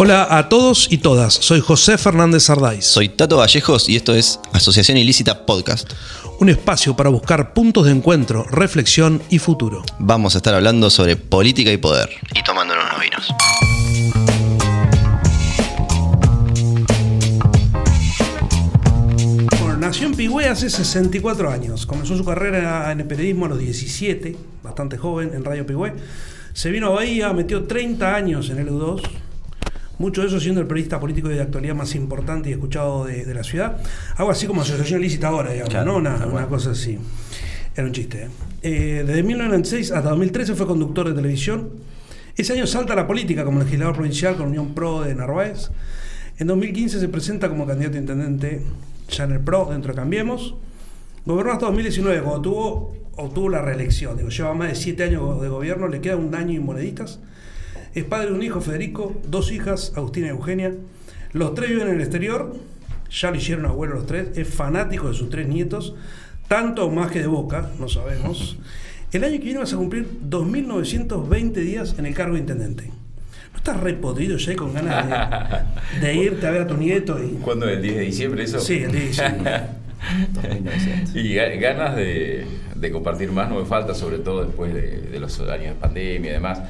Hola a todos y todas, soy José Fernández Ardáiz. Soy Tato Vallejos y esto es Asociación Ilícita Podcast. Un espacio para buscar puntos de encuentro, reflexión y futuro. Vamos a estar hablando sobre política y poder. Y tomándonos unos vinos. Bueno, nació en Pigüé hace 64 años. Comenzó su carrera en el periodismo a los 17, bastante joven, en Radio Pigüé. Se vino a Bahía, metió 30 años en el U2, mucho de eso siendo el periodista político de actualidad más importante y escuchado de, la ciudad. Algo así como asociación ilícita ahora, digamos, ¿no? Una, cosa así. Era un chiste. ¿eh? Eh, desde 1996 hasta 2013 fue conductor de televisión. Ese año salta a la política como legislador provincial con Unión Pro de Narváez. En 2015 se presenta como candidato a intendente ya en el PRO, dentro de Cambiemos. Gobernó hasta 2019, cuando tuvo, obtuvo la reelección. Digo, lleva más de siete años de gobierno, le queda un año y moneditas. Es padre de un hijo, Federico, dos hijas, Agustina y Eugenia. Los tres viven en el exterior, ya lo hicieron abuelo los tres, es fanático de sus tres nietos, tanto más que de Boca, no sabemos. El año que viene vas a cumplir 2.920 días en el cargo de intendente. ¿No estás repodrido ya con ganas de, irte a ver a tu nieto? Y... ¿Cuándo? ¿El 10 de diciembre eso? Sí, el 10 de diciembre. y ganas de, compartir más no me falta, sobre todo después de, de los años de pandemia y demás.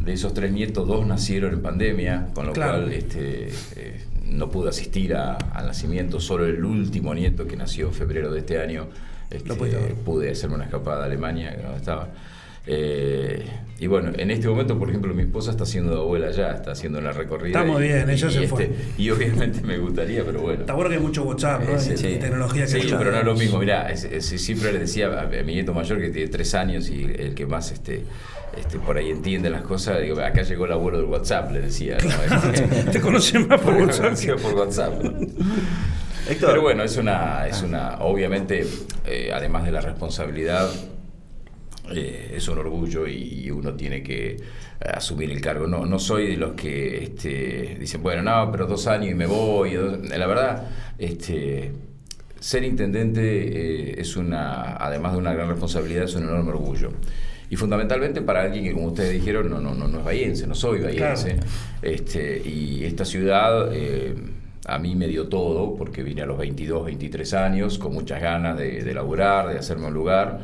De esos tres nietos, dos nacieron en pandemia, con lo cual este, eh, no pude asistir al nacimiento, solo el último nieto que nació en febrero de este año, este, pude hacerme una escapada a Alemania, que no estaba. Eh, y bueno, en este momento, por ejemplo, mi esposa está haciendo abuela ya, está haciendo la recorrida. Está muy bien, ella se fue. Este, y obviamente me gustaría, pero bueno. Está bueno que hay mucho WhatsApp, ¿no? Sí, tecnología que Sí, pero no es lo mismo. Mirá, siempre le decía a, mi nieto mayor que tiene tres años y el que más este, este, por ahí entiende las cosas, digo, acá llegó el abuelo del WhatsApp, le decía. Te conocen más por WhatsApp. por WhatsApp. Pero bueno, es una, es una obviamente, eh, además de la responsabilidad, eh, es un orgullo y, uno tiene que asumir el cargo. No, no soy de los que este, dicen, bueno, no, pero dos años y me voy. La verdad, este, ser intendente eh, es una, además de una gran responsabilidad, es un enorme orgullo. Y fundamentalmente para alguien que, como ustedes dijeron, no, no, no, es bahiense, no soy bahiense. Este, y esta ciudad eh, a mí me dio todo, porque vine a los 22, 23 años, con muchas ganas de, de laburar, de hacerme un lugar.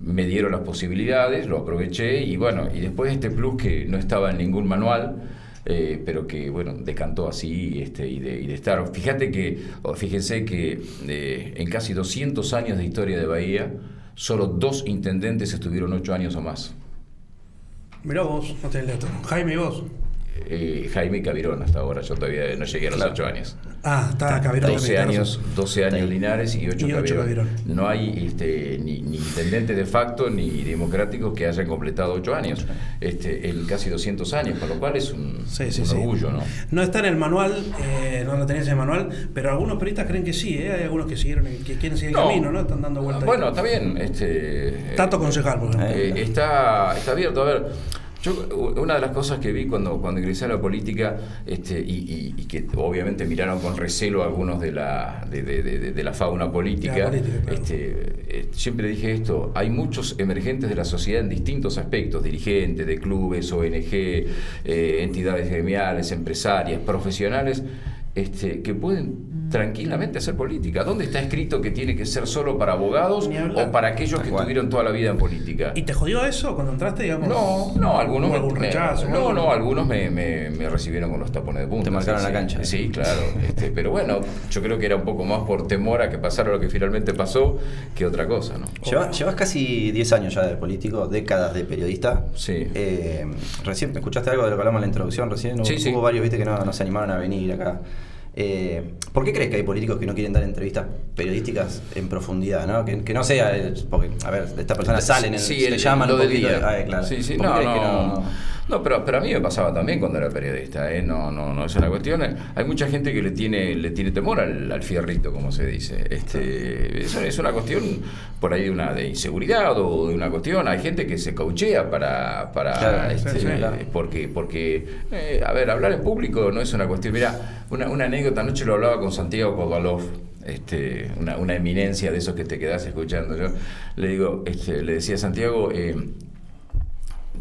Me dieron las posibilidades, lo aproveché y bueno, y después este plus que no estaba en ningún manual, eh, pero que bueno, decantó así este, y, de, estar. Fíjate que, fíjense que eh, en casi 200 años de historia de Bahía, solo dos intendentes estuvieron ocho años o más. Mirá vos, no tenés letra. Jaime vos. Eh, Jaime Cavirón hasta ahora, yo todavía no llegué a los ocho años. Ah, está Cavirón. 12 años, 12 años Linares y 8, Cavirón. No hay este, ni, ni, intendente de facto ni democráticos que hayan completado 8 años, este, en casi 200 años, con lo cual es un, orgullo. ¿no? no está en el manual, eh, no lo tenías en el manual, pero algunos periodistas creen que sí, ¿eh? hay algunos que siguieron que quieren seguir el camino, ¿no? Están dando vueltas. Bueno, está bien. Este, Tato concejal, por ejemplo. Eh, está, está abierto. A ver. Yo, una de las cosas que vi cuando, cuando ingresé a la política, este, y, que obviamente miraron con recelo algunos de la, de, la fauna política, este, eh, siempre dije esto, hay muchos emergentes de la sociedad en distintos aspectos, dirigentes de clubes, ONG, eh, entidades gremiales, empresarias, profesionales, este, que pueden tranquilamente hacer política. ¿Dónde está escrito que tiene que ser solo para abogados o para aquellos que tuvieron toda la vida en política? ¿Y te jodió eso cuando entraste, digamos? No, no, algunos me, no, no, algunos me, recibieron con los tapones de punta. Te marcaron la cancha. Sí, claro. Este, pero bueno, yo creo que era un poco más por temor a que pasara lo que finalmente pasó que otra cosa, ¿no? Llevas, casi 10 años ya de político, décadas de periodista. Sí. Eh, recién, ¿escuchaste algo de lo que hablamos en la introducción? Recién sí, hubo, varios, viste, que no, no se animaron a venir acá. Eh, ¿Por qué crees que hay políticos que no quieren dar entrevistas periodísticas en profundidad? ¿no? Que, no sea, porque, a ver, estas personas salen, sí, se llaman un poquito. claro. Sí, sí, no, no, no, pero, pero a mí me pasaba también cuando era periodista, ¿eh? no, no, no es una cuestión. Hay mucha gente que le tiene, le tiene temor al, fierrito, como se dice. Este, es una cuestión por ahí de una de inseguridad o de una cuestión. Hay gente que se cauchea para, para este, porque, porque eh, a ver, hablar en público no es una cuestión. Mira, una, una anécdota, anoche lo hablaba con Santiago Kovalov. Este, una, una, eminencia de esos que te quedas escuchando. Yo le digo, este, le decía a Santiago, eh,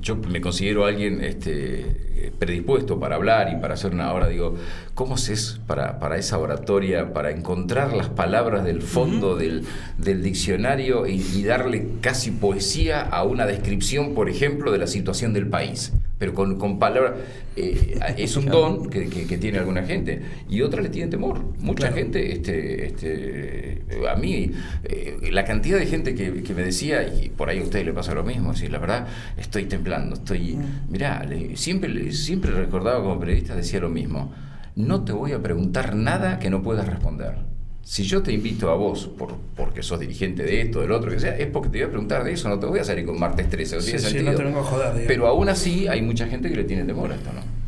yo me considero alguien este, predispuesto para hablar y para hacer una hora, digo, ¿cómo haces para, para esa oratoria, para encontrar las palabras del fondo del, diccionario y, darle casi poesía a una descripción, por ejemplo, de la situación del país? Pero con, con palabras, eh, es un don que, tiene alguna gente y otra le tiene temor. Mucha gente, este, este, a mí, eh, la cantidad de gente que, me decía, y por ahí a ustedes le pasa lo mismo, si la verdad estoy temblando, estoy, mm. mirá, siempre, siempre recordaba como periodista, decía lo mismo, no te voy a preguntar nada que no puedas responder. Si yo te invito a vos, por, porque sos dirigente de esto, del otro, que sea, es porque te voy a preguntar de eso, no te voy a salir con martes 13, o sentido. Pero aún así hay mucha gente que le tiene temor a esto, ¿no?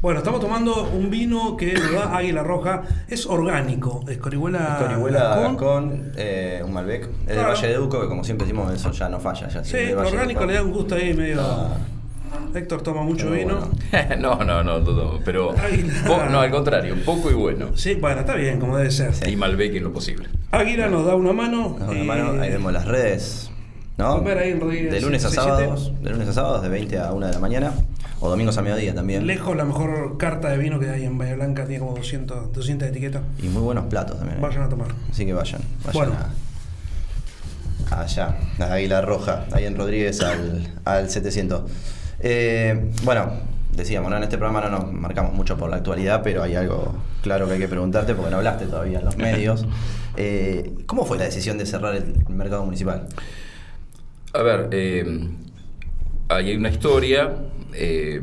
Bueno, estamos tomando un vino que le da Águila Roja. Es orgánico. Es Corihuela. Corihuela con eh, un Malbec. Es de Valle de Duco, que como siempre decimos, eso ya no falla. Ya sí, orgánico le da un gusto ahí medio. Ah. Héctor toma mucho vino. no, no, no, no, pero. no, al contrario, poco y bueno. Sí, bueno, está bien, como debe ser. Y Malbec en lo posible. Águila nos da una mano. Nos da una mano, ahí vemos las redes. ¿no? de lunes a sábados, de lunes a sábados, de 20 a 1 de la mañana. O domingos a mediodía también. Lejos la mejor carta de vino que hay en Bahía Blanca, tiene como 200, 200 etiquetas. Y muy buenos platos también. ¿eh? Vayan a tomar. Así que vayan. vayan a, allá, a Águila Roja, ahí en Rodríguez al, al 700. Eh, bueno, decíamos, ¿no? en este programa no nos marcamos mucho por la actualidad, pero hay algo claro que hay que preguntarte porque no hablaste todavía en los medios. Eh, ¿Cómo fue la decisión de cerrar el mercado municipal? A ver, hay una historia eh,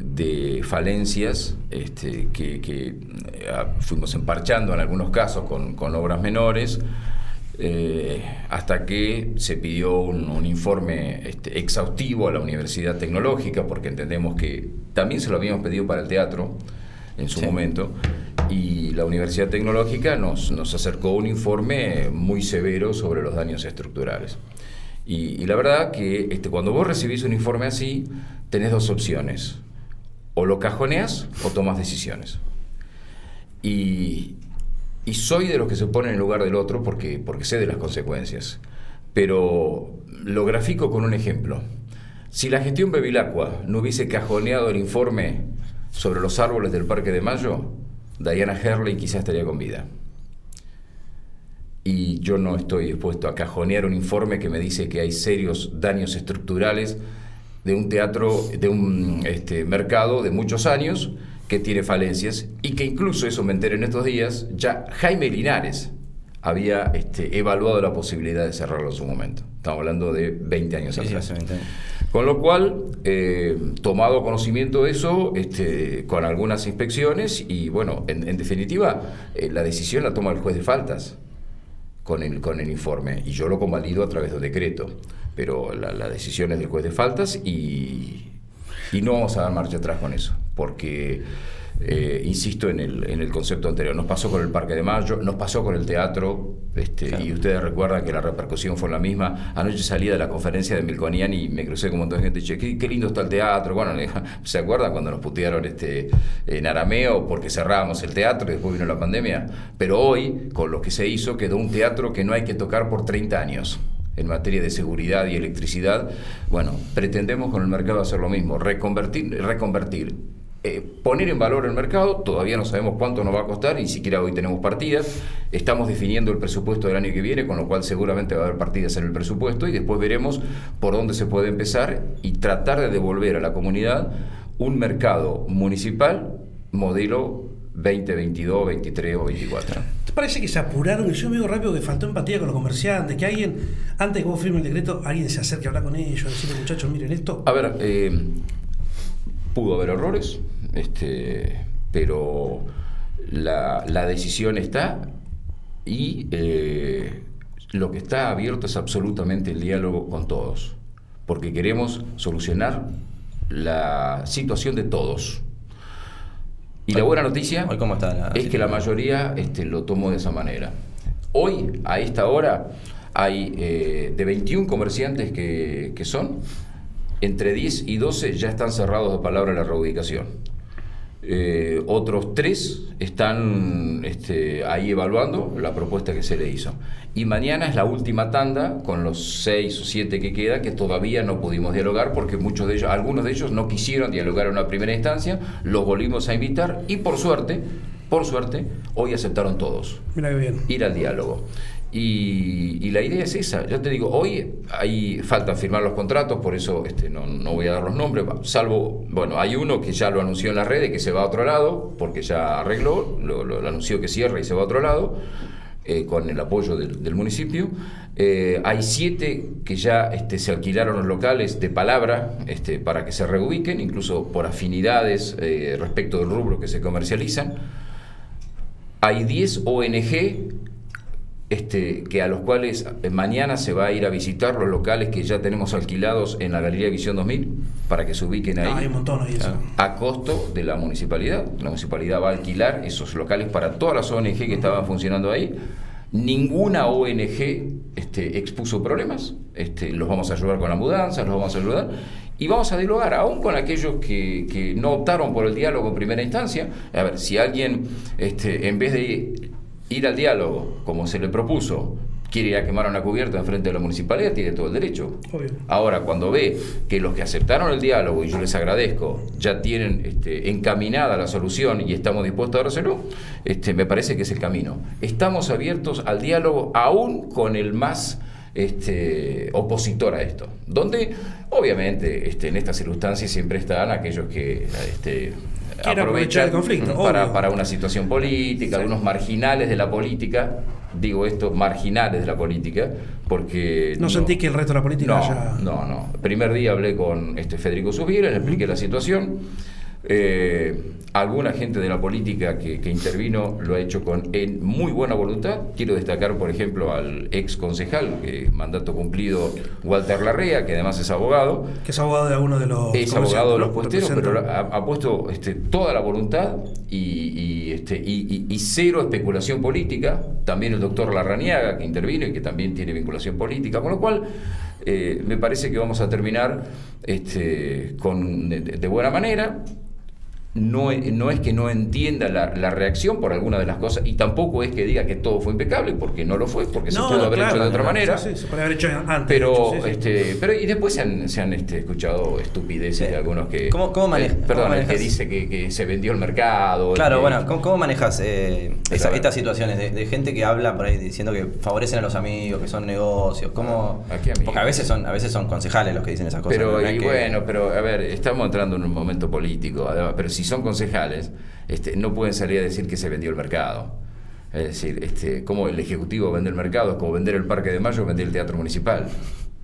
de falencias este, que, eh, fuimos emparchando en algunos casos con, obras menores. Eh, hasta que se pidió un, informe este, exhaustivo a la Universidad Tecnológica, porque entendemos que también se lo habíamos pedido para el teatro en su momento, y la Universidad Tecnológica nos, nos acercó un informe muy severo sobre los daños estructurales. Y, la verdad que este, cuando vos recibís un informe así, tenés dos opciones. O lo cajoneas o tomas decisiones. Y, soy de los que se ponen en lugar del otro porque, porque sé de las consecuencias. Pero lo grafico con un ejemplo. Si la gestión Bevilacqua no hubiese cajoneado el informe sobre los árboles del Parque de Mayo, Diana Herley quizás estaría con vida y yo no estoy dispuesto a cajonear un informe que me dice que hay serios daños estructurales de un teatro, de un este, mercado de muchos años que tiene falencias y que incluso, eso me enteré en estos días, ya Jaime Linares había este, evaluado la posibilidad de cerrarlo en su momento. Estamos hablando de 20 años atrás. Con lo cual, eh, tomado conocimiento de eso, este, con algunas inspecciones y bueno, en, definitiva, eh, la decisión la toma el juez de faltas con el, con el informe y yo lo convalido a través de un decreto. Pero la, la decisión es del juez de faltas y, y no vamos a dar marcha atrás con eso, porque eh, insisto en el, en el concepto anterior. Nos pasó con el Parque de Mayo, nos pasó con el teatro, este, y ustedes recuerdan que la repercusión fue la misma. Anoche salí de la conferencia de Milconian y me crucé con un montón de gente y dije, qué, lindo está el teatro. Bueno, ¿se acuerdan cuando nos putearon este, en arameo porque cerrábamos el teatro y después vino la pandemia? Pero hoy, con lo que se hizo, quedó un teatro que no hay que tocar por 30 años en materia de seguridad y electricidad, bueno, pretendemos con el mercado hacer lo mismo, reconvertir, reconvertir eh, poner en valor el mercado, todavía no sabemos cuánto nos va a costar, ni siquiera hoy tenemos partidas, estamos definiendo el presupuesto del año que viene, con lo cual seguramente va a haber partidas en el presupuesto y después veremos por dónde se puede empezar y tratar de devolver a la comunidad un mercado municipal modelo 2022, 23 o 24. ¿Te parece que se apuraron? Yo veo rápido que faltó empatía con los comerciantes, que alguien, antes que vos firmes el decreto, alguien se acerque a hablar con ellos, decirle, muchachos, miren esto. A ver, eh, Pudo haber errores, este, pero la, decisión está y eh, lo que está abierto es absolutamente el diálogo con todos, porque queremos solucionar la situación de todos. Y la buena noticia es que la mayoría este, lo tomó de esa manera. Hoy, a esta hora, hay eh, de 21 comerciantes que son, entre 10 y 12 ya están cerrados de palabra la reubicación. Eh, otros tres están este, ahí evaluando la propuesta que se le hizo. Y mañana es la última tanda con los seis o siete que queda que todavía no pudimos dialogar porque muchos de ellos, algunos de ellos no quisieron dialogar en una primera instancia, los volvimos a invitar y por suerte, por suerte, hoy aceptaron todos. Mira qué bien. Ir al diálogo. Y, la idea es esa. Ya te digo, hoy hay falta firmar los contratos, por eso este, no, voy a dar los nombres, salvo, bueno, hay uno que ya lo anunció en las redes que se va a otro lado, porque ya arregló, lo, anunció que cierra y se va a otro lado, eh, con el apoyo del, municipio. Eh, hay siete que ya este, se alquilaron los locales de palabra este, para que se reubiquen, incluso por afinidades eh, respecto del rubro que se comercializan. Hay 10 ONG este, que a los cuales eh, mañana se va a ir a visitar los locales que ya tenemos alquilados en la Galería Visión 2000 para que se ubiquen ahí. Ah, hay un montón ahí eso. A costo de la municipalidad. La municipalidad va a alquilar esos locales para todas las ONG que estaban funcionando ahí. Ninguna ONG este, expuso problemas. Este, los vamos a ayudar con la mudanza, los vamos a ayudar. Y vamos a dialogar aún con aquellos que, que no optaron por el diálogo en primera instancia. A ver, si alguien, este, en vez de ir al diálogo, como se le propuso, quiere ir a quemar una cubierta en frente de la municipalidad, tiene todo el derecho. Ahora, cuando ve que los que aceptaron el diálogo, y yo les agradezco, ya tienen este, encaminada la solución y estamos dispuestos a hacerlo, este, me parece que es el camino. Estamos abiertos al diálogo aún con el más este, opositor a esto. Donde, obviamente, este, en estas circunstancias siempre están aquellos que este, aprovechar el conflicto para, para, una situación política, algunos marginales de la política, digo esto, marginales de la política, porque... ¿No, sentí que el resto de la política no, No, no. El primer día hablé con este Federico Subiera, le expliqué la situación. Eh, alguna gente de la política que, intervino lo ha hecho con en muy buena voluntad. Quiero destacar, por ejemplo, al ex concejal, mandato cumplido, Walter Larrea, que además es abogado. Que es abogado de alguno de los. Es abogado de los puesteros, pero ha, puesto este, toda la voluntad y, este, y, cero especulación política. También el doctor Larrañaga, que intervino y que también tiene vinculación política, con lo cual. Eh, me parece que vamos a terminar este, con, de buena manera no, no, es que no entienda la, reacción por alguna de las cosas y tampoco es que diga que todo fue impecable porque no lo fue porque se pudo haber hecho de otra manera. sí, se puede haber hecho antes pero este pero y después se han, se han este, escuchado estupideces de algunos que ¿Cómo, cómo eh, perdón que dice que, se vendió el mercado claro bueno ¿cómo, manejas eh, estas situaciones de, gente que habla por ahí diciendo que favorecen a los amigos que son negocios cómo porque a veces son a veces son concejales los que dicen esas cosas pero y bueno pero a ver estamos entrando en un momento político además pero si si son concejales, este, no pueden salir a decir que se vendió el mercado. Es decir, este, como el Ejecutivo vende el mercado, es como vender el Parque de Mayo, vender el Teatro Municipal.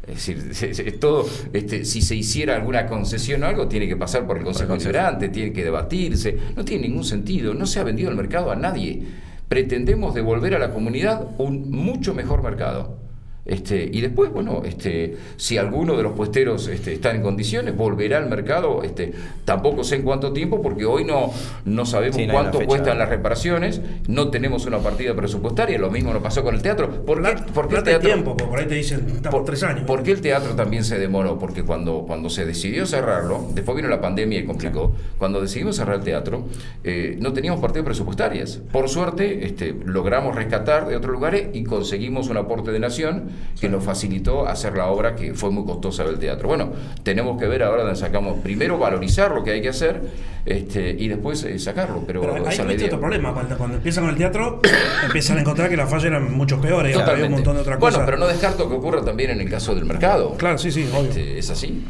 Es decir, todo, este, si se hiciera alguna concesión o algo, tiene que pasar por el Consejo Deliberante, tiene que debatirse, no tiene ningún sentido, no se ha vendido el mercado a nadie. Pretendemos devolver a la comunidad un mucho mejor mercado. Este, y después, bueno, este, si alguno de los puesteros este, está en condiciones, volverá al mercado. Este, tampoco sé en cuánto tiempo, porque hoy no, no sabemos cuánto cuestan las reparaciones, no tenemos una partida presupuestaria, lo mismo nos pasó con el teatro. ¿Por qué, por el teatro? tiempo, por ahí te dicen, por, tres años. ¿Por qué el teatro también se demoró? Porque cuando, cuando se decidió cerrarlo, después vino la pandemia y complicó, cuando decidimos cerrar el teatro, eh, no teníamos partidas presupuestarias. Por suerte, este, logramos rescatar de otros lugares y conseguimos un aporte de nación que nos facilitó hacer la obra que fue muy costosa del teatro. Bueno, tenemos que ver ahora donde sacamos, primero valorizar lo que hay que hacer este, y después eh, sacarlo. Pero, pero hay otro problema, cuando, empiezan con el teatro empiezan a encontrar que las fallas eran mucho peores, había un montón de otras cosas. Bueno, pero no descarto que ocurra también en el caso del mercado. Claro, sí, sí, este, es así.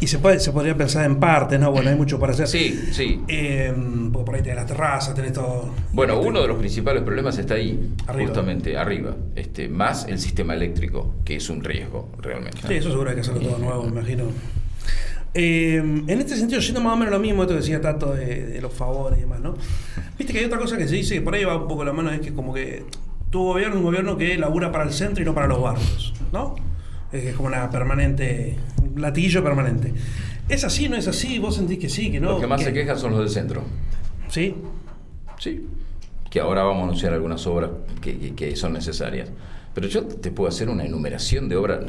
Y se puede se podría pensar en partes, ¿no? Bueno, hay mucho para hacer. Sí, sí. Eh, por ahí tenés las terrazas, tenés todo. Bueno, uno de los principales problemas está ahí, justamente arriba. Este, más el sistema eléctrico, que es un riesgo realmente. Sí, eso seguro hay que hacerlo todo nuevo, me imagino. Eh, en este sentido, yendo más o menos lo mismo, esto que decía Tato de, los favores y demás, ¿no? Viste que hay otra cosa que se dice que por ahí va un poco la mano, es que como que tu gobierno es un gobierno que labura para el centro y no para los barrios, ¿no? Es como una permanente latillo permanente. ¿Es así, no es así? ¿Vos sentís que sí, que no? Los que más se quejan son los del centro. ¿Sí? Sí. Que ahora vamos a anunciar algunas obras que, son necesarias. Pero yo te puedo hacer una enumeración de obras.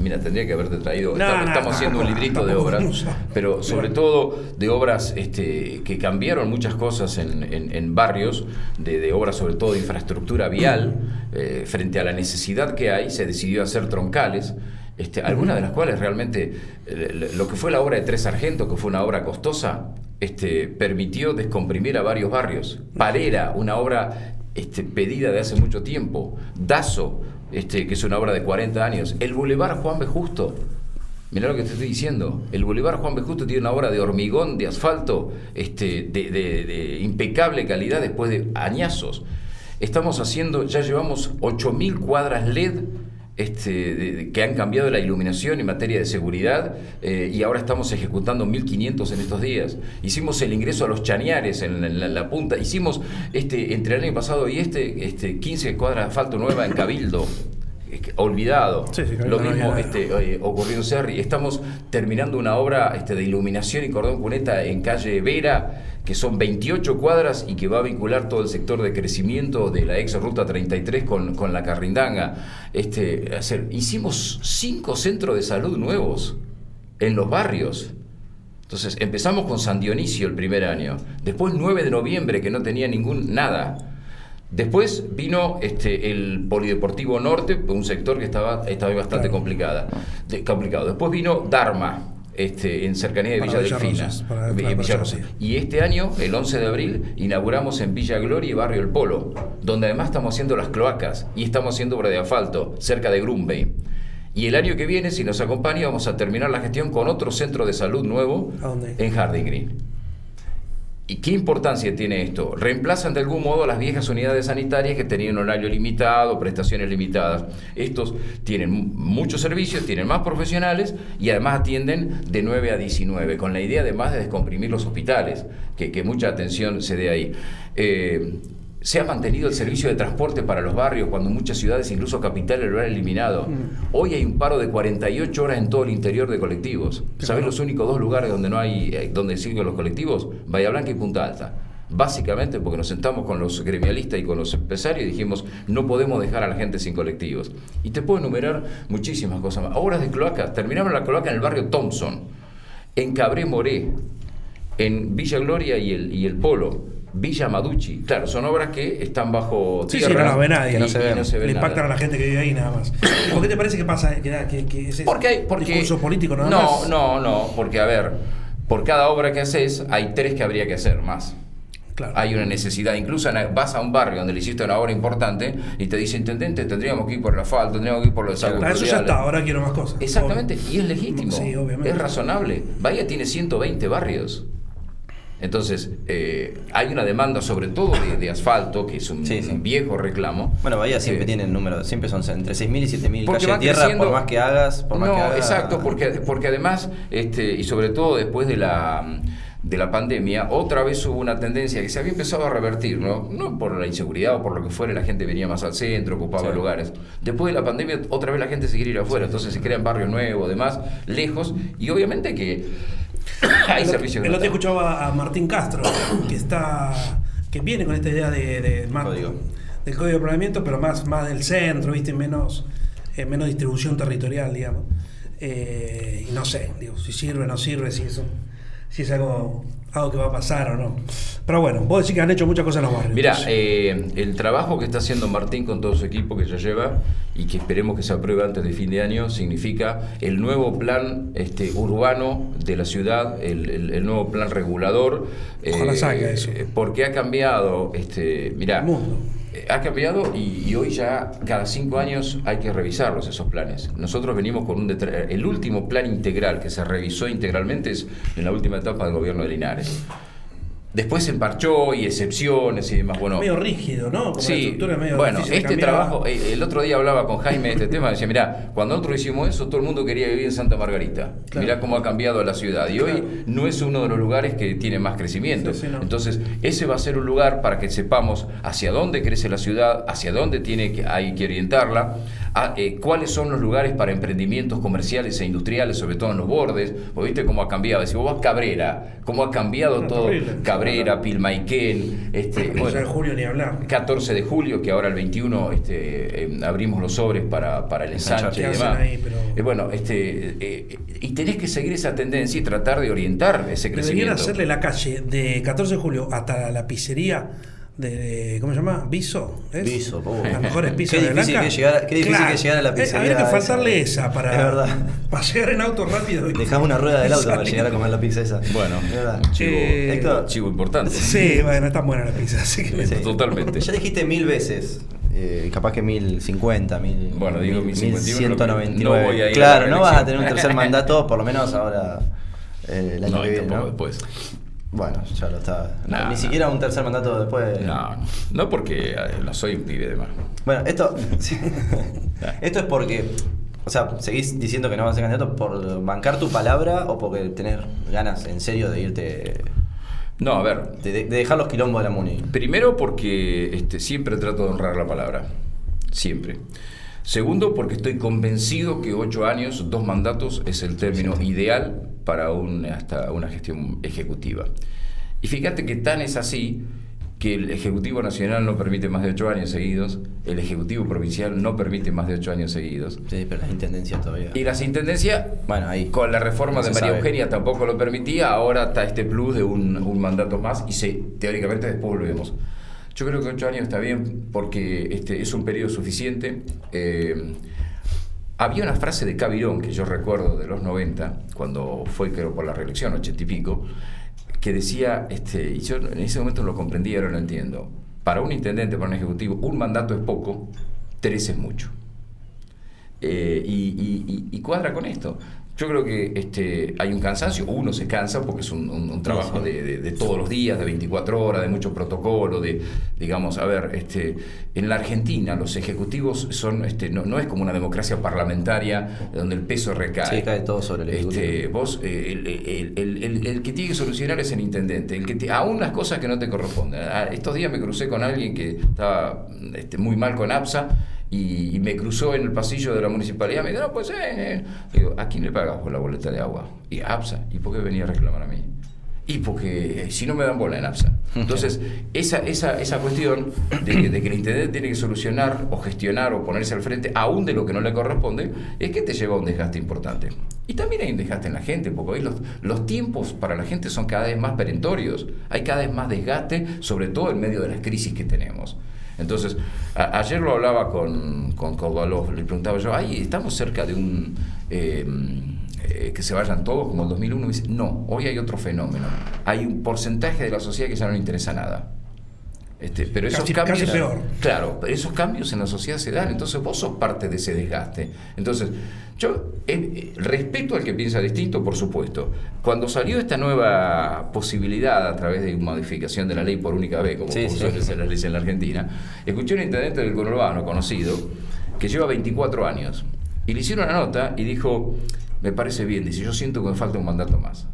Mira, tendría que haberte traído. estamos, haciendo un librito de obras, pero sobre todo de obras este, que cambiaron muchas cosas en, barrios, de, obras sobre todo de infraestructura vial, eh, frente a la necesidad que hay, se decidió hacer troncales. Este, algunas de las cuales realmente eh, lo que fue la obra de Tres Sargentos, que fue una obra costosa, este, permitió descomprimir a varios barrios. Parera, una obra este, pedida de hace mucho tiempo. Dazo, este, que es una obra de 40 años. El Boulevard Juan B. Justo. Mirá lo que te estoy diciendo. El Boulevard Juan B. Justo tiene una obra de hormigón, de asfalto, este, de, de impecable calidad después de añazos. Estamos haciendo, ya llevamos 8.000 cuadras LED este, que han cambiado la iluminación en materia de seguridad eh, y ahora estamos ejecutando 1.500 en estos días. Hicimos el ingreso a los chañares en, la, punta, hicimos este, entre el año pasado y este, este 15 cuadras de asfalto nueva en Cabildo olvidado. Lo mismo este, eh, ocurrió en Serri. Estamos terminando una obra este, de iluminación y cordón cuneta en calle Vera, que son 28 cuadras y que va a vincular todo el sector de crecimiento de la ex ruta 33 con, con la Carrindanga. Este, hacer, hicimos cinco centros de salud nuevos en los barrios. Entonces empezamos con San Dionisio el primer año, después 9 de noviembre que no tenía ningún nada, Después vino este, el Polideportivo Norte, un sector que estaba, estaba bastante complicada, complicado. Después vino Dharma, este, en cercanía de Villa Delfina. y este año, el 11 de abril, inauguramos en Villa Gloria y Barrio El Polo, donde además estamos haciendo las cloacas y estamos haciendo obra de asfalto, cerca de Grumbein. Y el año que viene, si nos acompaña, vamos a terminar la gestión con otro centro de salud nuevo en Harding Green. ¿Y qué importancia tiene esto? Reemplazan de algún modo las viejas unidades sanitarias que tenían horario limitado, prestaciones limitadas. Estos tienen muchos servicios, tienen más profesionales y además atienden de 9 a 19, con la idea además de descomprimir los hospitales, que, mucha atención se dé ahí. Eh, se ha mantenido el servicio de transporte para los barrios cuando muchas ciudades, incluso capitales, lo han eliminado. Mm. Hoy hay un paro de 48 horas en todo el interior de colectivos. ¿Sabes los únicos dos lugares donde no hay eh, donde siguen los colectivos? Bahía Blanca y Punta Alta. Básicamente porque nos sentamos con los gremialistas y con los empresarios y dijimos, no podemos dejar a la gente sin colectivos. Y te puedo enumerar muchísimas cosas más. Obras de cloaca. Terminamos la cloaca en el barrio Thompson, en Cabré Moré, en Villa Gloria y el, y el Polo Villa Maducci. Claro, son obras que están bajo sí, tierra. Sí, no, no ve nadie. no se, Le impactan a la gente que vive ahí nada más. ¿Por qué te parece que pasa? Que, que, es porque hay, porque, discurso político nada no, más? No, no, no. Porque, a ver, por cada obra que haces, hay tres que habría que hacer más. Claro. Hay una necesidad. Incluso vas a un barrio donde le hiciste una obra importante y te dice, intendente, tendríamos que ir por la falta, tendríamos que ir por lo de salud. eso ya está, ahora quiero más cosas. Exactamente, y es legítimo. Sí, obviamente. Es razonable. Bahía tiene 120 barrios. Entonces, eh, hay una demanda sobre todo de, asfalto, que es un, viejo reclamo. Bueno, Bahía siempre tiene números, siempre son entre 6.000 y 7.000 calles de tierra, por más que hagas, por más que hagas. Exacto, porque, porque además, este, y sobre todo después de la de la pandemia, otra vez hubo una tendencia que se había empezado a revertir, ¿no? No por la inseguridad o por lo que fuera, la gente venía más al centro, ocupaba lugares. Después de la pandemia, otra vez la gente se quiere ir afuera, entonces se crean barrios nuevos, además, lejos, y obviamente que Hay el, servicio el otro escuchaba a Martín Castro, que está que viene con esta idea de, del código de planeamiento, pero más, más del centro, ¿viste? Menos, eh, menos distribución territorial, digamos. Eh, y no sé, digo, si sirve o no sirve, si eso si es algo, algo que va a pasar o no. Pero bueno, vos decís que han hecho muchas cosas en los barrios. Mira, eh, el trabajo que está haciendo Martín con todo su equipo que ya lleva y que esperemos que se apruebe antes de fin de año significa el nuevo plan este, urbano de la ciudad, el, nuevo plan regulador. Ojalá salga eso. Eh, porque ha cambiado, este, mira, ha cambiado y, hoy ya cada cinco años hay que revisarlos esos planes. Nosotros venimos con un el último plan integral que se revisó integralmente es en la última etapa del gobierno de Linares. Después se emparchó y excepciones y demás. Bueno, medio rígido, ¿no? Como sí, medio bueno, este trabajo, eh, el otro día hablaba con Jaime de este tema, decía, mira, cuando nosotros hicimos eso, todo el mundo quería vivir en Santa Margarita. Mirá cómo ha cambiado la ciudad. Y hoy no es uno de los lugares que tiene más crecimiento. Entonces, ese va a ser un lugar para que sepamos hacia dónde crece la ciudad, hacia dónde tiene que, hay que orientarla. Ah, eh, cuáles son los lugares para emprendimientos comerciales e industriales, sobre todo en los bordes. ¿Vos viste cómo ha cambiado? Si vos vas Cabrera, cómo ha cambiado todo. Cabrera, Pilmaiquén, este, de julio ni hablar. 14 de julio, que ahora el 21 este, em, abrimos los sobres para, para el ensanche y demás. Eh, bueno, este, eh, y tenés que seguir esa tendencia y tratar de orientar ese crecimiento. Deberían hacerle la calle de 14 de julio hasta la pizzería de, ¿cómo se llama? Viso. ¿es? Viso, Las mejores pizzas de Blanca. Que llegar, qué difícil que llegar a la pizzería. Habría que faltarle esa, para, es verdad. para llegar en auto rápido. Dejamos una rueda del auto para llegar a comer la pizza esa. Bueno, chivo, eh, chivo importante. Sí, bueno, está buena la pizza. Así que Totalmente. Ya dijiste mil veces. Eh, capaz que 1050, mil, bueno, digo 1199. No voy a ir claro, no vas a tener un tercer mandato, por lo menos ahora eh, el año no, que viene. ¿no? después. Bueno, ya lo está. Ni siquiera un tercer mandato después. No, no porque no soy un pibe de más. Bueno, esto. esto es porque. O sea, ¿seguís diciendo que no vas a ser candidato por bancar tu palabra o porque tenés ganas en serio de irte no, a ver. De, dejar los quilombos de la MUNI. Primero porque este, siempre trato de honrar la palabra. Siempre. Segundo, porque estoy convencido que ocho años, dos mandatos, es el término ideal para un, hasta una gestión ejecutiva. Y fíjate que tan es así que el Ejecutivo Nacional no permite más de ocho años seguidos, el Ejecutivo Provincial no permite más de ocho años seguidos. Sí, pero las intendencias todavía. Y las intendencias, bueno, ahí con la reforma de María Eugenia tampoco lo permitía, ahora está este plus de un, mandato más y se, teóricamente después volvemos. Yo creo que ocho años está bien porque este, es un periodo suficiente. Eh, había una frase de Cavirón que yo recuerdo de los 90, cuando fue creo por la reelección, ochenta y pico, que decía, este, y yo en ese momento lo comprendí, ahora lo entiendo, para un intendente, para un ejecutivo, un mandato es poco, tres es mucho. Eh, y, cuadra con esto. Yo creo que este, hay un cansancio, uno se cansa porque es un, trabajo de, todos los días, de 24 horas, de mucho protocolo, de, digamos, a ver, este, en la Argentina los ejecutivos son, este, no, es como una democracia parlamentaria donde el peso recae. Sí, cae todo sobre el ejecutivo. Este, vos, eh, el, que tiene que solucionar es el intendente, el que aún las cosas que no te corresponden. Ah, estos días me crucé con alguien que estaba este, muy mal con APSA y, me cruzó en el pasillo de la municipalidad, me dijo, no, pues, eh, eh". Digo, ¿a quién le pagas por la boleta de agua? Y a APSA. ¿Y por qué venía a reclamar a mí? Y porque eh, si no me dan bola en APSA. Entonces, esa, esa, esa cuestión de que, de que, el intendente tiene que solucionar o gestionar o ponerse al frente, aún de lo que no le corresponde, es que te lleva a un desgaste importante. Y también hay un desgaste en la gente, porque hoy los, los tiempos para la gente son cada vez más perentorios. Hay cada vez más desgaste, sobre todo en medio de las crisis que tenemos. Entonces, ayer lo hablaba con, con le preguntaba yo, ay, estamos cerca de un... Em, eh, que se vayan todos como el 2001, y dice, no, hoy hay otro fenómeno. Hay un porcentaje de la sociedad que ya no le interesa nada. Este, pero esos cambios, claro, esos cambios en la sociedad se dan, entonces vos sos parte de ese desgaste. Entonces, yo eh, respeto al que piensa distinto, por supuesto. Cuando salió esta nueva posibilidad a través de modificación de la ley por única vez, como sí, suele ser la ley en la Argentina, escuché a un intendente del conurbano conocido que lleva 24 años y le hicieron una nota y dijo, me parece bien, dice, yo siento que me falta un mandato más.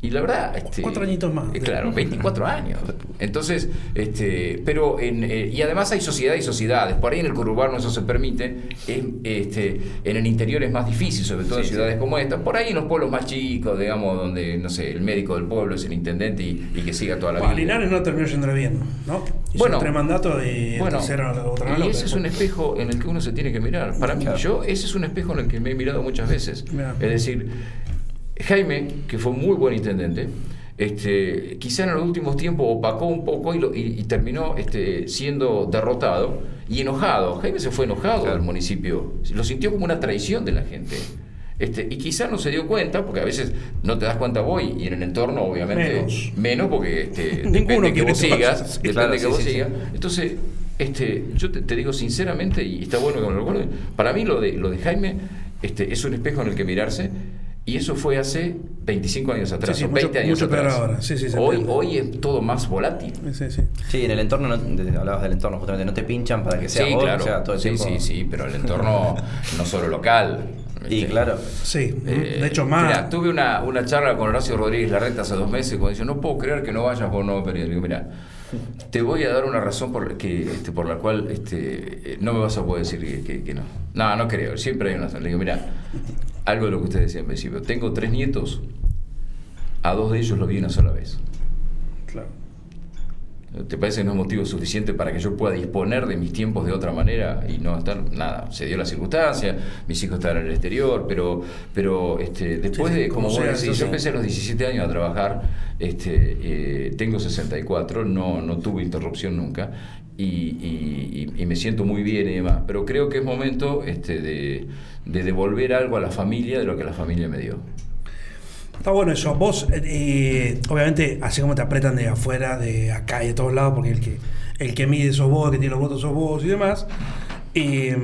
Y la verdad, este, cuatro añitos más. Eh, claro, 24 años. Entonces, este, pero en, eh, y además hay sociedad y sociedades. Por ahí en el conurbano eso se permite. este, en el interior es más difícil, sobre todo en ciudades como esta. Por ahí en los pueblos más chicos, digamos, donde no sé, el médico del pueblo es el intendente y, que siga toda la vida. Linares no terminó yendo bien, ¿no? Hizo bueno, tres mandatos y bueno, la otra Y ese es un espejo en el que uno se tiene que mirar. Para mí, yo, ese es un espejo en el que me he mirado muchas veces. Es decir, Jaime, que fue muy buen intendente, este, quizá en los últimos tiempos opacó un poco y, terminó este, siendo derrotado y enojado. Jaime se fue enojado del municipio, lo sintió como una traición de la gente. Este, y quizá no se dio cuenta, porque a veces no te das cuenta vos y en el entorno obviamente menos, porque este, depende que vos sigas, depende que vos sigas. Entonces, este, yo te, digo sinceramente, y está bueno que me lo recuerden, para mí lo de, lo de Jaime este, es un espejo en el que mirarse y eso fue hace 25 años atrás, sí, 20 años atrás. Ahora. hoy, hoy es todo más volátil. Sí, en el entorno, no, hablabas del entorno justamente, no te pinchan para que sea sí, claro. todo el sí, sí, sí, pero el entorno no solo local. Y claro. Sí, eh, de hecho más. Mira, tuve una, una charla con Horacio Rodríguez Larreta hace dos meses cuando dice, no puedo creer que no vayas por un nuevo periodo. Digo, mira, Te voy a dar una razón por, que, este, por la cual este, no me vas a poder decir que, no. No, no creo. Siempre hay una razón. Le digo, mira, algo de lo que usted decía en principio. Tengo tres nietos, a dos de ellos los vi una sola vez. Claro. ¿Te parece que no es motivo suficiente para que yo pueda disponer de mis tiempos de otra manera y no estar nada? Se dio la circunstancia, mis hijos estaban en el exterior, pero, pero este, después de, como vos decís, yo empecé a los 17 años a trabajar, este, eh, tengo 64, no, no tuve interrupción nunca y, me siento muy bien y demás, pero creo que es momento este, de, de devolver algo a la familia de lo que la familia me dio. Está bueno eso. Vos, eh, obviamente, así como te apretan de afuera, de acá y de todos lados, porque el que, el que mide sos vos, el que tiene los votos sos vos y demás, eh,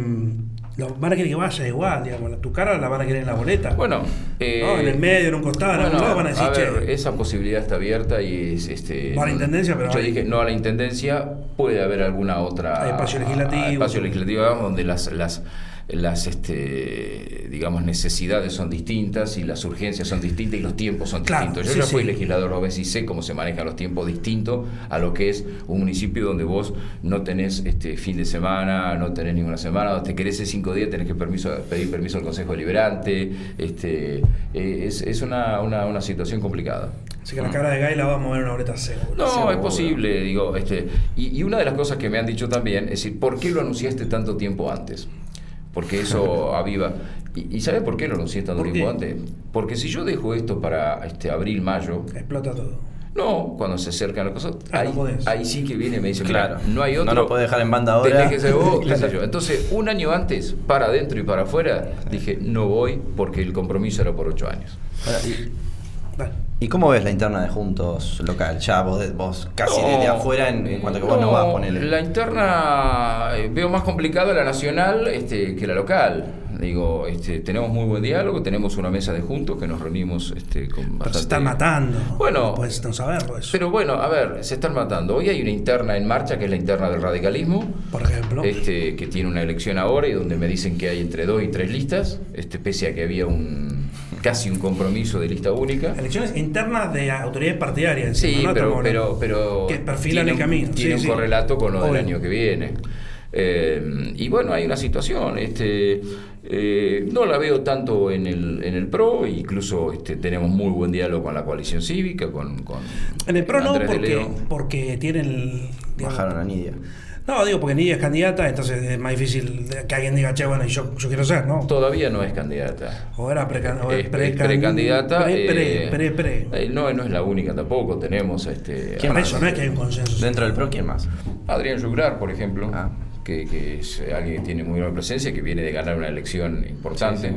lo, van a querer que vaya igual, digamos. Tu cara la van a querer en la boleta. Bueno, eh, en el medio, en un costado, en lado van a decir, a esa posibilidad está abierta y es, este. No a la intendencia, pero. Yo dije, no a la intendencia, puede haber alguna otra. Hay espacio legislativo. espacio legislativo, donde las, las las este, digamos necesidades son distintas y las urgencias son distintas y los tiempos son distintos. Yo ya fui legislador a veces y sé cómo se manejan los tiempos distintos a lo que es un municipio donde vos no tenés este fin de semana, no tenés ninguna semana, donde te querés cinco días tenés que permiso, pedir permiso al Consejo Deliberante, este, eh, es, es una, una, una, situación complicada. Así que la cara de Gay la va a mover una boleta seguro. No, es posible, digo, este, y, y una de las cosas que me han dicho también es decir, ¿por qué lo anunciaste tanto tiempo antes? Porque eso aviva. ¿Y, ¿Y por qué lo anuncié tanto tiempo antes? Porque si yo dejo esto para este, abril, mayo... Explota todo. No, cuando se acercan las cosas, ah, ahí, sí que viene y me dice, claro, no hay otro. No lo puede dejar en banda ahora. que ser vos, qué sé yo. Entonces, un año antes, para adentro y para afuera, dije, no voy porque el compromiso era por ocho años. y, cómo ves la interna de Juntos local? Ya vos, vos casi desde afuera en, cuanto a que vos no vas a ponerle. La interna eh, veo más complicada la nacional este, que la local. Digo, este, tenemos muy buen diálogo, tenemos una mesa de juntos que nos reunimos este, con bastante... se están matando. Bueno, puedes no saberlo eso. Pero bueno, a ver, se están matando. Hoy hay una interna en marcha que es la interna del radicalismo. Por ejemplo. Este, que tiene una elección ahora y donde me dicen que hay entre dos y tres listas, este, pese a que había un casi un compromiso de lista única. Elecciones internas de autoridades partidarias. Sí, pero, pero, pero, que perfilan el camino. Tiene un correlato con lo del año que viene. Eh, y bueno, hay una situación, este, eh, no la veo tanto en el, en el PRO, incluso este, tenemos muy buen diálogo con la coalición cívica, con... con en el PRO no, porque, porque tienen... Bajaron a Nidia. No, digo, porque Nidia es candidata, entonces es más difícil que alguien diga, che, bueno, yo, yo quiero ser, ¿no? Todavía no es candidata. O era precandidata. Pre, pre, pre, pre, eh, no, no es la única tampoco, tenemos... Este, ¿Quién más? Eso no es que hay un consenso. Dentro del PRO, ¿quién más? Adrián Yuglar, por ejemplo. Ah que, es alguien que tiene muy buena presencia, que viene de ganar una elección importante.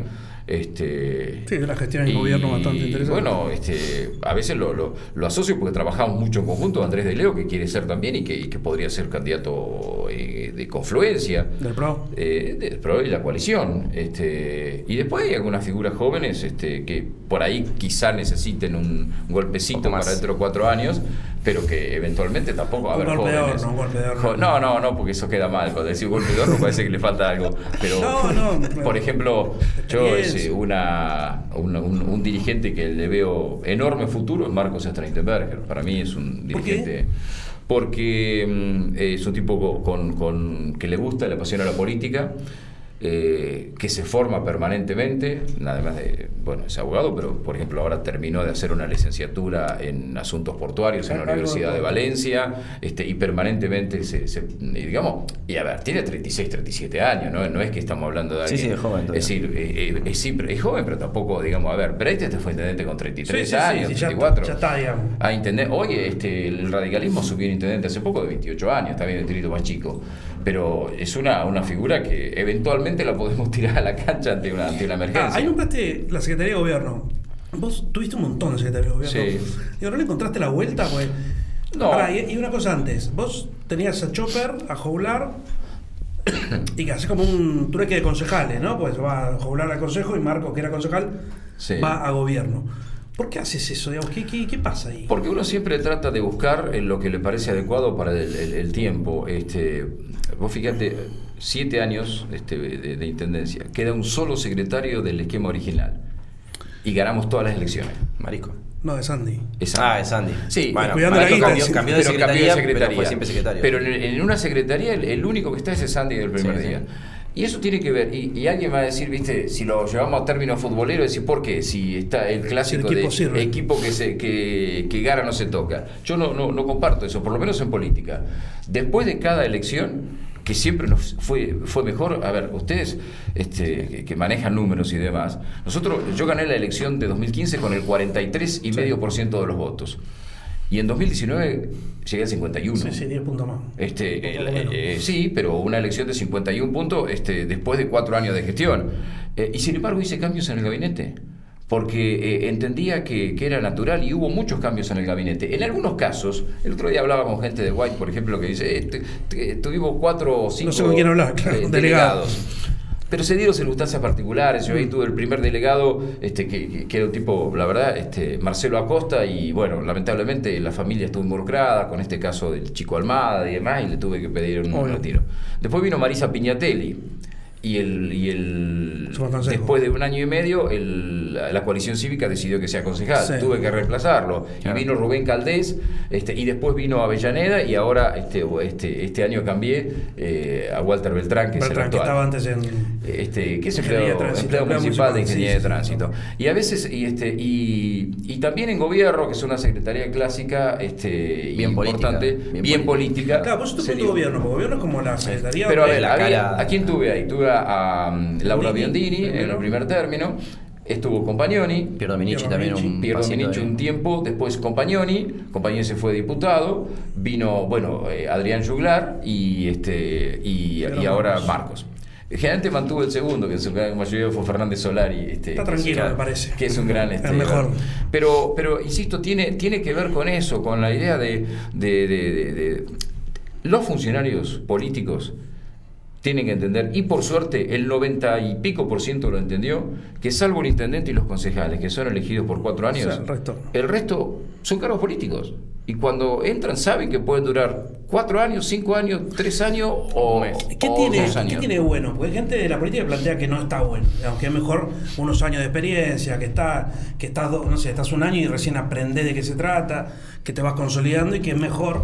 Este, sí, la gestión del gobierno bastante interesante. Bueno, este, a veces lo, lo, asocio porque trabajamos mucho en conjunto. Andrés de Leo, que quiere ser también y que, que podría ser candidato eh, de confluencia. Del PRO. Eh, del PRO y la coalición. Este, y después hay algunas figuras jóvenes este, que por ahí quizá necesiten un golpecito para dentro de cuatro años, pero que eventualmente tampoco. A ver, un golpeador, no, golpeador. No, no, no, porque eso queda mal. Cuando decís golpeador, no parece que le falta algo. Pero, no, no, por ejemplo, yo una, un, dirigente que le veo enorme futuro es Marcos Streitenberger. Para mí es un dirigente. porque mm, es un tipo con, con, que le gusta, le apasiona la política eh, que se forma permanentemente, además de, bueno, es abogado, pero por ejemplo ahora terminó de hacer una licenciatura en asuntos portuarios en la Universidad de Valencia, este, y permanentemente se, digamos, y a ver, tiene 36, 37 años, ¿no? No es que estamos hablando de alguien. Sí, sí, es joven. Es decir, eh, eh, es, es, joven, pero tampoco, digamos, a ver, Brecht este fue intendente con 33 años, 34. Ya, está, digamos. A intendente, oye, este, el radicalismo subió intendente hace poco de 28 años, está bien el tirito más chico pero es una, una figura que eventualmente la podemos tirar a la cancha ante una, ante una ah, emergencia. Ah, ahí nombraste la Secretaría de Gobierno. Vos tuviste un montón de Secretaría de Gobierno. Sí. ¿Y ahora le encontraste la vuelta? Pues, no. y, una cosa antes. Vos tenías a Chopper, a Joular, y que hace como un trueque de concejales, ¿no? Pues va a Joular al consejo y Marco, que era concejal, va a gobierno. ¿Por qué haces eso? ¿Qué, qué, pasa ahí? Porque uno siempre trata de buscar lo que le parece adecuado para el, tiempo. Este, vos fíjate, siete años este, de, intendencia, queda un solo secretario del esquema original y ganamos todas las elecciones. Marico. No, de Sandy. Ah, es Sandy. Sí, bueno, cuidando la cambió, cambió, de pero secretaría, cambió de secretaría. pero fue siempre secretario. Pero en, en una secretaría el, el único que está es el Sandy del primer Sí, día. sí. Y eso tiene que ver, y, y alguien va a decir, viste, si lo llevamos a términos futboleros, decir, ¿por qué? Si está el clásico El equipo de equipo que, se, que, que gana no se toca. Yo no, no, no comparto eso, por lo menos en política. Después de cada elección, que siempre nos fue, fue mejor, a ver, ustedes este, que, que manejan números y demás, nosotros, yo gané la elección de 2015 con el 43,5% de los votos. Y en 2019 llegué al 51. Sí, sí, 10 puntos más. Este, el- menos. eh, sí, pero una elección de 51 puntos este, después de cuatro años de gestión. Eh, y sin embargo hice cambios en el gabinete, porque eh, entendía que, que era natural y hubo muchos cambios en el gabinete. En algunos casos, el otro día hablaba con gente de White, por ejemplo, que dice, eh, tuvimos cuatro o cinco sé con quién hablar, claro, eh, delegados. Pero se dieron circunstancias particulares. Yo ahí Mm. tuve el primer delegado, este, que, que- que era un tipo, la verdad, este, Marcelo Acosta, y bueno, lamentablemente la familia estuvo involucrada con este caso del chico Almada y demás, y le tuve que pedir un Obvio. retiro. Después vino Marisa Piñatelli. Y el, y el después de un año y medio el- la, la coalición cívica decidió que sea concejal. Sí. Tuve que reemplazarlo. Claro. Y vino Rubén Caldés, este, y después vino Avellaneda, y ahora este, este, este año cambié eh, a Walter Beltrán, que Beltrán, es que el actual estaba antes en. este, que es Ingeniería empleado, de tránsito, empleado municipal de ingeniería sí, de sí, tránsito. Y a veces, y, este, y, y también en gobierno, que es una secretaría clásica, este, Bien importante, política, bien, bien política. Claro, vos dio. gobierno, porque gobierno es como la secretaría. Pero a de- ver, la había- ¿a quién tuve ahí? Tuve a, um, Laura Biondini, en el primer término, estuvo Compagnoni, Piero Dominici Piero también un Dominici de- un tiempo, después Compagnoni, Compagnoni se fue diputado, vino, bueno, eh, Adrián Juglar y este y, ahora Marcos. Marcos. Generalmente mantuvo el segundo, que en su gran mayoría fue Fernández Solari. Este, Está tranquilo, me parece. Que es un gran... El Este, mejor. Pero, pero, insisto, tiene, tiene que ver con eso, con la idea de, de- de- de- de- Los funcionarios políticos tienen que entender, y por suerte el 90 y pico por ciento lo entendió, que salvo el intendente y los concejales, que son elegidos por cuatro años, O sea, el resto. el resto son cargos políticos. Y cuando entran saben que pueden durar cuatro años, cinco años, tres años o, ¿Qué o tiene, dos años. ¿Qué tiene de bueno? Porque hay gente de la política que plantea que no está bueno. Digamos, que es mejor unos años de experiencia, que está, que estás, no sé, estás un año y recién aprendés de qué se trata, que te vas consolidando y que es mejor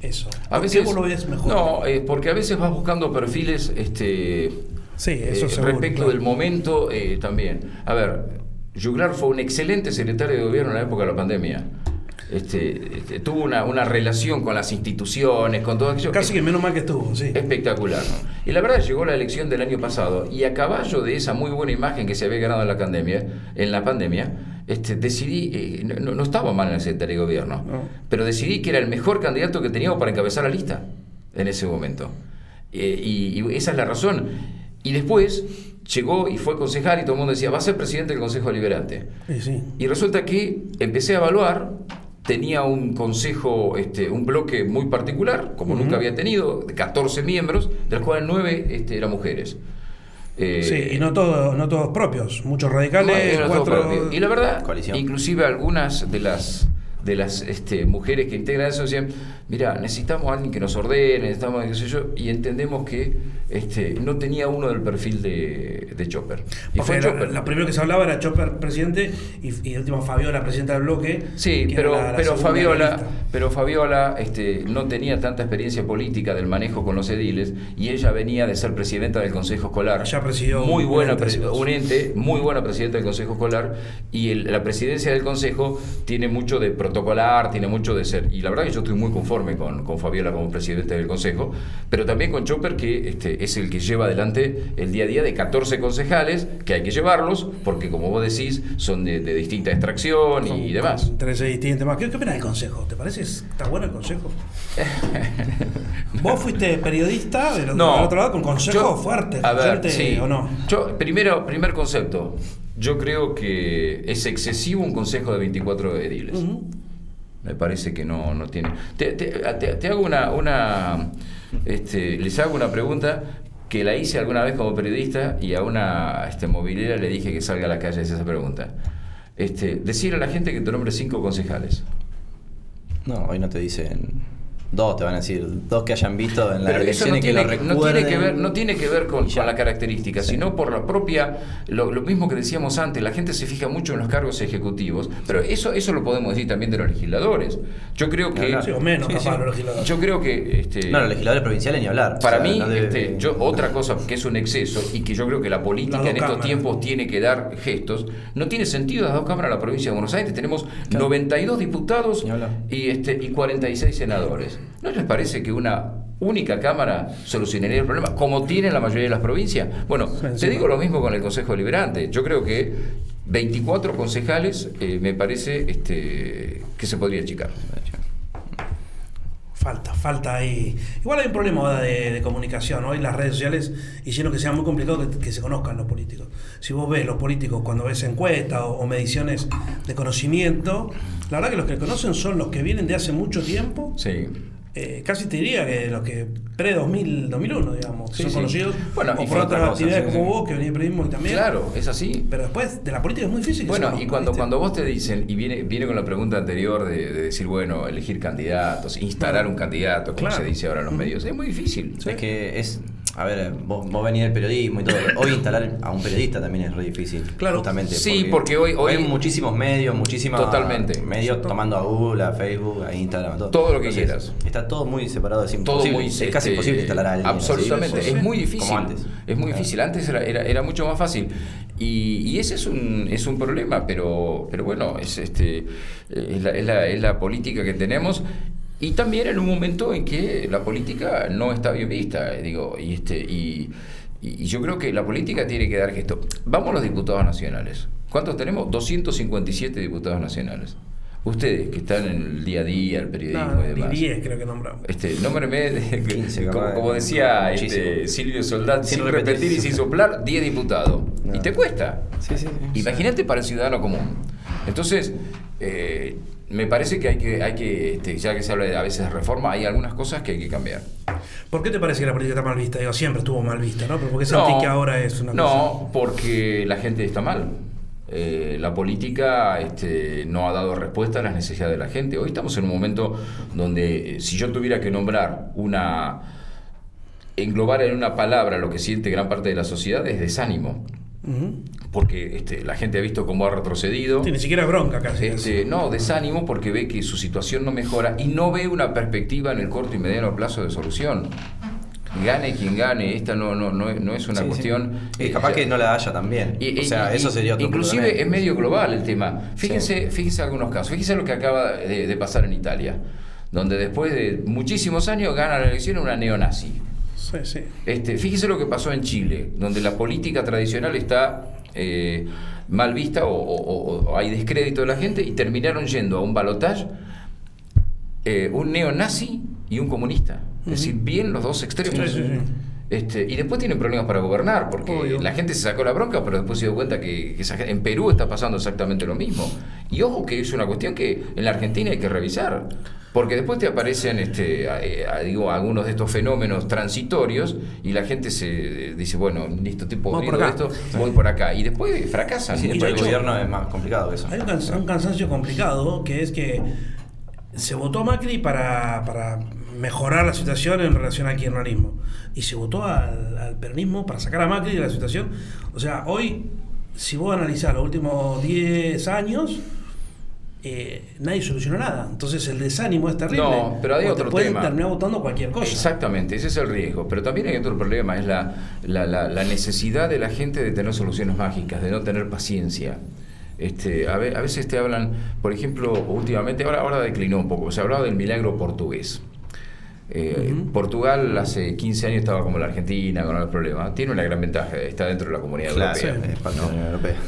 eso. A ¿Por veces, qué vos lo ves mejor? No, eh, porque a veces vas buscando perfiles este, Sí, eso eh, seguro, respecto claro. del momento eh, también. A ver, Juglar fue un excelente secretario de gobierno en la época de la pandemia. Este, este, tuvo una, una relación con las instituciones, con todo aquello. Casi que menos mal que estuvo, sí. Espectacular. ¿no? Y la verdad llegó la elección del año pasado y a caballo de esa muy buena imagen que se había ganado en la pandemia, en la pandemia este, decidí, eh, no, no estaba mal en la Secretaría de Gobierno, No. pero decidí que era el mejor candidato que teníamos para encabezar la lista en ese momento. Eh, y, y esa es la razón. Y después llegó y fue concejal y todo el mundo decía, va a ser presidente del Consejo Liberante. Sí, sí. Y resulta que empecé a evaluar, tenía un consejo, este, un bloque muy particular, como nunca había tenido, de 14 miembros, de los cuales 9 este, eran mujeres. Eh, Sí, y no todos, no todos propios, muchos radicales, no, cuatro... Y la verdad, Coalición. inclusive algunas de las de las este, mujeres que integran eso decían, mira, necesitamos a alguien que nos ordene, necesitamos qué sé yo, y entendemos que este, no tenía uno del perfil de, de Chopper. Y fue la, Chopper. la primero que se hablaba era Chopper presidente y, y de último Fabiola, presidenta del bloque. Sí, pero, era la- la pero Fabiola, pero Fabiola este, no tenía tanta experiencia política del manejo con los ediles y ella venía de ser presidenta del Consejo Escolar. Ya presidió muy un buena ente, un ente, muy buena presidenta del Consejo Escolar y el- la presidencia del Consejo tiene mucho de protocolar, tiene mucho de ser. Y la verdad que yo estoy muy conforme con, con Fabiola como presidente del Consejo, pero también con Chopper que este, es el que lleva adelante el día a día de 14 concejales que hay que llevarlos porque como vos decís son de, de distinta extracción y, Con- demás. con Intereses distintos. más. ¿Qué, qué opinas del consejo? ¿Te parece? ¿Está bueno el consejo? ¿Vos fuiste periodista otro, No. del otro lado con consejo Yo- fuerte? A ver, gente, sí. ¿O no? Yo, primero, primer concepto. Yo creo que es excesivo un consejo de 24 ediles. Me parece que no, no tiene. Te, te- te- hago una, una este, les hago una pregunta que la hice alguna vez como periodista y a una este, movilera le dije que salga a la calle y esa pregunta. Este, decir a la gente que te nombre cinco concejales. No, hoy no te dicen dos te van a decir, dos que hayan visto en la elección no que lo no tiene que ver, no tiene que ver con, la característica, sino por la propia, lo, mismo que decíamos antes, la gente se fija mucho en los cargos ejecutivos, pero eso, eso lo podemos decir también de los legisladores. Yo creo que. o menos, los legisladores. Yo creo que. Este, no, los legisladores provinciales ni hablar. Para mí, este, yo, otra cosa que es un exceso y que yo creo que la política en estos tiempos tiene que dar gestos, no tiene sentido las dos cámaras de la provincia de Buenos Aires. Tenemos 92 diputados y, este, y 46 senadores. ¿No les parece que una única Cámara solucionaría el problema, como tienen la mayoría de las provincias? Bueno, te digo lo mismo con el Consejo Deliberante. Yo creo que 24 concejales eh, me parece este, que se podría achicar. Falta, falta ahí. Igual hay un problema de, comunicación. Hoy las redes sociales hicieron que sea muy complicado que, se conozcan los políticos. Si vos ves los políticos cuando ves encuestas o, mediciones de conocimiento, la verdad que los que conocen son los que vienen de hace mucho tiempo. Sí eh, casi te diría que los que pre-2000, 2001, digamos, son conocidos, bueno, o por otras actividades como vos, que venís periodismo y también. Claro, es así. Pero después de la política es muy difícil. bueno, y cuando, cuando vos te dicen, y viene, viene con la pregunta anterior de, decir, bueno, elegir candidatos, instalar un candidato, como se dice ahora en los medios, es muy difícil. Es que es a ver, vos, vos venís del periodismo y todo. Hoy instalar a un periodista también es re difícil. Claro. Justamente. Sí, porque, hoy, hoy. Hay muchísimos medios, muchísimas. Totalmente. Medios tomando a Google, a Facebook, a Instagram, todo. Todo lo que quieras. Está todo muy separado. Es todo muy, es casi imposible este, instalar a alguien. Absolutamente. Es muy difícil. Como antes. Es muy difícil. Antes era, era, mucho más fácil. Y, y, ese es un, es un problema, pero, pero bueno, es, este, es la, es, la, es la política que tenemos y también en un momento en que la política no está bien vista, eh, digo, y este y, y, yo creo que la política tiene que dar gesto. Vamos a los diputados nacionales. ¿Cuántos tenemos? 257 diputados nacionales. Ustedes que están en el día a día, el periodismo y demás. 10 creo que nombramos. Este, nómbreme, 15, como, como, decía este, Silvio Soldán, sin, repetir, y sin soplar, 10 diputados. Y te cuesta. Sí, sí, Imagínate para el ciudadano común. Entonces, eh, me parece que hay que, hay que este, ya que se habla de, a veces de reforma, hay algunas cosas que hay que cambiar. ¿Por qué te parece que la política está mal vista? Digo, siempre estuvo mal vista, ¿no? Pero ¿por qué sentís que ahora es una no, cosa? Porque la gente está mal. Eh, la política este, no ha dado respuesta a las necesidades de la gente. Hoy estamos en un momento donde eh, si yo tuviera que nombrar una, englobar en una palabra lo que siente gran parte de la sociedad es desánimo porque este, la gente ha visto cómo ha retrocedido. ni siquiera bronca casi. Este, no, desánimo porque ve que su situación no mejora y no ve una perspectiva en el corto y mediano plazo de solución. Gane quien gane, esta no, no, no, es una cuestión. Y capaz que no la haya también. o sea, eso sería otro Inclusive es medio global el tema. Fíjense, fíjense algunos casos. Fíjense lo que acaba de, pasar en Italia, donde después de muchísimos años gana la elección una neonazi. Este, fíjese lo que pasó en Chile, donde la política tradicional está eh, mal vista o, hay descrédito de la gente y terminaron yendo a un balotaje eh, un neonazi y un comunista. Es decir, bien los dos extremos. Este, y después tienen problemas para gobernar, porque la gente se sacó la bronca, pero después se dio cuenta que, en Perú está pasando exactamente lo mismo. Y ojo que es una cuestión que en la Argentina hay que revisar. Porque después te aparecen este, digo, algunos de estos fenómenos transitorios y la gente se dice, bueno, listo, tipo, voy por esto, voy por acá. Y después fracasan. y el gobierno es más complicado que eso. Hay un, cansancio complicado que es que se votó Macri para, para mejorar la situación en relación al kirchnerismo. Y se votó al, al, peronismo para sacar a Macri de la situación. O sea, hoy, si vos analizás los últimos 10 años, eh, nadie solucionó nada. Entonces el desánimo es terrible. No, pero hay otro pueden terminar votando cualquier cosa. Exactamente, ese es el riesgo. Pero también hay otro problema, es la, la, necesidad de la gente de tener soluciones mágicas, de no tener paciencia. Este, a, veces te hablan, por ejemplo, últimamente, ahora, ahora declinó un poco, se hablaba del milagro portugués. Eh, Portugal hace 15 años estaba como la Argentina con el problema. Tiene una gran ventaja, está dentro de la comunidad europea,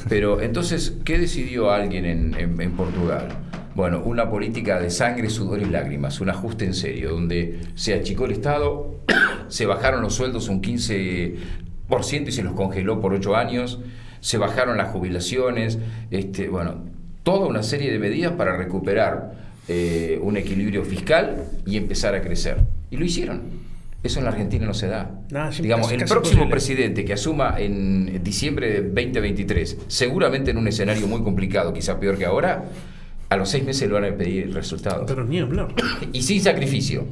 Pero entonces, ¿qué decidió alguien en, Portugal? Bueno, una política de sangre, sudor y lágrimas, un ajuste en serio, donde se achicó el Estado, se bajaron los sueldos un 15% y se los congeló por 8 años, se bajaron las jubilaciones, este, bueno, toda una serie de medidas para recuperar eh, un equilibrio fiscal y empezar a crecer. Y lo hicieron. Eso en la Argentina no se da. Digamos, el próximo presidente que asuma en diciembre de 2023, seguramente en un escenario muy complicado, quizá peor que ahora, a los seis meses le van a pedir resultados. Pero ni hablar. Y sin sacrificio.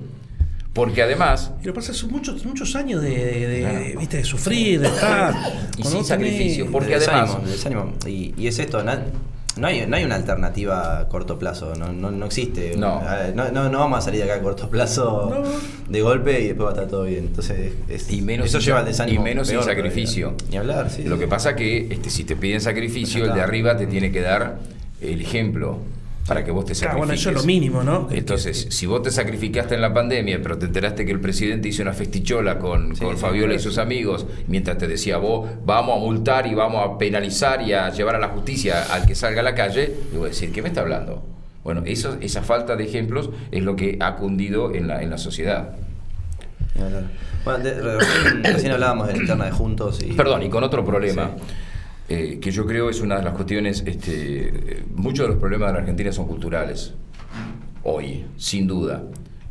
Porque además. Y lo pasa son muchos, muchos años de, ¿viste? de sufrir, de estar. y sin sacrificio. Porque además. Y, y, es esto, no hay, no hay una alternativa a corto plazo, no, no, no existe. No. no. no. vamos a salir de acá a corto plazo de golpe y después va a estar todo bien. Entonces, y menos eso lleva al desánimo. Y menos sin sacrificio. Ni hablar, sí. Lo que pasa que este, si te piden sacrificio, el de arriba te tiene que dar el ejemplo para que vos te sacrifiques. bueno, eso es lo mínimo, ¿no? Entonces, si vos te sacrificaste en la pandemia, pero te enteraste que el presidente hizo una festichola con, con Fabiola y sus amigos, mientras te decía vos, vamos a multar y vamos a penalizar y a llevar a la justicia al que salga a la calle, le voy a decir, ¿qué me está hablando? Bueno, eso, esa falta de ejemplos es lo que ha cundido en la, en la sociedad. Bueno, recién, hablábamos de la interna de Juntos y... Perdón, y con otro problema. Eh, que yo creo es una de las cuestiones, este, muchos de los problemas de la Argentina son culturales, hoy, sin duda.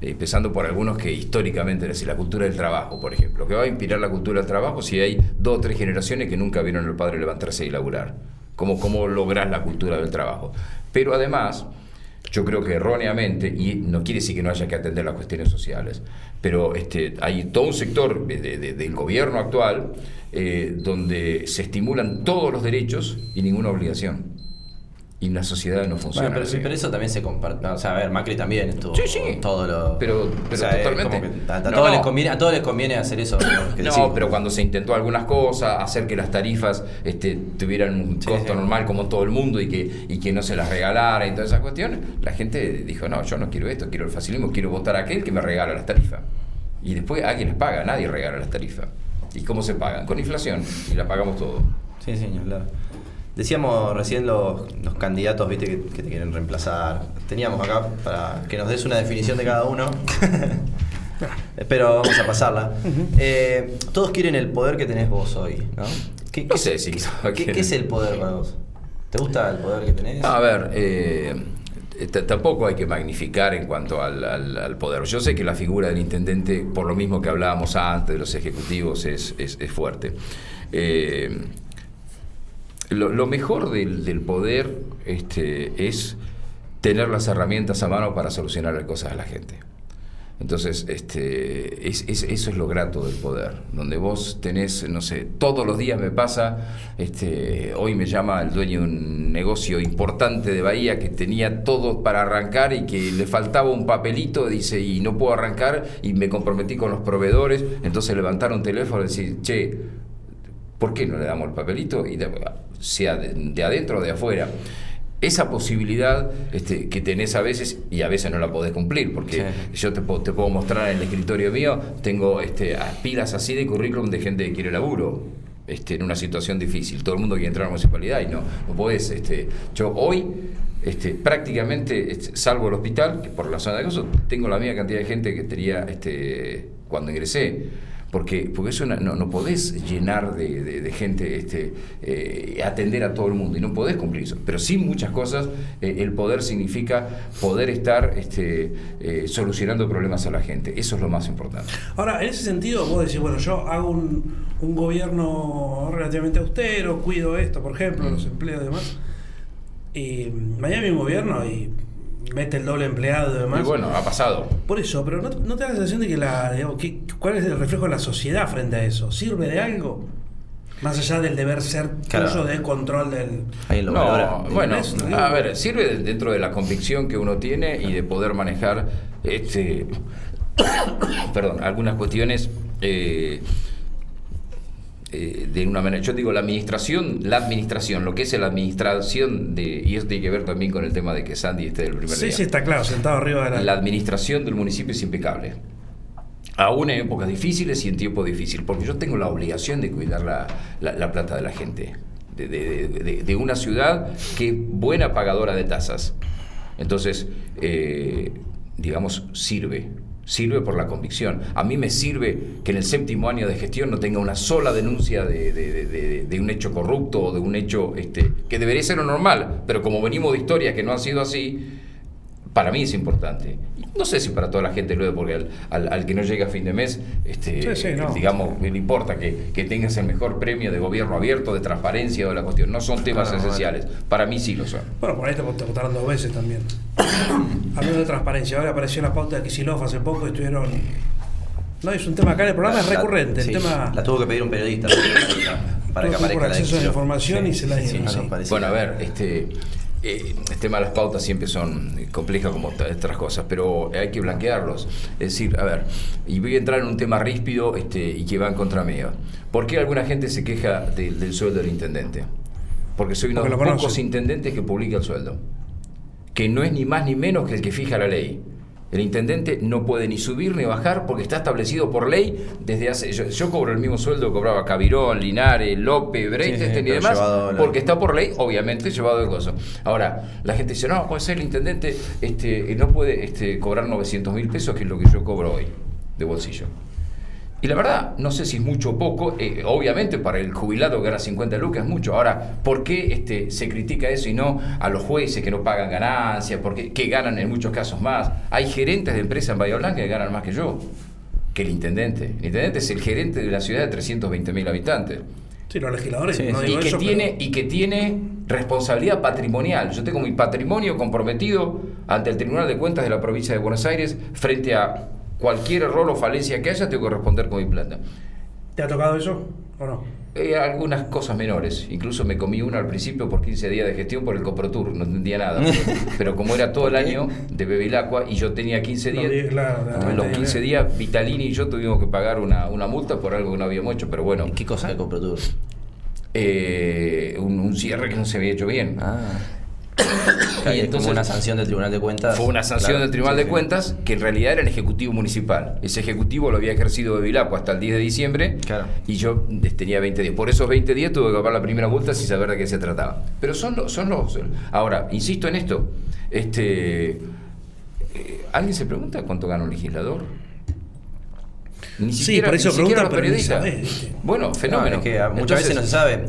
Eh, empezando por algunos que históricamente, es decir, la cultura del trabajo, por ejemplo, que va a inspirar la cultura del trabajo si hay dos o tres generaciones que nunca vieron al padre levantarse y laburar. ¿Cómo, cómo lograr la cultura del trabajo? Pero además, yo creo que erróneamente, y no quiere decir que no haya que atender las cuestiones sociales, pero este, hay todo un sector del gobierno actual eh, donde se estimulan todos los derechos y ninguna obligación. Y la sociedad no funciona. pero, pero, eso también se comparte. O sea, a ver, Macri también estuvo. Sí, sí. Todo lo. Pero, totalmente. a, todos les conviene, a todos les conviene hacer eso. no, pero cuando se intentó algunas cosas, hacer que las tarifas este, tuvieran un costo normal como todo el mundo y que, y que no se las regalara y todas esas cuestiones, la gente dijo: No, yo no quiero esto, quiero el facilismo, quiero votar a aquel que me regala las tarifas. Y después alguien les paga, nadie regala las tarifas. ¿Y cómo se pagan? Con inflación. Y la pagamos todo. Sí, señor, claro. Decíamos recién los, candidatos ¿viste? Que, te quieren reemplazar. Teníamos acá para que nos des una definición de cada uno. Espero vamos a pasarla. Eh, todos quieren el poder que tenés vos hoy, ¿no? ¿Qué, sé si ¿qué, es el poder para vos? ¿Te gusta el poder que tenés? A ver, eh, tampoco hay que magnificar en cuanto al, poder. Yo sé que la figura del intendente, por lo mismo que hablábamos antes de los ejecutivos, es, fuerte. Eh, lo, mejor del, poder este, es tener las herramientas a mano para solucionar las cosas a la gente. Entonces, este, es, eso es lo grato del poder, donde vos tenés, no sé, todos los días me pasa, este, hoy me llama el dueño de un negocio importante de Bahía que tenía todo para arrancar y que le faltaba un papelito, dice, y no puedo arrancar, y me comprometí con los proveedores, entonces levantaron teléfono y decir, che, ¿por qué no le damos el papelito? Y sea de, adentro o de afuera esa posibilidad este, que tenés a veces y a veces no la podés cumplir, porque yo te, te, puedo mostrar en el escritorio mío, tengo este, pilas así de currículum de gente que quiere laburo. Este, en una situación difícil, todo el mundo quiere entrar a la municipalidad y no, no podés. Este, yo hoy este, prácticamente, este, salvo el hospital, que por la zona de gozo, tengo la misma cantidad de gente que tenía este, cuando ingresé porque, porque eso no, podés llenar de, gente, este, eh, atender a todo el mundo y no podés cumplir eso. Pero sí muchas cosas, eh, el poder significa poder estar este, eh, solucionando problemas a la gente. Eso es lo más importante. Ahora, en ese sentido, vos decís, bueno, yo hago un, gobierno relativamente austero, cuido esto, por ejemplo, los empleos y demás. Y mañana mi gobierno y mete el doble empleado y demás. Y bueno, ha pasado. Por eso, pero ¿no, te da la sensación de que la. ¿Cuál es el reflejo de la sociedad frente a eso? ¿Sirve de algo? Más allá del deber ser claro. de control del. no, bueno, a ver, sirve dentro de la convicción que uno tiene y de poder manejar este. perdón, algunas cuestiones. Eh, eh, de una manera, yo digo la administración, la administración, lo que es la administración de, y eso tiene que ver también con el tema de que Sandy esté del primer día. Sí, sí, está claro, sentado arriba de la... La administración del municipio es impecable. Aún en épocas difíciles y en tiempo difícil, porque yo tengo la obligación de cuidar la, la, plata de la gente, de, de, de, una ciudad que es buena pagadora de tasas. Entonces, eh, digamos, sirve sirve por la convicción. A mí me sirve que en el séptimo año de gestión no tenga una sola denuncia de, un hecho corrupto o de un hecho este, que debería ser lo normal, pero como venimos de historias que no han sido así, para mí es importante. No sé si para toda la gente luego, porque al, que no llega a fin de mes, este, digamos, me importa que, tengas el mejor premio de gobierno abierto, de transparencia o de la cuestión. No son temas esenciales. Para mí sí lo son. Bueno, por ahí te votaron dos veces también. Hablando de transparencia, ahora apareció la pauta de Kisilov hace poco, estuvieron No, es un tema acá en el programa, es recurrente. el tema... La tuvo que pedir un periodista para que aparezca por acceso la a la información y se la dieron. bueno, a ver, este, eh, el tema de las pautas siempre son complejas como otras cosas, pero hay que blanquearlos. Es decir, a ver, y voy a entrar en un tema ríspido este, y que va en contra mío. ¿Por qué alguna gente se queja del sueldo del intendente? Porque soy uno de los pocos intendentes que publica el sueldo, que no es ni más ni menos que el que fija la ley. El intendente no puede ni subir ni bajar porque está establecido por ley desde hace. Yo, cobro el mismo sueldo que cobraba Cabirón, Linares, López, Breitesten y demás, porque está por ley, obviamente, llevado de cosas. Ahora, la gente dice, no, puede ser el intendente, este, no puede este, cobrar 900 mil pesos, que es lo que yo cobro hoy, de bolsillo. Y la verdad, no sé si es mucho o poco, eh, obviamente para el jubilado que gana 50 lucas es mucho. Ahora, ¿por qué este, se critica eso y no a los jueces que no pagan ganancias, porque, que ganan en muchos casos más? Hay gerentes de empresas en Bahía Blanca que ganan más que yo, que el intendente. El intendente es el gerente de la ciudad de 320 mil habitantes. Sí, los legisladores. y, que tiene, y que tiene responsabilidad patrimonial. Yo tengo mi patrimonio comprometido ante el Tribunal de Cuentas de la provincia de Buenos Aires frente a cualquier error o falencia que haya, tengo que responder con mi plata. ¿Te ha tocado eso o no? Eh, algunas cosas menores. Incluso me comí una al principio por 15 días de gestión por el Coprotour, no entendía nada. Pero como era todo el año de Bevilacqua y yo tenía 15 días, en los 15 días Vitalini y yo tuvimos que pagar una, multa por algo que no habíamos hecho, pero bueno. ¿Qué cosa de Coprotour? Eh, un, un, cierre que no se había hecho bien. Ah y entonces, fue una sanción del Tribunal de Cuentas. Fue una sanción del Tribunal de Cuentas que en realidad era el Ejecutivo Municipal. Ese Ejecutivo lo había ejercido de Vilapo hasta el 10 de diciembre y yo tenía 20 días. Por esos 20 días tuve que pagar la primera multa sin saber de qué se trataba. Pero son los... Son los ahora, insisto en esto. Este, eh, ¿Alguien se pregunta cuánto gana un legislador? Ni sí, por eso preguntan los periodistas. bueno, fenómeno. que muchas veces no se sabe.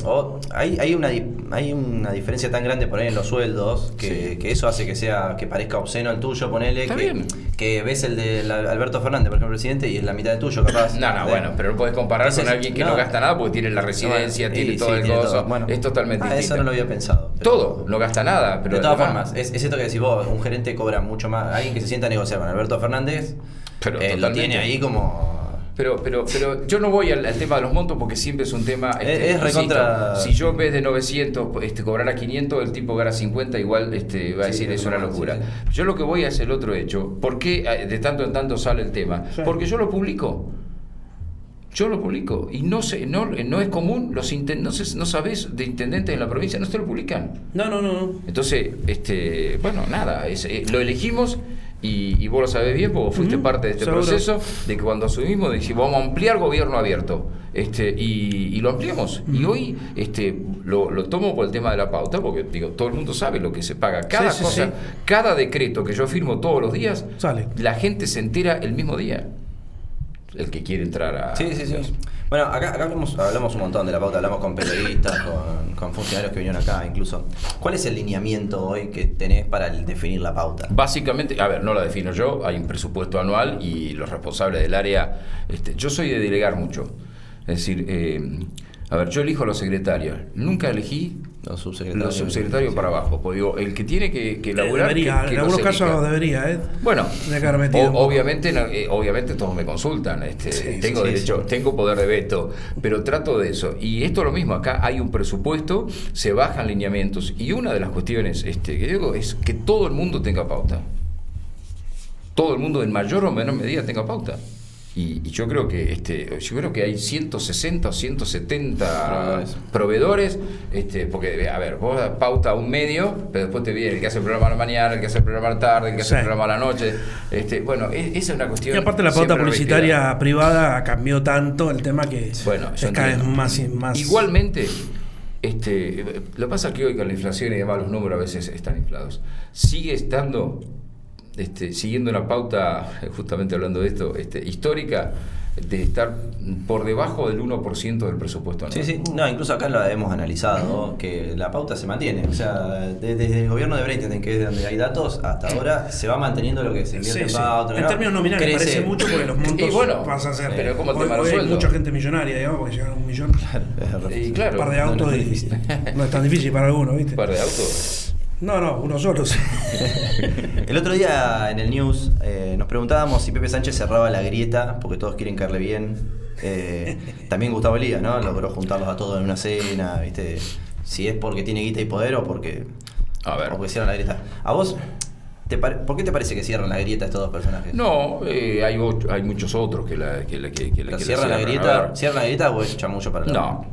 hay, hay, una, hay una diferencia tan grande por ahí en los sueldos que, que eso hace que sea que parezca obsceno el tuyo, ponele. Que, que, ves el de Alberto Fernández, por ejemplo, presidente, y es la mitad de tuyo, capaz. No, no, bueno, pero no puedes comparar con alguien que no, gasta nada porque tiene la residencia, tiene todo el gozo. Bueno, es totalmente ah, Eso no lo había pensado. todo, no gasta nada. Pero de todas formas, es, es, esto que decís vos, un gerente cobra mucho más. Alguien que se sienta a negociar con Alberto Fernández, pero eh, lo tiene ahí como pero, pero, pero yo no voy al, tema de los montos porque siempre es un tema. Este, es recontra. Si yo en vez de 900 este, cobrara 500, el tipo gana 50, igual este, va a decir es una locura. Yo lo que voy a es el otro hecho. ¿Por qué eh, de tanto en tanto sale el tema? Porque yo lo publico. Yo lo publico y no sé, no, no es común, los no, no sabes de intendentes en la provincia, no se lo publican. No, no, no. Entonces, este, bueno, nada, es, eh, lo elegimos y, vos lo sabés bien porque fuiste parte de este proceso, de que cuando asumimos dijimos vamos a ampliar gobierno abierto este, y, lo ampliamos. Y hoy este, lo, tomo por el tema de la pauta, porque digo, todo el mundo sabe lo que se paga. Cada cosa, cada decreto que yo firmo todos los días, Sale. la gente se entera el mismo día. El que quiere entrar a. Sí, sí, sí. Bueno, acá, hablamos, hablamos, un montón de la pauta, hablamos con periodistas, con, funcionarios que vinieron acá incluso. ¿Cuál es el lineamiento hoy que tenés para definir la pauta? Básicamente, a ver, no la defino yo, hay un presupuesto anual y los responsables del área, este, yo soy de delegar mucho. Es decir, eh, a ver, yo elijo a los secretarios, nunca elegí los subsecretarios, para abajo. Pues digo, el que tiene que, que elaborar. en algunos casos debería, ¿eh? Bueno, obviamente, eh, obviamente todos me consultan. Este, tengo derecho, tengo poder de veto, pero trato de eso. Y esto es lo mismo, acá hay un presupuesto, se bajan lineamientos. Y una de las cuestiones este, que digo es que todo el mundo tenga pauta. Todo el mundo en mayor o menor medida tenga pauta. Y, yo creo que este, yo creo que hay 160 o 170 proveedores, este, porque a ver, vos pauta un medio, pero después te viene el que hace el programa a la mañana, el que hace el programa a la tarde, el que hace el programa a la noche. Este, bueno, esa es una cuestión. Y aparte la pauta publicitaria privada cambió tanto el tema que bueno, es cada vez más y más. Igualmente, este, lo que pasa es que hoy con la inflación y demás los números a veces están inflados. Sigue estando este, siguiendo una pauta, justamente hablando de esto, este, histórica, de estar por debajo del 1% del presupuesto anual. Sí, sí, no, incluso acá lo hemos analizado, que la pauta se mantiene. O sea, desde el gobierno de Breiten, que es donde hay datos, hasta ahora se va manteniendo lo que se invierte en pauta. En términos nominales parece mucho porque los montos bueno, pasan a ser. Pero como tema de Hay mucha gente millonaria, digamos, porque llegan a un millón. y claro, un par de autos no, es, no es tan difícil para algunos, ¿viste? Un par de autos. No, no, uno solo. el otro día en el news eh, nos preguntábamos si Pepe Sánchez cerraba la grieta, porque todos quieren caerle bien. Eh, también Gustavo Elías, ¿no? Logró juntarlos a todos en una cena, ¿viste? Si es porque tiene guita y poder o porque, a ver. O porque cierran la grieta. ¿A vos ¿Por qué te parece que cierran la grieta estos dos personajes? No, eh, hay, hay muchos otros que la que, la, que, la, cierran, la grieta. ¿Cierran la grieta o es chamuyo para el No.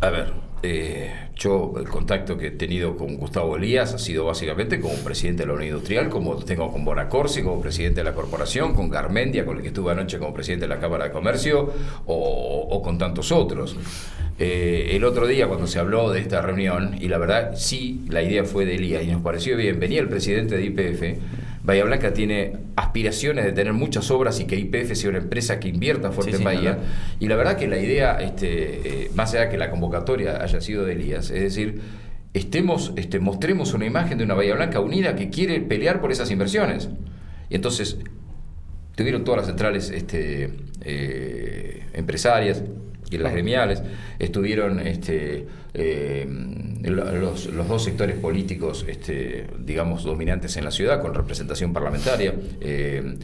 A ver, eh, yo el contacto que he tenido con Gustavo Elías ha sido básicamente como presidente de la Unión Industrial, como tengo con Bonacorsi como presidente de la corporación, con Garmendia, con el que estuve anoche como presidente de la Cámara de Comercio, o, con tantos otros. Eh, el otro día cuando se habló de esta reunión, y la verdad sí, la idea fue de Elías y nos pareció bien, venía el presidente de IPF, Bahía Blanca tiene aspiraciones de tener muchas obras y que IPF sea una empresa que invierta fuerte en Bahía. Y la verdad que la idea, este, eh, más allá de que la convocatoria haya sido de Elías, es decir, estemos, este, mostremos una imagen de una Bahía Blanca unida que quiere pelear por esas inversiones. Y entonces tuvieron todas las centrales este, eh, empresarias y las gremiales, estuvieron este, eh, los, dos sectores políticos, este, digamos, dominantes en la ciudad, con representación parlamentaria, eh,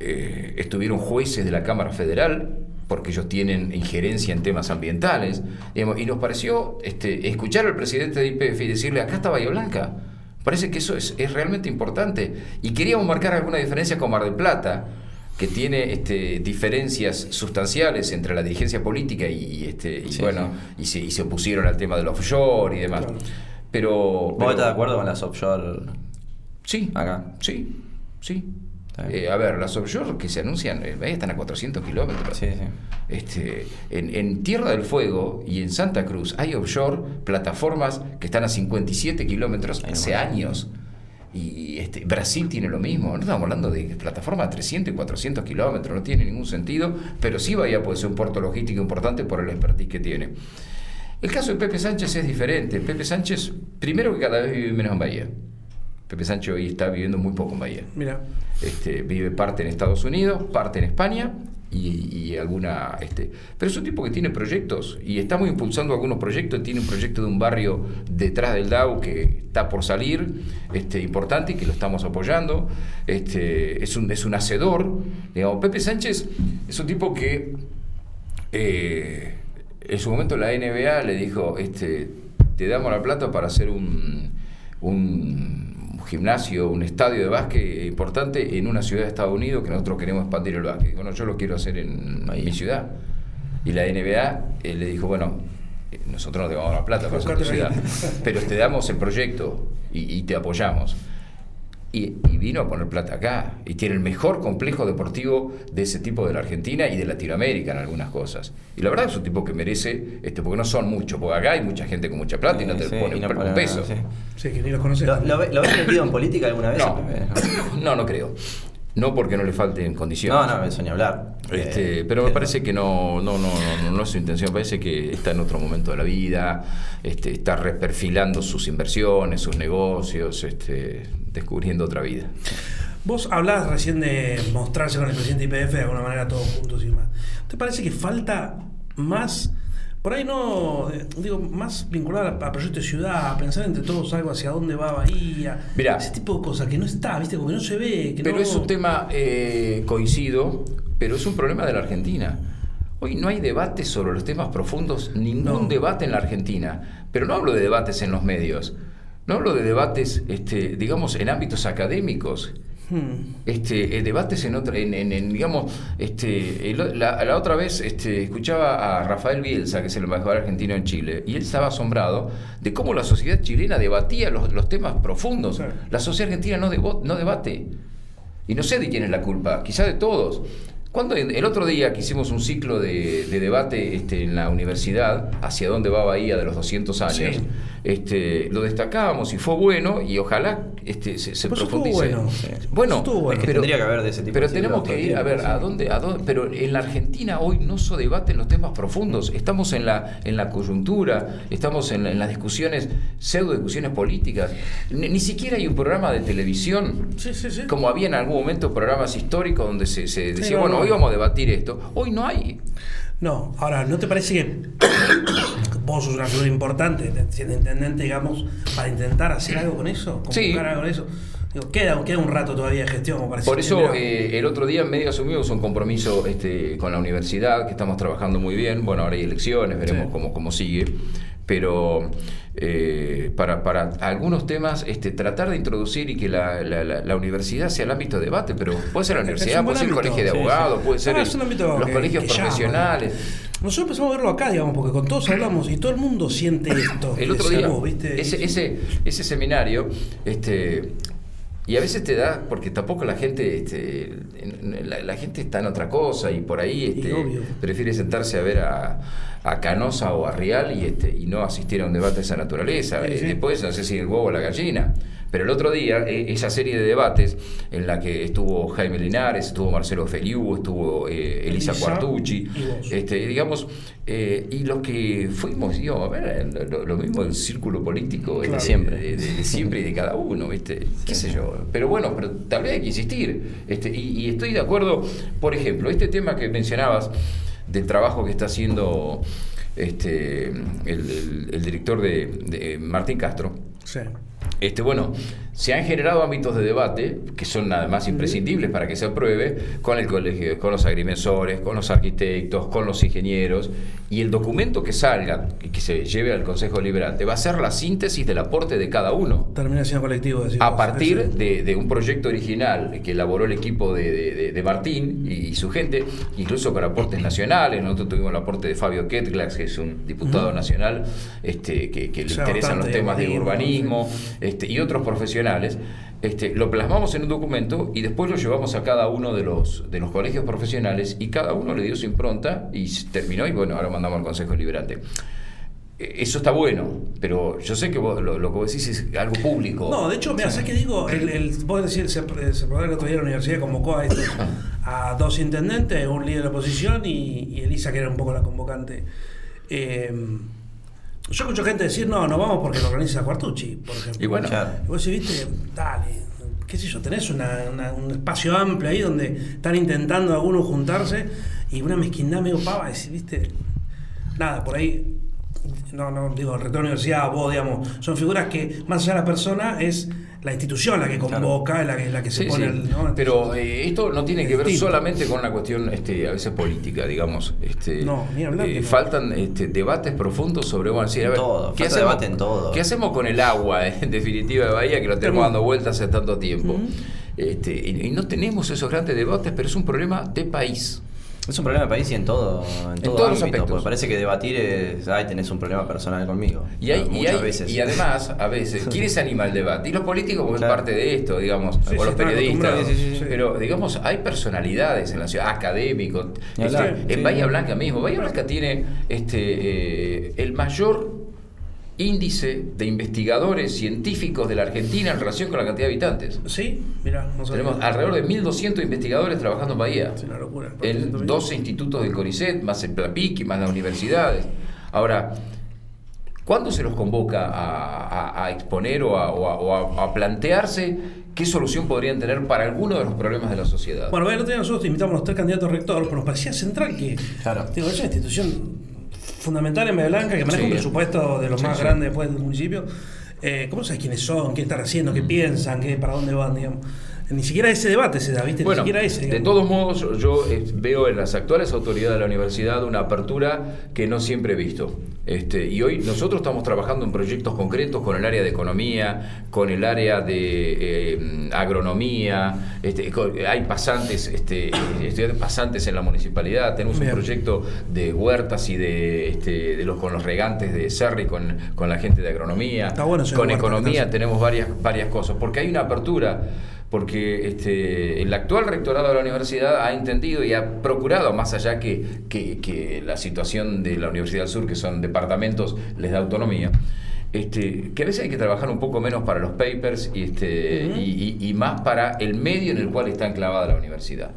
eh, estuvieron jueces de la Cámara Federal, porque ellos tienen injerencia en temas ambientales, y nos pareció este, escuchar al presidente de IPF y decirle, acá está Bahía Blanca. Parece que eso es, es realmente importante. Y queríamos marcar alguna diferencia con Mar del Plata, que tiene este, diferencias sustanciales entre la dirigencia política y, este, y bueno, Y, se, y se opusieron al tema del offshore y demás. Pero, ¿Vos estás de acuerdo con las offshore? Sí, acá. Sí, sí. Eh, a ver, las offshore que se anuncian eh, están a 400 kilómetros. Sí, sí. Este, en, en, Tierra del Fuego y en Santa Cruz hay offshore plataformas que están a 57 kilómetros hace años. Y este, Brasil tiene lo mismo, no estamos hablando de plataformas de 300 y 400 kilómetros, no tiene ningún sentido, pero sí Bahía puede ser un puerto logístico importante por el expertise que tiene. El caso de Pepe Sánchez es diferente. Pepe Sánchez, primero que cada vez vive menos en Bahía. Pepe Sánchez hoy está viviendo muy poco en Bahía. Mira. Este, vive parte en Estados Unidos, parte en España y, alguna... Este, pero es un tipo que tiene proyectos y estamos impulsando algunos proyectos. Tiene un proyecto de un barrio detrás del DAO que está por salir, este, importante y que lo estamos apoyando. Este, es, un, es un hacedor. Digamos, Pepe Sánchez es un tipo que eh, en su momento la NBA le dijo, este, te damos la plata para hacer un, un gimnasio, un estadio de básquet importante en una ciudad de Estados Unidos que nosotros queremos expandir el básquet. Bueno, yo lo quiero hacer en mi ciudad. Y la NBA eh, le dijo, bueno, eh, nosotros no te vamos a dar plata para hacer tu ciudad, pero te damos el proyecto y te apoyamos. Y, vino a poner plata acá. Y tiene el mejor complejo deportivo de ese tipo de la Argentina y de Latinoamérica en algunas cosas. Y la verdad es un tipo que merece, este, porque no son muchos, porque acá hay mucha gente con mucha plata y no te pone un peso. Sí. que ni los conoces. ¿Lo, lo, metido en política alguna vez? no, no creo. No porque no le falten condiciones. No, no, eso ni hablar. Este, eh, pero me parece que no, no, no, no, no es su intención. Parece que está en otro momento de la vida, este, está reperfilando sus inversiones, sus negocios, este, descubriendo otra vida. Vos hablabas recién de mostrarse con el presidente IPF de alguna manera todos juntos y más. ¿Te parece que falta más por ahí no, digo, más vinculado a, proyectos de ciudad, a pensar entre todos algo hacia dónde va Bahía, Mirá, ese tipo de cosas que no está, ¿viste? Como que no se ve. pero es un tema, eh, coincido, pero es un problema de la Argentina. Hoy no hay debate sobre los temas profundos, ningún debate en la Argentina. Pero no hablo de debates en los medios, no hablo de debates, este, digamos, en ámbitos académicos. Hmm. Este, eh, debates en otra, en, digamos, este, la, otra vez este, escuchaba a Rafael Bielsa, que es el embajador argentino en Chile, y él estaba asombrado de cómo la sociedad chilena debatía los, temas profundos. La sociedad argentina no, no debate. Y no sé de quién es la culpa, quizá de todos. Cuando el otro día que hicimos un ciclo de, debate este, en la universidad, hacia dónde va Bahía de los 200 años, este, lo destacábamos y fue bueno y ojalá este, se, profundice. Bueno, bueno, pero, tendría que haber de ese tipo Pero tenemos que ir a ver a dónde, a dónde, pero en la Argentina hoy no se debaten los temas profundos. Estamos en la, en la coyuntura, estamos en, las discusiones, pseudo discusiones políticas. Ni, siquiera hay un programa de televisión, como había en algún momento programas históricos donde se, decía, bueno, hoy vamos a debatir esto. Hoy no hay. No, ahora, ¿no te parece que vos sos una figura importante, siendo intendente, digamos, para intentar hacer algo con eso, sí. algo con eso. queda, queda un rato todavía de gestión. Por eso eh, el otro día en medio asumimos un compromiso este, con la universidad, que estamos trabajando muy bien. Bueno, ahora hay elecciones, veremos cómo, cómo sigue pero eh, para, para, algunos temas este, tratar de introducir y que la, la, universidad sea el ámbito de debate, pero puede ser la universidad, puede ser el colegio de abogados, puede ser los colegios profesionales. Nosotros empezamos a verlo acá, digamos, porque con todos hablamos y todo el mundo siente esto. El otro día, Ese, ese, ese seminario, este, y a veces te da, porque tampoco la gente, este, la, gente está en otra cosa y por ahí este, prefiere sentarse a ver a, a, Canosa o a Real y, este, y no asistir a un debate de esa naturaleza. Después, no sé si el huevo o la gallina. Pero el otro día, e, esa serie de debates en la que estuvo Jaime Linares, estuvo Marcelo Feliu, estuvo eh, Elisa, Cuartucci, este, digamos, eh, y los que fuimos, digo, a ver, lo, mismo del círculo político de, siempre. De, siempre y de cada uno, ¿viste? qué sé yo. Pero bueno, pero tal vez hay que insistir. Este, y, estoy de acuerdo, por ejemplo, este tema que mencionabas del trabajo que está haciendo este, el, director de, Martín Castro. Sí. Este, bueno, se han generado ámbitos de debate que son nada más imprescindibles para que se apruebe con el colegio, con los agrimensores, con los arquitectos, con los ingenieros y el documento que salga y que se lleve al Consejo Liberante va a ser la síntesis del aporte de cada uno. Terminación colectiva. A partir de, un proyecto original que elaboró el equipo de, Martín y, su gente, incluso con aportes nacionales. Nosotros tuvimos el aporte de Fabio Ketglax, que es un diputado nacional este, que, le interesan los temas de urbanismo este, y otros profesionales. Este, lo plasmamos en un documento y después lo llevamos a cada uno de los, de los colegios profesionales y cada uno le dio su impronta y terminó y bueno, ahora mandamos al Consejo Liberante. E, eso está bueno, pero yo sé que vos, lo, que vos decís es algo público. No, de hecho, mira, ¿sabes qué digo? El, el, vos decís, se, se el otro día la universidad convocó a, a dos intendentes, un líder de oposición y, Elisa, que era un poco la convocante. Eh, yo escucho gente decir, no, no vamos porque lo organiza Cuartucci, por ejemplo. Y bueno, y vos decís, viste, dale, qué sé yo, tenés un espacio amplio ahí donde están intentando algunos juntarse y una mezquindad medio pava, decir, viste, nada, por ahí, no, no, digo, el rector de la universidad, vos, digamos, son figuras que más allá de la persona es la institución la que convoca, la, que, la que se pone Pero eh, esto no tiene que ver solamente con una cuestión este, a veces política, digamos. Este, no, ni hablar. Eh, faltan este, debates profundos sobre, bueno, a ver, todo, ¿qué hacemos, debate en todo. ¿Qué hacemos con el agua, en definitiva, de Bahía, que lo tenemos dando vueltas hace tanto tiempo? este, y no tenemos esos grandes debates, pero es un problema de país. Es un problema de país y en todo, en, todos los aspectos. parece que debatir es, ay, tenés un problema personal conmigo. Y, hay, y, veces. y además, a veces, ¿quién se anima al debate? Y los políticos como parte de esto, digamos, o los periodistas. pero, digamos, hay personalidades en la ciudad, académicos. Este, en Bahía Blanca mismo, Bahía Blanca tiene este eh, el mayor índice de investigadores científicos de la Argentina en relación con la cantidad de habitantes. Sí, mira, tenemos alrededor de 1.200 investigadores trabajando en Bahía. Es una locura. En 12 institutos del CONICET, más el PLAPIC, más las universidades. Ahora, ¿cuándo se los convoca a, exponer o, a, plantearse qué solución podrían tener para alguno de los problemas de la sociedad? Bueno, el otro día nosotros invitamos a los tres candidatos rector, pero nos parecía central que claro. digo, esa institución fundamental en Blanca, que maneja un presupuesto de los más grandes después del municipio. Eh, ¿Cómo sabes quiénes son? ¿Qué están haciendo? ¿Qué piensan? ¿Qué, ¿Para dónde van? Digamos? Ni siquiera ese debate se da, ¿viste? Bueno, Ni siquiera ese. De todos modos, yo eh, veo en las actuales autoridades de la universidad una apertura que no siempre he visto. Este, y hoy nosotros estamos trabajando en proyectos concretos con el área de economía, con el área de eh, agronomía, este, hay pasantes, este, estudiantes pasantes en la municipalidad, tenemos un proyecto de huertas y de, este, de los, con los regantes de Serri, con, con la gente de agronomía, con economía tenemos varias, varias cosas, porque hay una apertura porque este, el actual rectorado de la universidad ha entendido y ha procurado, más allá que, que, la situación de la Universidad del Sur, que son departamentos, les da autonomía, este, que a veces hay que trabajar un poco menos para los papers y, este, y, más para el medio en el cual está enclavada la universidad.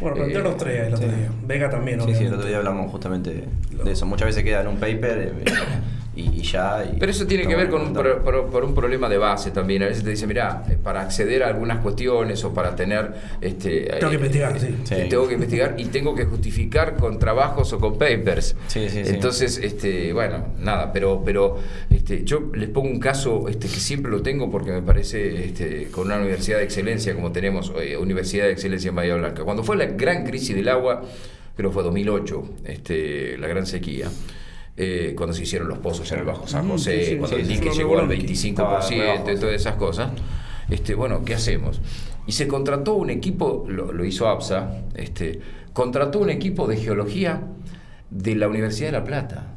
Bueno, planteó eh, los tres el otro día. Vega también, Sí, sí, el otro día hablamos justamente de eso. Muchas veces queda en un paper. Eh, y, ya. Pero eso tiene que ver con un, por, un problema de base también. A veces te dicen, mira, eh, para acceder a algunas cuestiones o para tener... Este, tengo que investigar, sí. Tengo que investigar y tengo que justificar con trabajos o con papers. Sí, sí, Entonces, este, bueno, nada, pero, pero este, yo les pongo un caso este, que siempre lo tengo porque me parece este, con una universidad de excelencia como tenemos, eh, Universidad de Excelencia en Bahía Blanca. Cuando fue la gran crisis del agua, creo que fue 2008, este, la gran sequía. Eh, cuando se hicieron los pozos en el Bajo San José, cuando el dique llegó al 25%, y todas esas cosas. Este, bueno, ¿qué hacemos? Y se contrató un equipo, lo, hizo APSA, este, contrató un equipo de geología de la Universidad de La Plata.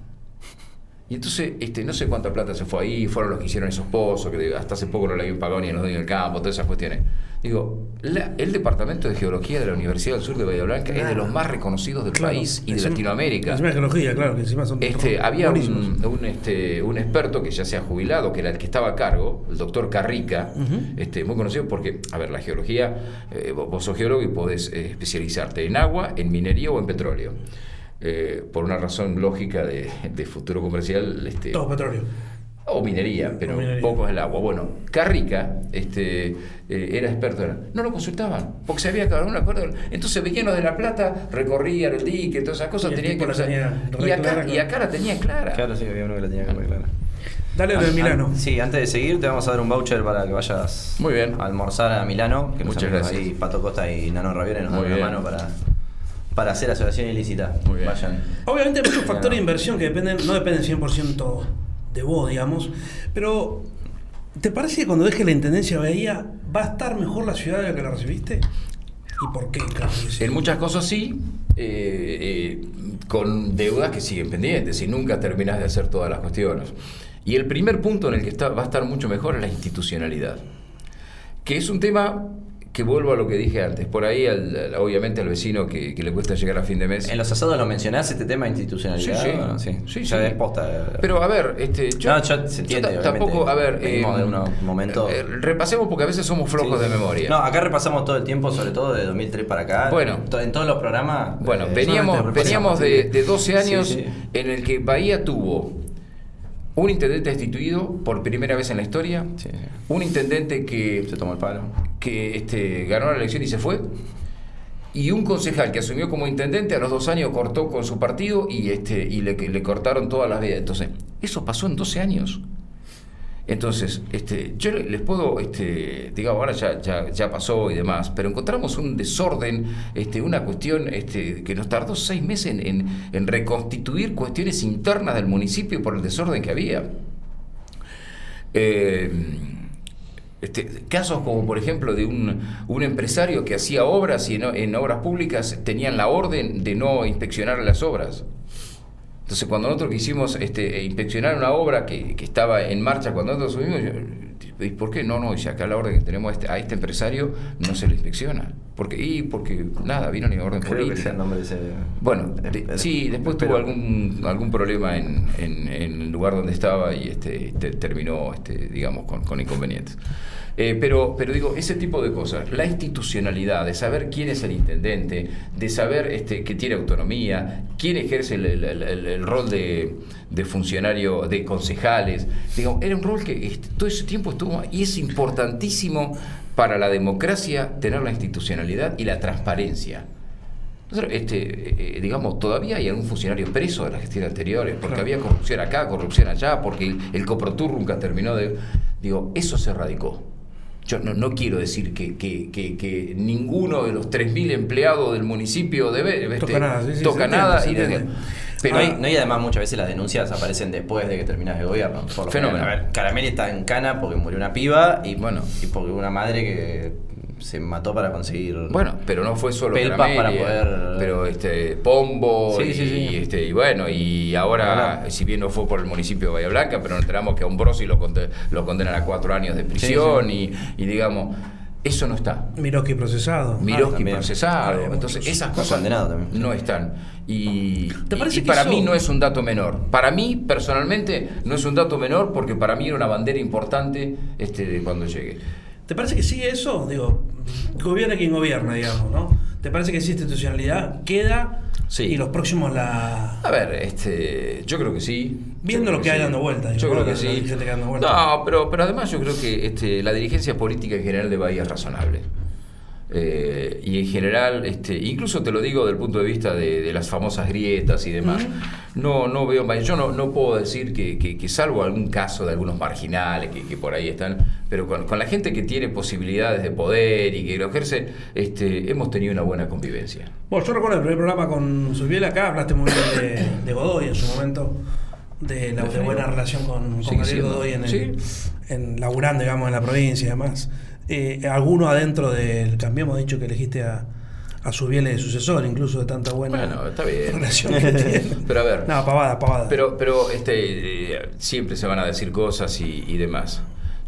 Y entonces, este, no sé cuánta plata se fue ahí, fueron los que hicieron esos pozos, que hasta hace poco no le habían pagado ni en los en el campo, todas esas cuestiones. Digo, el Departamento de Geología de la Universidad del Sur de Bahía Blanca es de los más reconocidos del país y de Latinoamérica. Es geología, claro, que encima son este, Había un, este, un experto que ya se ha jubilado, que era el que estaba a cargo, el doctor Carrica, este, muy conocido porque, a ver, la geología, eh, vos sos geólogo y podés eh, especializarte en agua, en minería o en petróleo. Eh, por una razón lógica de, futuro comercial. Este, Todo petróleo. O minería, pero poco es el agua. Bueno, Carrica este, eh, era experto en... No lo consultaban, porque se había quedado un acuerdo. Entonces venían de La Plata, recorrían el dique, todas esas cosas, tenían que... y, acá, y acá la tenía clara. Claro, sí, había uno que la tenía clara. Dale de Milano. sí, antes de seguir te vamos a dar un voucher para que vayas Muy bien. a almorzar a Milano. Que Muchas gracias. Ahí Pato Costa y Nano Raviere nos dan una mano para, para hacer asociación ilícita. Muy bien. Vayan. Obviamente hay muchos factores de inversión que dependen, no dependen 100% de vos, digamos. Pero, ¿te parece que cuando deje la intendencia de Bahía va a estar mejor la ciudad de la que la recibiste? ¿Y por qué? En muchas cosas sí, eh, eh, con deudas que siguen pendientes y nunca terminás de hacer todas las cuestiones. Y el primer punto en el que está, va a estar mucho mejor es la institucionalidad, que es un tema que vuelvo a lo que dije antes. Por ahí, obviamente, al vecino que, le cuesta llegar a fin de mes. En los asados lo mencionás, este tema de institucionalidad. Sí, sí. sí, ya es posta. Pero a ver, este, yo, no, ya se entiende, tampoco, a ver, eh, momento... Eh, repasemos porque a veces somos flojos de memoria. No, acá repasamos todo el tiempo, sobre todo de 2003 para acá. Bueno, en todos los programas. Bueno, eh, veníamos, veníamos de, de 12 años en el que Bahía tuvo un intendente destituido por primera vez en la historia, un intendente que se tomó el palo, que este, ganó la elección y se fue, y un concejal que asumió como intendente a los dos años cortó con su partido y, este, le, cortaron todas las vidas. Entonces, eso pasó en 12 años. Entonces, este, yo les puedo, digamos, ahora ya, pasó y demás, pero encontramos un desorden, una cuestión que nos tardó seis meses en, en, reconstituir cuestiones internas del municipio por el desorden que había. Eh, este, casos como por ejemplo de un, un empresario que hacía obras y en, en obras públicas tenían la orden de no inspeccionar las obras. Entonces, cuando nosotros quisimos este, inspeccionar una obra que, estaba en marcha, cuando nosotros subimos, ¿y por qué? No, no, dice acá la orden que tenemos a este, a este empresario no se le inspecciona. Porque, y porque nada, vino ni orden Creo política. Que nombre ese, bueno, sí, después tuvo algún, algún problema en, en, el lugar donde estaba y este, terminó, este, digamos, con, con inconvenientes. Eh, pero, pero digo, ese tipo de cosas, la institucionalidad, de saber quién es el intendente, de saber este, que tiene autonomía, quién ejerce el, rol de, funcionario, de concejales, digo, era un rol que este, todo ese tiempo estuvo y es importantísimo para la democracia tener la institucionalidad y la transparencia. Este, eh, digamos, todavía hay algún funcionario preso de las gestiones anteriores, porque había corrupción acá, corrupción allá, porque el, el Coprotur nunca terminó de... Digo, eso se radicó. Yo no, quiero decir que, que, ninguno de los 3.000 empleados del municipio debe, toca nada, toca nada pero hay, no, hay además muchas veces las denuncias aparecen después de que terminas el gobierno. Fenómeno. A ver, Carameli está en cana porque murió una piba y bueno, y porque una madre que se mató para conseguir. Bueno, pero no fue solo pelpas para poder. Pero este Pombo y, este y bueno y ahora si bien no fue por el municipio de Bahía Blanca, pero enteramos que a Umbrosi lo, lo condenan a cuatro años de prisión y, y digamos eso no está. Miroski procesado. Miroski ah, procesado. Entonces, esas cosas no están. Y, para mí no es un dato menor. Para mí, personalmente, no es un dato menor porque para mí era una bandera importante este, de cuando llegue. ¿Te parece que sigue eso? Digo, gobierna quien gobierna, digamos, ¿no? ¿Te parece que esa institucionalidad queda Sí. y los próximos la... A ver, este, yo creo que sí. Viendo lo que hay sí. dando vueltas, Yo creo que sí. dando. No, pero, pero además yo creo que este, la dirigencia política en general de Bahía es razonable. Eh, y en general, este, incluso te lo digo desde el punto de vista de, de las famosas grietas y demás, no, no veo, yo no, no puedo decir que, que- que salvo algún caso de algunos marginales que, que por ahí están, pero con, con la gente que tiene posibilidades de poder y que lo ejerce, este, hemos tenido una buena convivencia. Bueno, yo recuerdo el primer programa con Subiel acá, hablaste muy bien de, de Godoy en su momento, de la de buena relación con, con Sigue Gabriel siendo. Godoy en, el, Sí. en laburando, digamos, en la provincia y demás. Eh, alguno adentro del cambio hemos dicho que elegiste a, a Subiel de sucesor, incluso de tanta buena Bueno, está bien. relación que tiene. Pero a ver, No, pavada, pavada. Pero, pero este, eh, siempre se van a decir cosas y, y demás.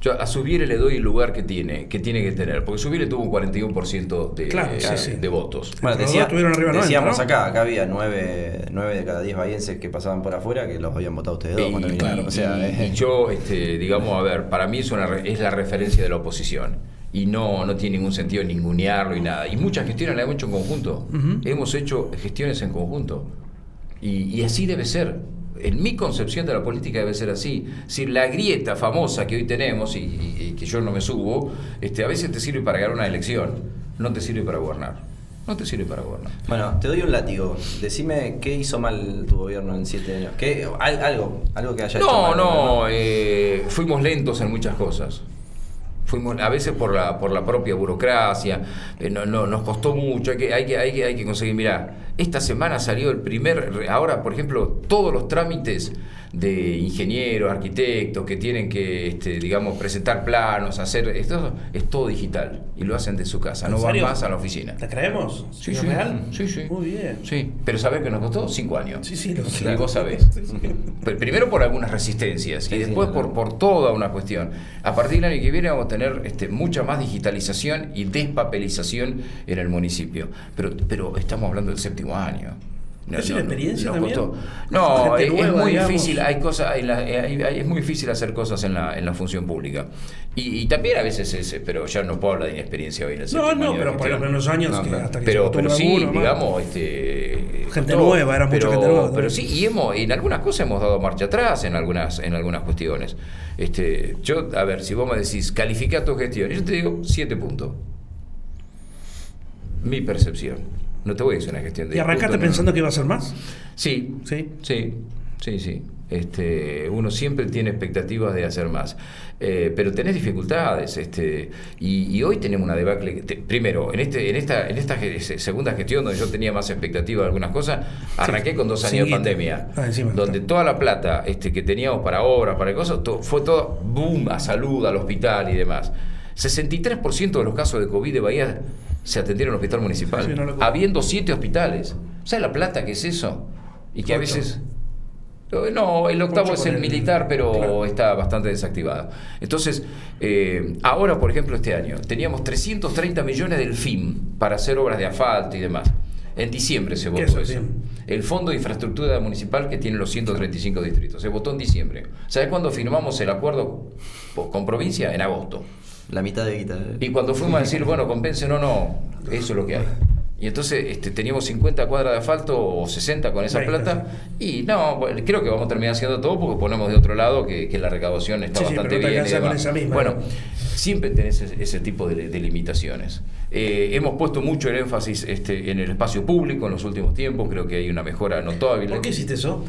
Yo a Subiere le doy el lugar que tiene, que tiene que tener, porque Subiere tuvo un 41% de, Claro, eh, sí. de votos. Bueno, decía- estuvieron arriba 90, decíamos ¿no? acá, acá había nueve, nueve de cada diez bahienses que pasaban por afuera que los habían votado ustedes dos Y, cuando y- vinieron. O sea, y- eh, y yo, este, digamos, a ver, para mí es, una, re- es la referencia de la oposición. Y no, no tiene ningún sentido ningunearlo y nada. Y muchas gestiones las hemos hecho en conjunto. Hemos hecho gestiones en conjunto. Y, y así debe ser. En mi concepción de la política debe ser así. Si la grieta famosa que hoy tenemos y, y- y que yo no me subo, este, a veces te sirve para ganar una elección, no te sirve para gobernar. No te sirve para gobernar. Bueno, te doy un látigo. Decime qué hizo mal tu gobierno en siete años. ¿Qué, al- algo, algo que haya hecho No, mal. no, eh, fuimos lentos en muchas cosas. Fuimos, a veces por la, por la propia burocracia, eh, no, no, nos costó mucho, hay que, hay, que, hay, que, hay que conseguir, mirá, esta semana salió el primer, ahora por ejemplo, todos los trámites de ingenieros, arquitectos que tienen que, este, digamos, presentar planos, hacer, esto es todo digital y lo hacen de su casa, no ¿En van más a la oficina. ¿Te creemos? Sí, ¿Es sí, real? sí, sí. Muy bien. Sí, pero ¿sabés que nos costó? Cinco años. Sí, sí, lo Y sé. vos sabés. Sí, sí. Pero primero por algunas resistencias y después por, por toda una cuestión. A partir del año que viene vamos a tener este, mucha más digitalización y despapelización en el municipio. Pero, pero estamos hablando del séptimo año. ¿Es una experiencia también? costó. No, Gente es, muy digamos. difícil. Hay cosas, hay la- hay- hay- es muy difícil hacer cosas en la, en la función pública. Y, y también a veces es, pero ya no puedo hablar de inexperiencia hoy en el No, no, pero por ejemplo en los años No, que hasta que Pero, pero sí, ¿no? digamos, este, Gente nueva, era mucha pero, gente nueva Pero sí, y hemos, en algunas cosas hemos dado marcha atrás en algunas, en algunas cuestiones. Este, yo, a ver, si vos me decís, califica tu gestión, yo te digo siete puntos. Mi percepción. No te voy a decir una gestión de ¿Y arrancaste pensando no. que iba a ser más? Sí, Sí. sí, sí, sí. Este, uno siempre tiene expectativas de hacer más, Eh, pero tenés dificultades. Este, y, y hoy tenemos una debacle. te- primero, en este, en esta, en esta segunda gestión donde yo tenía más expectativas de algunas cosas, arranqué con dos años de pandemia, Ah, encima donde toda la plata este, que teníamos para obras, para cosas, to- fue todo boom a salud, al hospital y demás. 63% de los casos de COVID de Bahía se atendieron en hospital municipal, Sí, habiendo siete hospitales. ¿Sabes la plata que es eso? Y que a veces... No, el octavo Ocho es el el- militar, pero claro. está bastante desactivado. Entonces, eh, ahora, por ejemplo, este año, teníamos 330 millones del FIM para hacer obras de asfalto y demás. En diciembre se ¿Qué votó eso. El Fondo de Infraestructura Municipal que tiene los 135 distritos. Se votó en diciembre. ¿Sabes cuándo firmamos el acuerdo po- con provincia? En agosto. La mitad de guita. Y cuando fuimos a decir, bueno, compensen o no, eso es lo que hay. Y entonces este, teníamos 50 cuadras de asfalto o 60 con esa 30, plata. Y no, bueno, creo que vamos a terminar haciendo todo porque ponemos de otro lado que, que la recaudación está Sí, sí, bastante pero no te bien. y demás. esa misma, bueno, ¿no? siempre tenés ese, ese tipo de, de limitaciones. Eh, hemos puesto mucho el énfasis este, en el espacio público en los últimos tiempos. Creo que hay una mejora notable. ¿Por qué hiciste eso?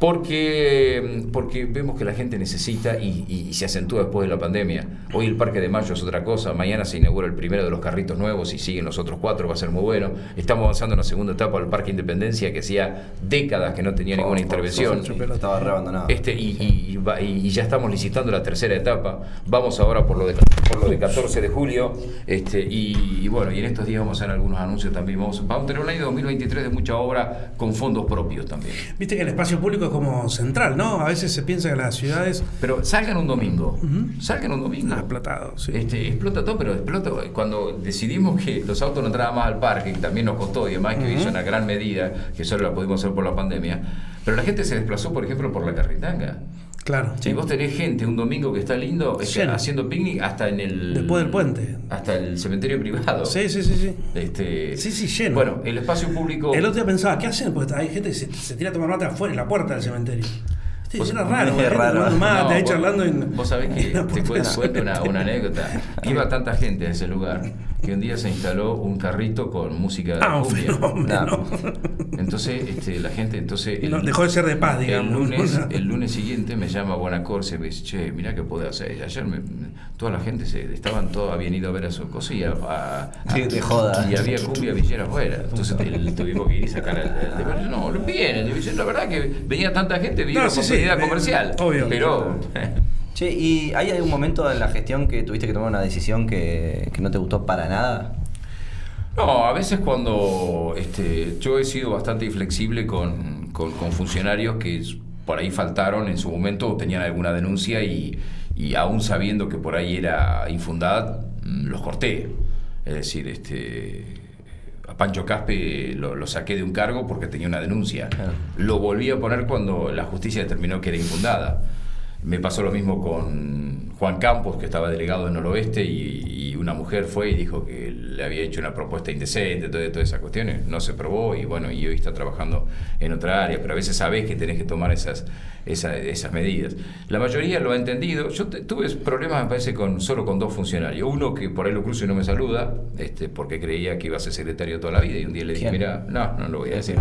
Porque, porque vemos que la gente necesita y, y se acentúa después de la pandemia. Hoy el Parque de Mayo es otra cosa, mañana se inaugura el primero de los carritos nuevos y siguen los otros cuatro, va a ser muy bueno. Estamos avanzando en la segunda etapa del Parque Independencia, que hacía décadas que no tenía ninguna Oh, intervención. Estaba re abandonado. Este, y, y- y va- y ya estamos licitando la tercera etapa. Vamos ahora por lo de, por lo de 14 de julio. Este, y, y bueno, y en estos días vamos a hacer algunos anuncios también. Vamos, vamos a tener un año 2023 de mucha obra con fondos propios también. Viste que el espacio público es como central, ¿no? A veces se piensa que las ciudades Pero salgan un domingo. Salgan un domingo. explotado, sí. Este, explota todo, pero explota. Cuando decidimos que los autos no entraban más al parque, que también nos costó y además que hizo una gran medida, que solo la pudimos hacer por la pandemia, pero la gente se desplazó, por ejemplo, por la carretanga. Claro. Si vos tenés gente un domingo que está lindo, haciendo picnic hasta en el. Después del puente. Hasta el cementerio privado. Sí, sí, sí. Sí, este, sí, sí lleno. Bueno, el espacio público. El otro día pensaba, ¿qué hacen? Porque hay gente que se, tira a tomar mate afuera, en la puerta del cementerio. Sí, era raro, es raro. Mate, ahí charlando en, Vos sabés que te cuento, una, una anécdota. Iba tanta gente a ese lugar que un día se instaló un carrito con música de ah, cumbia. Entonces, este, la gente, entonces. dejó de ser de paz, digamos. El lunes, el lunes siguiente me llama Buenacorse y me dice, che, mirá qué puedo hacer. ayer me, toda la gente se, estaban todos, habían ido a ver a su cosa y a, joda. Y había cumbia villera afuera. Entonces tuvimos que ir y sacar el, No, viene. La verdad que venía tanta gente, vino no, sí, comercial. Obvio. Pero. Che, ¿y hay algún momento en la gestión que tuviste que tomar una decisión que, no te gustó para nada? No, a veces cuando este, yo he sido bastante inflexible con, funcionarios que por ahí faltaron en su momento o tenían alguna denuncia y, y aún sabiendo que por ahí era infundada, mm, los corté. Es decir, este, a Pancho Caspe lo, saqué de un cargo porque tenía una denuncia. Lo volví a poner cuando la justicia determinó que era infundada. Me pasó lo mismo con Juan Campos, que estaba delegado en Noroeste, y, una mujer fue y dijo que le había hecho una propuesta indecente, todas, todas esas cuestiones. No se probó y bueno, y hoy está trabajando en otra área, pero a veces sabés que tenés que tomar esas, esas medidas. La mayoría lo ha entendido. Yo tuve problemas, me parece, con, solo con dos funcionarios. Uno que por ahí lo cruzo y no me saluda, este, porque creía que iba a ser secretario toda la vida, y un día le dije, mira, no, no lo voy a decir,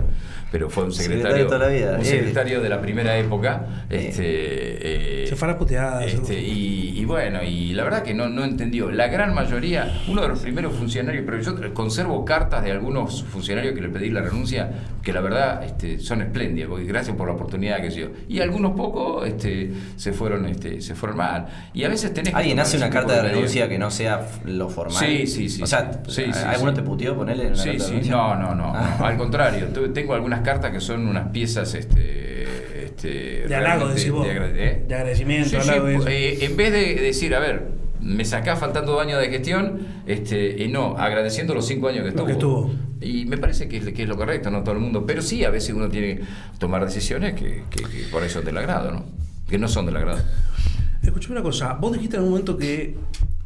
pero fue un secretario, de, toda la vida. Un secretario de la primera época. Este, se fue a la puteada. Este, y, bueno, y la verdad que no, no entendió. La gran mayoría, uno de los primeros funcionarios, pero yo conservo cartas de algunos funcionarios que le pedí la renuncia, que la verdad este, son espléndidas, porque gracias por la oportunidad que se dio. Y algunos pocos este, se fueron este, se fueron mal. Y a veces tenés que. ¿Alguien hace una carta de renuncia que no sea lo formal? Sí, sí, sí. O sea, sí, ¿alguno te puteó ponerle una sí, sí. No, no, no, ah. Al contrario, tengo algunas cartas que son unas piezas. Este, este, de halago, decís vos. De, ¿eh? de agradecimiento, eh, en vez de decir, a ver, me sacás faltando dos años de gestión, este, y no, agradeciendo los cinco años que estuvo. que estuvo. Y me parece que es, que es lo correcto, no todo el mundo. Pero sí, a veces uno tiene que tomar decisiones que, que, por eso son del agrado, ¿no? Que no son del agrado. Escuchame una cosa, vos dijiste en un momento que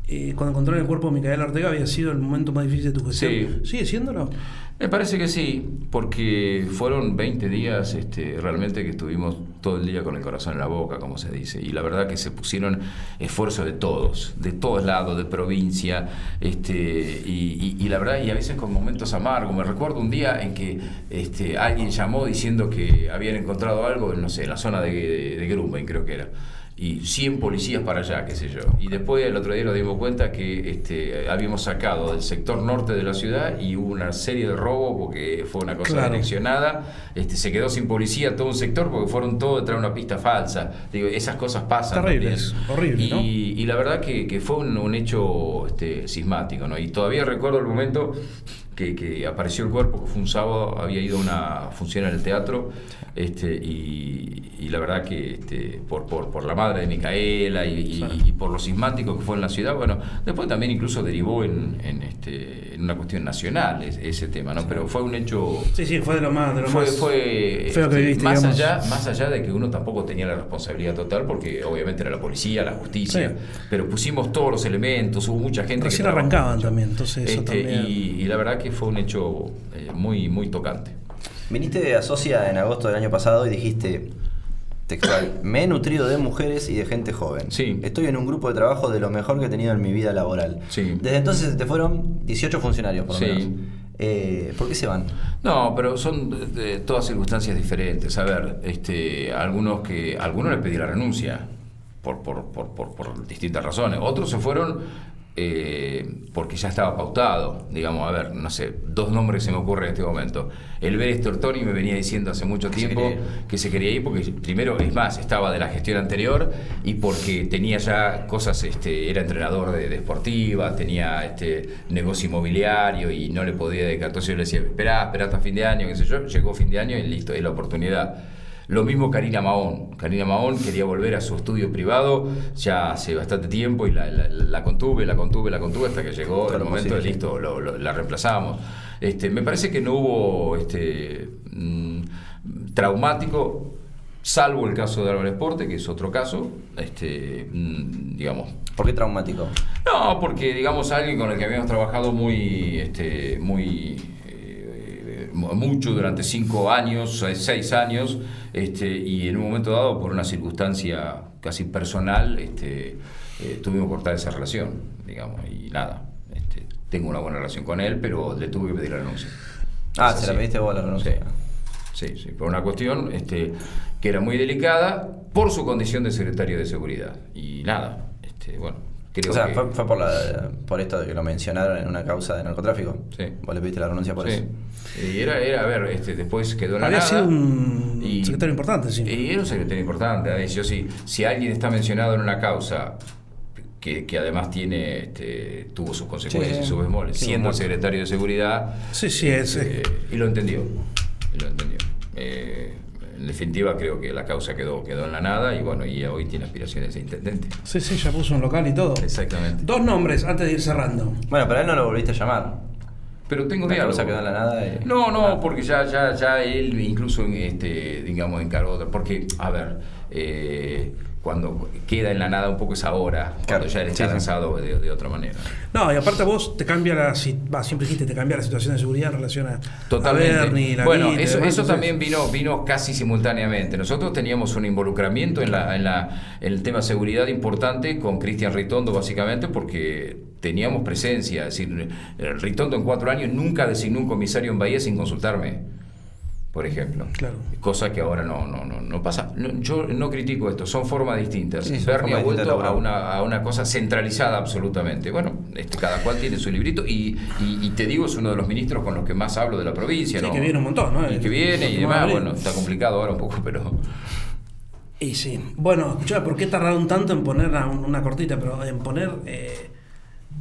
eh, cuando encontraron el cuerpo de Micael Ortega había sido el momento más difícil de tu gestión. Sí. ¿Sigue siéndolo? Me parece que sí, porque fueron 20 días este, realmente que estuvimos todo el día con el corazón en la boca, como se dice, y la verdad que se pusieron esfuerzos de todos, de todos lados, de provincia, este, y, la verdad, y a veces con momentos amargos. Me recuerdo un día en que este, alguien llamó diciendo que habían encontrado algo, no sé, en la zona de, de, de Grumben, creo que era y 100 policías para allá, qué sé yo. Y después el otro día nos dimos cuenta que este, habíamos sacado del sector norte de la ciudad y hubo una serie de robos porque fue una cosa direccionada. Este, se quedó sin policía todo un sector porque fueron todos detrás de una pista falsa. Digo, esas cosas pasan. Terribles, horrible. Y, y, la verdad que, que fue un, un hecho este, sismático. ¿no? Y todavía recuerdo el momento que, apareció el cuerpo, que fue un sábado, había ido a una función en el teatro, este, y, la verdad que este, por, por, la madre de Micaela y, por lo sismático que fue en la ciudad, bueno, después también incluso derivó en, en, este, en una cuestión nacional ese, tema, ¿no? Pero fue un hecho... Sí, sí, fue de lo más... De lo fue, más fue feo que viviste, más, allá, más allá de que uno tampoco tenía la responsabilidad total, porque obviamente era la policía, la justicia, pero pusimos todos los elementos, hubo mucha gente... Recién arrancaban también, entonces eso este, también... Y, la verdad que fue un hecho eh, muy, muy tocante. Viniste a Socia en agosto del año pasado y dijiste, textual, me he nutrido de mujeres y de gente joven. Sí. Estoy en un grupo de trabajo de lo mejor que he tenido en mi vida laboral. Sí. Desde entonces te fueron 18 funcionarios, por lo menos. Eh, ¿Por qué se van? No, pero son de, todas circunstancias diferentes. A ver, este, algunos que algunos les pedí la renuncia por, por, por, por distintas razones. Otros se fueron eh, porque ya estaba pautado, digamos, a ver, no sé, dos nombres se me ocurren en este momento. El Vélez Tortoni me venía diciendo hace mucho tiempo que se quería ir porque primero, es más, estaba de la gestión anterior y porque tenía ya cosas, este, era entrenador de, deportiva, tenía este negocio inmobiliario y no le podía dedicar. Entonces yo le decía, espera, espera hasta fin de año, qué sé yo, llegó fin de año y listo, es la oportunidad. Lo mismo Karina Mahón. Karina Mahón quería volver a su estudio privado ya hace bastante tiempo y la, contuve, la contuve, la contuve hasta que llegó el momento de listo, la reemplazamos. Este, me parece que no hubo este, mm, traumático salvo el caso de Álvarez Porte, que es otro caso, este, mm, digamos. ¿Por qué traumático? No, porque digamos alguien con el que habíamos trabajado muy, este, muy mucho durante cinco años, seis años, este, y en un momento dado, por una circunstancia casi personal, este, eh, tuvimos que cortar esa relación, digamos, y nada. Este, tengo una buena relación con él, pero le tuve que pedir la renuncia. Ah, se la pediste vos la renuncia. Sí, sí, por una cuestión este, que era muy delicada por su condición de secretario de seguridad. Y nada, este, bueno, creo o sea, fue, por, la, por esto de que lo mencionaron en una causa de narcotráfico. Sí. Vos le pediste la renuncia por eso. Y era, era, a ver, este, después quedó en la Había nada. sido un secretario importante, sí. Y era un secretario importante. Yo, sí, si alguien está mencionado en una causa que, que, además tiene este, tuvo sus consecuencias y sus bemoles, siendo secretario de seguridad. Sí, sí, es. Este, y lo entendió lo entendió. Eh, en definitiva creo que la causa quedó, quedó en la nada y bueno, y hoy tiene aspiraciones de intendente. Sí, sí, ya puso un local y todo. Exactamente. Dos nombres antes de ir cerrando. Bueno, pero a él no lo volviste a llamar. Pero tengo la causa quedó en la nada. No, no, ah. porque ya, ya, ya él incluso, este, digamos, encargó, porque, a ver, eh, cuando queda en la nada un poco esa hora, cuando ya él está lanzado de, otra manera. No, y aparte vos te cambia la, va, siempre dijiste, te cambia la situación de seguridad en relación a, Totalmente. bueno, eso, eso también vino, vino casi simultáneamente. Nosotros teníamos un involucramiento en, la, en, la, en el tema de seguridad importante con Cristian Ritondo, básicamente, porque teníamos presencia. Es decir, Ritondo en cuatro años nunca designó un comisario en Bahía sin consultarme por ejemplo. Claro. Cosa que ahora no, no, no, no pasa. yo no critico esto, son formas distintas. Sí, Bernie ha vuelto a una, a una, cosa centralizada absolutamente. Bueno, este, cada cual tiene su librito y, y, te digo, es uno de los ministros con los que más hablo de la provincia. Sí, ¿no? que viene un montón, ¿no? Y que viene y demás. Bueno, está complicado ahora un poco, pero... Y sí. Bueno, escucha, ¿por qué tardaron tanto en poner una cortita, pero en poner eh,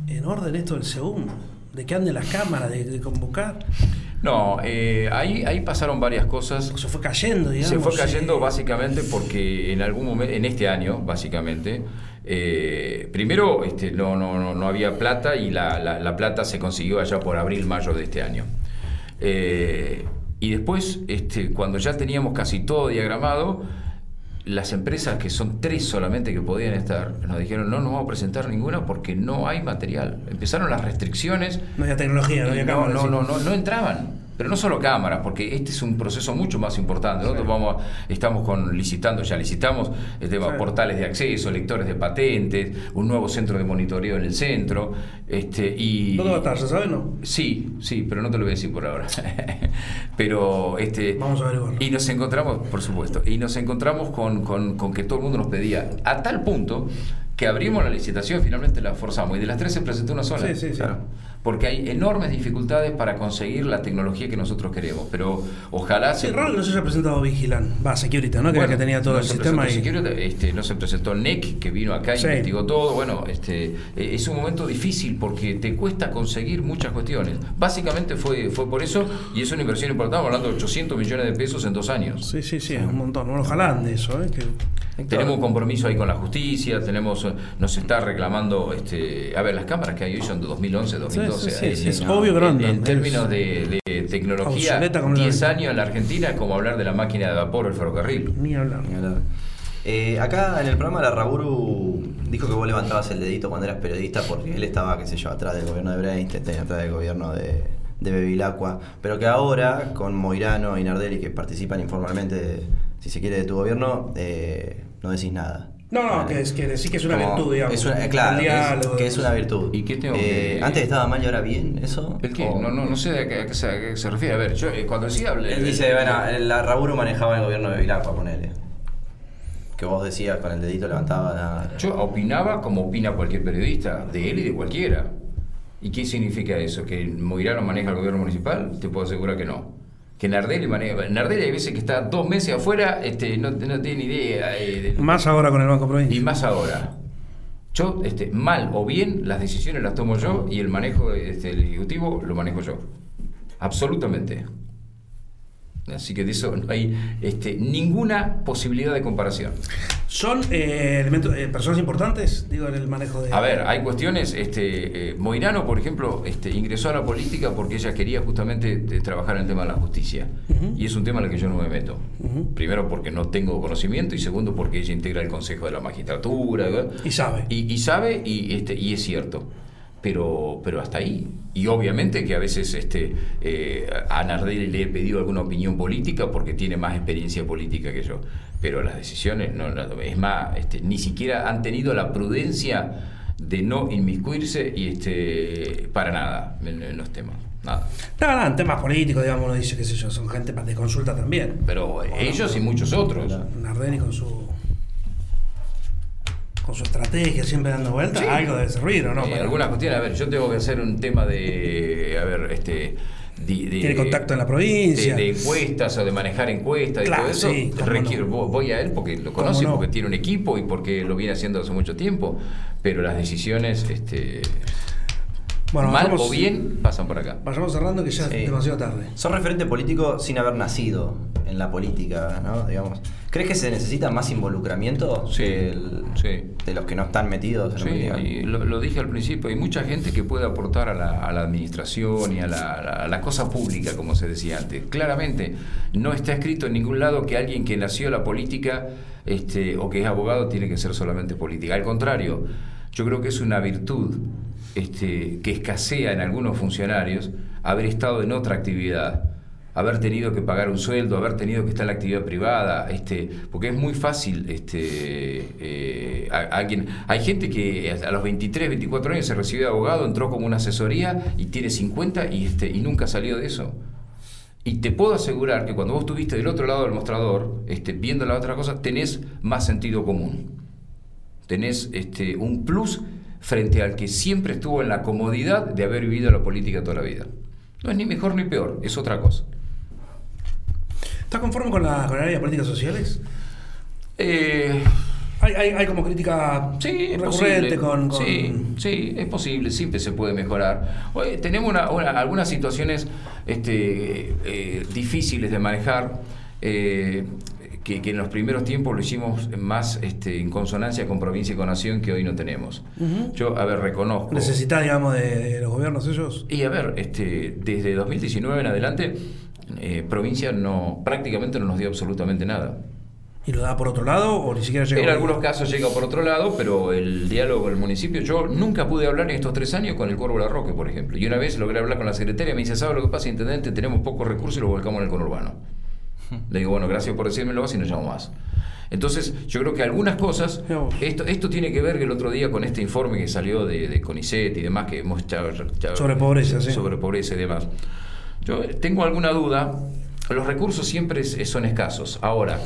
en orden esto del segundo? De que ande las cámaras, de convocar. No, eh, ahí, ahí pasaron varias cosas. Se fue cayendo, digamos. Se fue cayendo básicamente porque en algún momento, en este año, básicamente, eh, primero este, no, no, no, había plata y la, la, plata se consiguió allá por abril, mayo de este año. Eh, y después, este, cuando ya teníamos casi todo diagramado, las empresas que son tres solamente que podían estar, nos dijeron no nos vamos a presentar ninguna porque no hay material. Empezaron las restricciones. No había tecnología, no había no, no, no, no, no entraban. Pero no solo cámaras, porque este es un proceso mucho más importante. Nosotros vamos, estamos con, licitando, ya licitamos este, portales de acceso, lectores de patentes, un nuevo centro de monitoreo en el centro. Este, y, ¿Dónde va a estar? ¿Se sabe no? Sí, sí, pero no te lo voy a decir por ahora. pero este, vamos a averiguarlo. Y nos encontramos, por supuesto, y nos encontramos con, con, con que todo el mundo nos pedía, a tal punto que abrimos la licitación y finalmente la forzamos. Y de las tres se presentó una sola. Sí, sí, sí porque hay enormes dificultades para conseguir la tecnología que nosotros queremos. Pero ojalá se. raro no se haya presentado Vigilant, va, Security, ¿no? Que, que tenía todo el sistema. Y... este, no se presentó NEC, que vino acá y investigó todo. Bueno, este, eh, es un momento difícil porque te cuesta conseguir muchas cuestiones. Básicamente fue, fue por eso y es una inversión importante, estamos hablando de 800 millones de pesos en dos años. Sí, sí, sí, es un montón. Bueno, ojalá de eso, ¿eh? Tenemos un compromiso ahí con la justicia, tenemos nos está reclamando, este, a ver, las cámaras que hay hoy son de 2011, 2012. Sí, es obvio grande. En, términos de, tecnología, 10 años en la Argentina es como hablar de la máquina de vapor o el ferrocarril. Ni hablar. Ni hablar. Eh, acá en el programa la Raburu dijo que vos levantabas el dedito cuando eras periodista porque él estaba, qué sé yo, atrás del gobierno de Breinstein, atrás del gobierno de, de Bevilacqua, pero que ahora con Moirano y Nardelli que participan informalmente, si se quiere, de tu gobierno, eh, no decís nada. No, no, que, es, que decir que es una virtud, digamos. Es una, claro, que es una virtud. ¿Y qué tengo eh, Antes estaba mal y ahora bien, ¿eso? ¿El qué? No, no, no sé a qué, se, refiere. A ver, yo eh, cuando decía... Él dice, bueno, la Raburu manejaba el gobierno de Vilacqua, ponele. Que vos decías con el dedito levantaba la... Yo opinaba como opina cualquier periodista, de él y de cualquiera. ¿Y qué significa eso? ¿Que Moirano maneja el gobierno municipal? Te puedo asegurar que no que Nardelli maneja. Nardelli hay veces que está dos meses afuera, este, no, no tiene idea. Eh, más ahora con el Banco Provincia. Y más ahora. Yo, este, mal o bien, las decisiones las tomo yo y el manejo este, ejecutivo lo manejo yo. Absolutamente. Así que de eso no hay este, ninguna posibilidad de comparación. ¿Son eh, elementos, eh, personas importantes, digo, en el manejo de... A ver, hay cuestiones, este, eh, Moirano, por ejemplo, este, ingresó a la política porque ella quería justamente trabajar en el tema de la justicia. Y es un tema en el que yo no me meto. Primero porque no tengo conocimiento y segundo porque ella integra el Consejo de la Magistratura. Y sabe. Y, sabe y, este, y es cierto pero, pero hasta ahí. Y obviamente que a veces este, eh, a Nardelli le he pedido alguna opinión política porque tiene más experiencia política que yo. Pero las decisiones, no, es más, este, ni siquiera han tenido la prudencia de no inmiscuirse y este, para nada en, los temas. Nada. Nada, en temas políticos, digamos, uno dice, qué sé yo, son gente de consulta también. Pero ellos y muchos otros. Nardelli con su con su estrategia siempre dando vueltas, algo debe servir, ¿o no? Eh, algunas cuestiones, a ver, yo tengo que hacer un tema de, a ver, este... Tiene contacto en la provincia. De, encuestas o de manejar encuestas y todo eso. Sí, requiero, voy a él porque lo conoce, porque tiene un equipo y porque lo viene haciendo hace mucho tiempo. Pero las decisiones, este, bueno, mal o bien, pasan por acá. Vayamos cerrando que ya es demasiado tarde. Son referente político sin haber nacido en la política, ¿no? Digamos. ¿Crees que se necesita más involucramiento de los que no están metidos en la política? lo, dije al principio, hay mucha gente que puede aportar a la, administración y a la, cosa pública, como se decía antes. Claramente, no está escrito en ningún lado que alguien que nació en la política este, o que es abogado tiene que ser solamente política. Al contrario, yo creo que es una virtud este, que escasea en algunos funcionarios haber estado en otra actividad haber tenido que pagar un sueldo, haber tenido que estar en la actividad privada, este, porque es muy fácil, este, eh, hay gente que a los 23, 24 años se recibió de abogado, entró como una asesoría y tiene 50 y, este, y nunca salió de eso. Y te puedo asegurar que cuando vos estuviste del otro lado del mostrador, este, viendo la otra cosa, tenés más sentido común. Tenés un plus frente al que siempre estuvo en la comodidad de haber vivido la política toda la vida. No es ni mejor ni peor, es otra cosa. ¿Estás conforme con la, con área de políticas sociales? Eh, hay, como crítica sí, recurrente con, Sí, sí, es posible, siempre se puede mejorar. tenemos algunas situaciones este, eh, difíciles de manejar. Eh, que, en los primeros tiempos lo hicimos más este, en consonancia con provincia y con nación que hoy no tenemos. Yo, a ver, reconozco. ¿Necesita, digamos, de, los gobiernos ellos? Y a ver, este, desde 2019 en adelante, eh, provincia no prácticamente no nos dio absolutamente nada. ¿Y lo da por otro lado o ni siquiera llega? En algunos casos llega por otro lado, pero el diálogo con el municipio, yo nunca pude hablar en estos tres años con el Corvo Larroque, por ejemplo. Y una vez logré hablar con la secretaria, me dice, ¿sabe lo que pasa, intendente? Tenemos pocos recursos y lo volcamos en el conurbano. Le digo, bueno, gracias por decírmelo, así no llamo más. Entonces, yo creo que algunas cosas, esto, esto tiene que ver que el otro día con este informe que salió de, CONICET y demás, que hemos sobre pobreza, sí. sobre pobreza y demás. Yo tengo alguna duda, los recursos siempre son escasos. Ahora,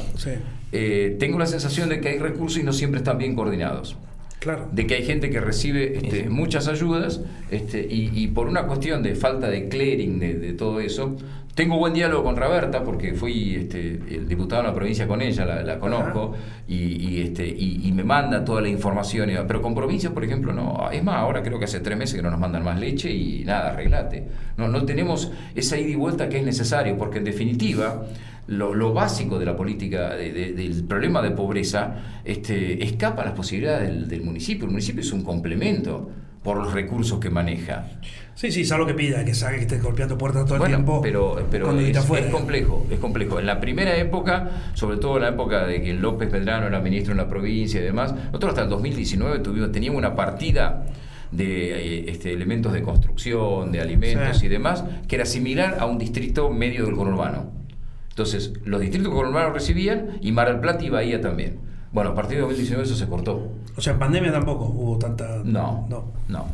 eh, tengo la sensación de que hay recursos y no siempre están bien coordinados. Claro. De que hay gente que recibe este, muchas ayudas este, y, por una cuestión de falta de clearing de todo eso, tengo buen diálogo con Roberta porque fui este, el diputado en la provincia con ella, la, conozco, y, este, y, me manda toda la información. Pero con provincias, por ejemplo, no. Es más, ahora creo que hace tres meses que no nos mandan más leche y nada, arreglate. No, no tenemos esa ida y vuelta que es necesario, porque en definitiva, lo, básico de la política, del problema de pobreza, este, escapa a las posibilidades del, del municipio. El municipio es un complemento por los recursos que maneja. Sí, sí, es algo que pida, que sabe que esté golpeando puertas todo el tiempo. Pero, pero es, complejo, es complejo. En la primera época, sobre todo en la época de que López Medrano era ministro en la provincia y demás, nosotros hasta el 2019 tuvimos, teníamos una partida de eh, este, elementos de construcción, de alimentos y demás, que era similar a un distrito medio del conurbano. Entonces, los distritos conurbanos recibían y Mar del Plata y Bahía también. Bueno, a partir de 2019 eso se cortó. O sea, en pandemia tampoco hubo tanta... No, no. no.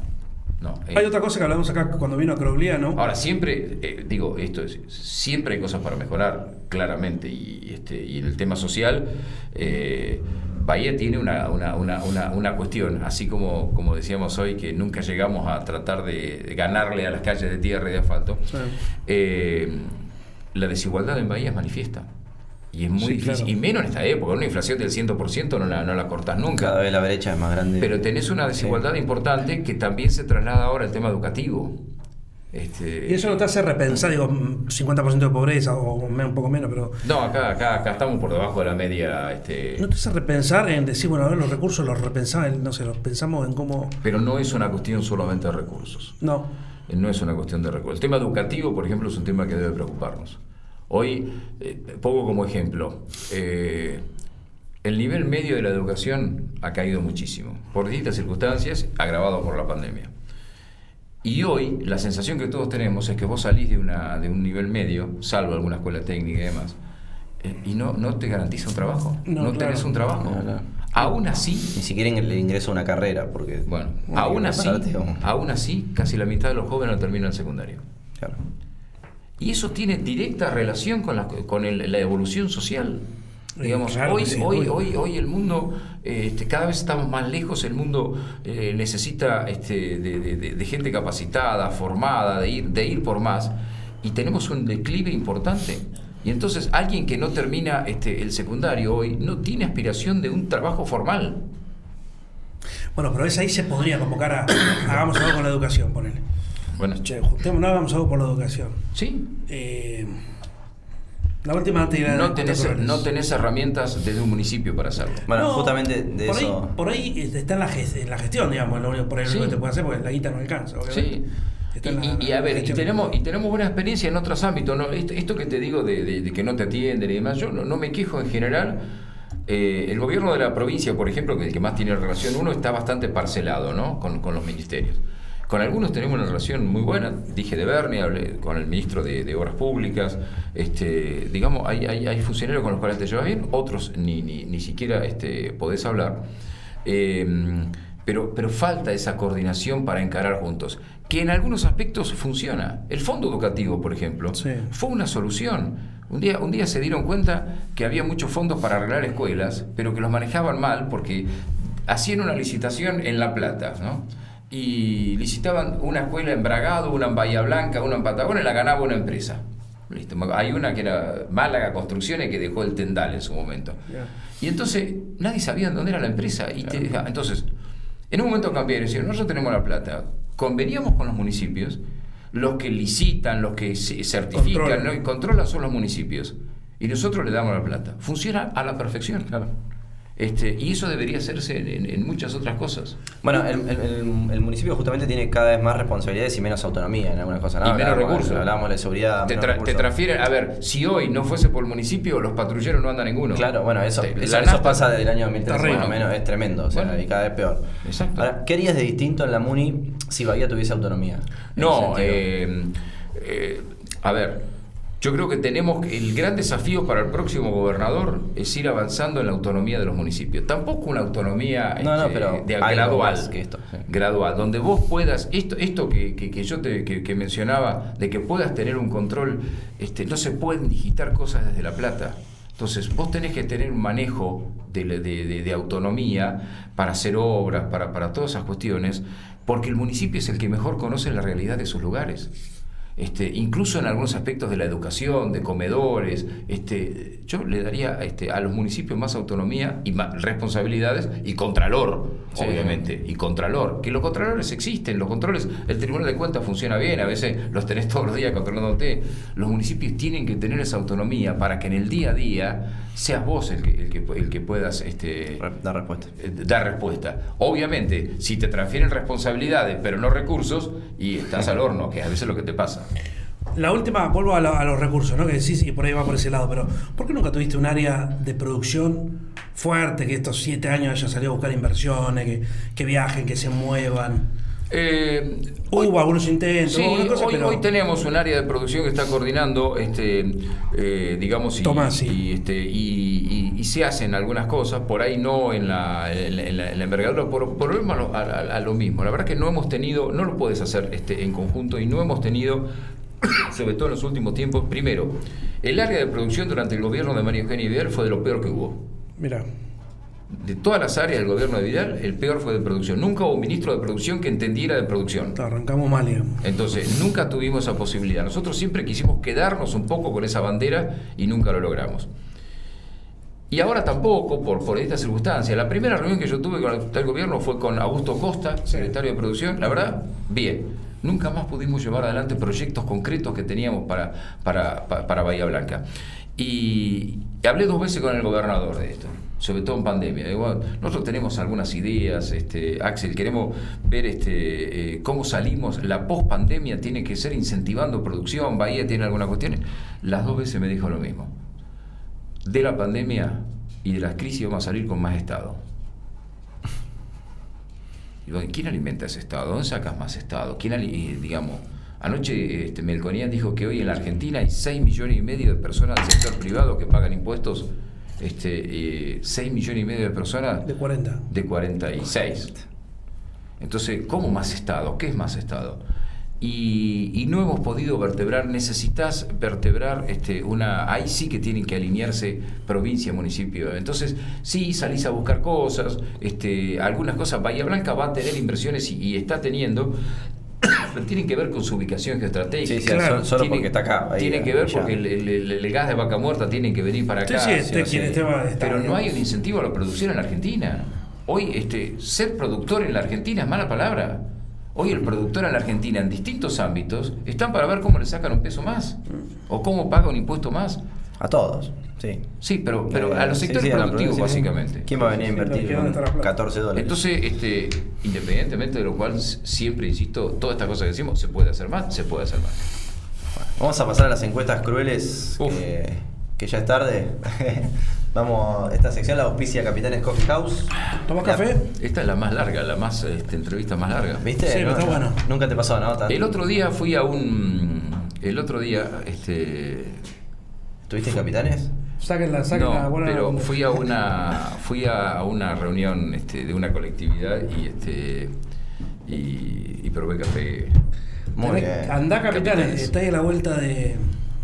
no. Eh. hay otra cosa que hablamos acá cuando vino a ¿no? Ahora, siempre, eh, digo, esto es, siempre hay cosas para mejorar, claramente, y, este, y en el tema social, eh, Bahía tiene una, una, una, una, cuestión, así como, como decíamos hoy, que nunca llegamos a tratar de, ganarle a las calles de tierra y de asfalto, la desigualdad en Bahía es manifiesta. Y es muy difícil, y menos en esta época, una inflación del 100% no la, no la cortas nunca. Cada vez la brecha es más grande. Pero tenés una desigualdad importante que también se traslada ahora al tema educativo. Este, y eso no te hace repensar, digo, 50% de pobreza o un poco menos, pero... No, acá, acá, acá estamos por debajo de la media. Este... ¿No te hace repensar en decir, bueno, a ver, los recursos los repensamos, no sé, los pensamos en cómo... Pero no es una cuestión solamente de recursos. No. Eh, no es una cuestión de recursos. El tema educativo, por ejemplo, es un tema que debe preocuparnos. Hoy, eh, pongo como ejemplo, eh, el nivel medio de la educación ha caído muchísimo, por distintas circunstancias, agravado por la pandemia. Y hoy la sensación que todos tenemos es que vos salís de, una, de un nivel medio, salvo alguna escuela técnica y demás, eh, y no, no te garantiza un trabajo. No, tenés un trabajo. Aún así. Ni siquiera el ingreso a una carrera, porque. Bueno, aún así, aún así, casi la mitad de los jóvenes no terminan el secundario. Claro. Y eso tiene directa relación con la, con la evolución social. Digamos, hoy, hoy, hoy, hoy el mundo, este, cada vez estamos más lejos, el mundo eh, necesita este, de, gente capacitada, formada, de ir, de ir por más, y tenemos un declive importante. Y entonces alguien que no termina este, el secundario hoy no tiene aspiración de un trabajo formal. Bueno, pero es ahí se podría convocar a hagamos algo con la educación, ponele. Bueno. Che, no hagamos algo por la educación. Sí. Eh, la última no tenés, no tenés herramientas desde un municipio para hacerlo. Bueno, justamente de por eso. Ahí, por ahí está en la, en la gestión, digamos, lo único por ahí que te puede hacer porque la guita no alcanza. Sí. Y, a ver, y tenemos, y tenemos buena experiencia en otros ámbitos. ¿no? Esto, que te digo de, que no te atienden y demás, yo no, me quejo en general. Eh, el gobierno de la provincia, por ejemplo, que el que más tiene relación uno, está bastante parcelado ¿no? con, con los ministerios. Con algunos tenemos una relación muy buena, dije de Bernie, hablé con el ministro de, Obras Públicas, este, digamos, hay, hay, funcionarios con los cuales te llevas bien, otros ni, ni, ni siquiera este, podés hablar. Eh, pero, pero falta esa coordinación para encarar juntos, que en algunos aspectos funciona. El fondo educativo, por ejemplo, fue una solución. Un día, un día se dieron cuenta que había muchos fondos para arreglar escuelas, pero que los manejaban mal porque hacían una licitación en La Plata, ¿no? y licitaban una escuela en Bragado, una en Bahía Blanca, una en Patagonia, y la ganaba una empresa. Hay una que era Málaga Construcciones que dejó el Tendal en su momento. Y entonces nadie sabía dónde era la empresa. Y entonces, en un momento cambiaron y dijeron, nosotros tenemos la plata, conveníamos con los municipios, los que licitan, los que certifican y controlan son los municipios. Y nosotros le damos la plata. Funciona a la perfección. Claro. Este, y eso debería hacerse en, muchas otras cosas. Bueno, el, municipio justamente tiene cada vez más responsabilidades y menos autonomía en algunas cosas. Y menos recursos. Hablamos de seguridad. Te, transfieren, a ver, si hoy no fuese por el municipio, los patrulleros no andan ninguno. Claro, bueno, eso, eso, pasa desde el año 2013 más o menos, es tremendo, o sea, y cada vez peor. Exacto. Ahora, ¿qué harías de distinto en la MUNI si Bahía tuviese autonomía? No, eh, eh, a ver, yo creo que tenemos el gran desafío para el próximo gobernador es ir avanzando en la autonomía de los municipios. Tampoco una autonomía este, de gradual, que esto, gradual, donde vos puedas esto, esto que, yo te que, mencionaba de que puedas tener un control, este, no se pueden digitar cosas desde la plata. Entonces, vos tenés que tener un manejo de, autonomía para hacer obras, para, para todas esas cuestiones, porque el municipio es el que mejor conoce la realidad de sus lugares. Este, incluso en algunos aspectos de la educación, de comedores, este, yo le daría este, a los municipios más autonomía y más responsabilidades y contralor, obviamente, y contralor, que los contralores existen, los controles, el Tribunal de Cuentas funciona bien, a veces los tenés todos los días controlándote, los municipios tienen que tener esa autonomía para que en el día a día seas vos el que, el que, el que puedas este, dar respuesta. Eh, dar respuesta. Obviamente, si te transfieren responsabilidades pero no recursos, y estás al horno, que a veces es lo que te pasa. La última, vuelvo a, los recursos, ¿no? Que decís y por ahí va por ese lado, pero ¿por qué nunca tuviste un área de producción fuerte que estos siete años haya salido a buscar inversiones, que, que viajen, que se muevan? Eh, Hubo algunos intentos. Sí, hoy, tenemos un área de producción que está coordinando, este, eh, digamos, y, este, y, se hacen algunas cosas, por ahí no en la, en la, envergadura, por, por a, lo mismo. La verdad es que no hemos tenido, no lo puedes hacer este, en conjunto y no hemos tenido, sobre todo en los últimos tiempos, primero, el área de producción durante el gobierno de María Eugenia Vidal fue de lo peor que hubo. Mira de todas las áreas del gobierno de Vidal, el peor fue de producción. Nunca hubo ministro de producción que entendiera de producción. Arrancamos mal, digamos. Entonces, nunca tuvimos esa posibilidad. Nosotros siempre quisimos quedarnos un poco con esa bandera y nunca lo logramos. Y ahora tampoco, por, por esta circunstancia. La primera reunión que yo tuve con el gobierno fue con Augusto Costa, secretario de producción. La verdad, bien. Nunca más pudimos llevar adelante proyectos concretos que teníamos para, para, para Bahía Blanca. Y hablé dos veces con el gobernador de esto, sobre todo en pandemia. nosotros tenemos algunas ideas, este, Axel, queremos ver este, eh, cómo salimos. La post-pandemia tiene que ser incentivando producción, Bahía tiene algunas cuestiones. Las dos veces me dijo lo mismo. De la pandemia y de las crisis vamos a salir con más Estado. ¿quién alimenta ese Estado? ¿Dónde sacas más Estado? ¿Quién, digamos, anoche este, Melconian dijo que hoy en la Argentina hay 6 millones y medio de personas del sector privado que pagan impuestos, este, 6 eh, millones y medio de personas... De 40. De 46. Entonces, ¿cómo más Estado? ¿Qué es más Estado? y, no hemos podido vertebrar, necesitas vertebrar este, una, ahí sí que tienen que alinearse provincia, municipio. Entonces, sí, salís a buscar cosas, este, algunas cosas, Bahía Blanca va a tener inversiones y, está teniendo, tienen que ver con su ubicación geoestratégica. Sí, sí, solo porque está acá. tiene que ver porque el, gas de vaca muerta tiene que venir para acá. Sí, este, pero no hay un incentivo a la producción en la Argentina. Hoy, este, ser productor en la Argentina es mala palabra. Hoy el productor en la Argentina, en distintos ámbitos, están para ver cómo le sacan un peso más o cómo paga un impuesto más. A todos, sí. Sí, pero, pero a los sectores productivos, básicamente. ¿Quién va a venir a invertir 14 dólares? Entonces, este, independientemente de lo cual, siempre insisto, todas estas cosas que decimos, se puede hacer más, se puede hacer más. vamos a pasar a las encuestas crueles, que, que ya es tarde. Vamos, esta sección la auspicia Capitanes Coffee House. ¿Tomas café? Esta es la más larga, la más este, entrevista más larga. ¿Viste? Sí, está bueno. Nunca te pasó, ¿no? El otro día fui a un. El otro día, este. ¿Tuviste en Capitanes? Sáquenla, sáquenla. No, pero fui a una. Fui a una reunión este, de una colectividad y este. Y, y probé café. Muy bien. Andá, Capitanes. Está ahí a la vuelta de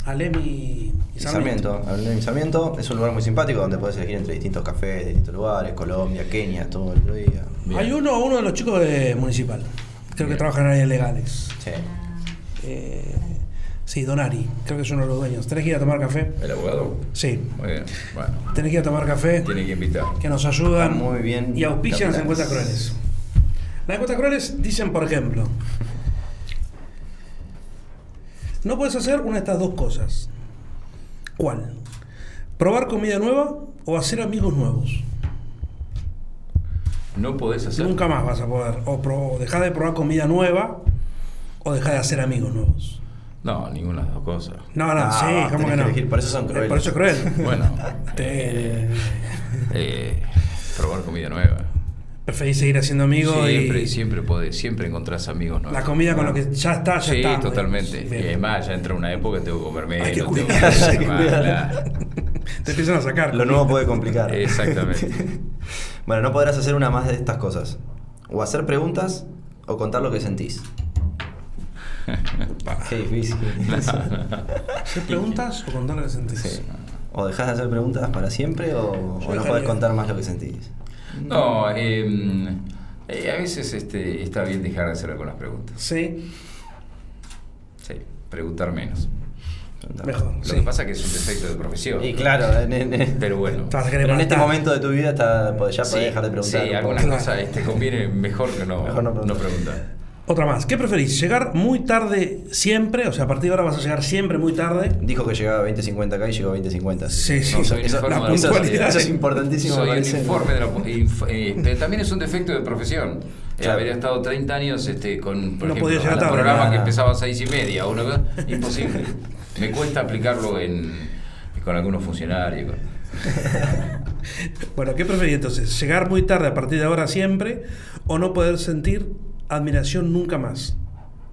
Alemi Sarmiento. El Sarmiento es un lugar muy simpático donde puedes elegir entre distintos cafés, de distintos lugares, Colombia, Kenia, todo el día. Hay uno, uno de los chicos de Municipal. Creo que trabajan en áreas legales. Sí. Eh, sí, Donari. Creo que es uno de los dueños. ¿Tenés que ir a tomar café? ¿El abogado? Sí. Muy bien. Bueno. Tenés que ir a tomar café. Tiene que invitar. Que nos ayudan. muy bien. Y auspician las encuestas crueles. Las encuestas crueles dicen, por ejemplo, no puedes hacer una de estas dos cosas. ¿Cuál? ¿Probar comida nueva o hacer amigos nuevos? No podés hacer. Nunca más vas a poder. O, dejar de probar comida nueva o dejar de hacer amigos nuevos. No, ninguna de las dos cosas. No, no, sí, ¿cómo que no? por eso son crueles. Por eso es cruel. bueno, eh, eh, probar comida nueva. Preferís seguir haciendo amigos siempre, y... Siempre podés, siempre encontrás amigos nuevos. La comida con lo que ya está, ya está. Sí, totalmente. Y además ya entra una época que tengo que comerme Hay que Te empiezan a sacar. Lo nuevo puede complicar. Exactamente. bueno, no podrás hacer una más de estas cosas. O hacer preguntas o contar lo que sentís. Qué difícil. ¿Hacer preguntas o contar lo que sentís? O dejás de hacer preguntas para siempre o, o no podés contar más lo que sentís. No, em, eh, a veces este, está bien dejar de hacer algunas preguntas. Sí. Sí, preguntar menos. Mejor. Lo que pasa es que es un defecto de profesión. Y claro, pero bueno. Pero en este momento de tu vida está, ya podés dejar de preguntar. Sí, algunas cosas este, conviene mejor que no, mejor no, no preguntar. Otra más. ¿Qué preferís? ¿Llegar muy tarde siempre? O sea, a partir de ahora vas a llegar siempre muy tarde. Dijo que llegaba a 20.50 acá y llegó a 20.50. Sí, sí. eso, es importantísimo. Soy el informe de la, eh, pero también es un defecto de profesión. Eh, habría estado 30 años este, con, por ejemplo, un programa que empezaba a 6 y media. Una, imposible. Me cuesta aplicarlo en, con algunos funcionarios. bueno, ¿qué preferís entonces? ¿Llegar muy tarde a partir de ahora siempre o no poder sentir admiración nunca más,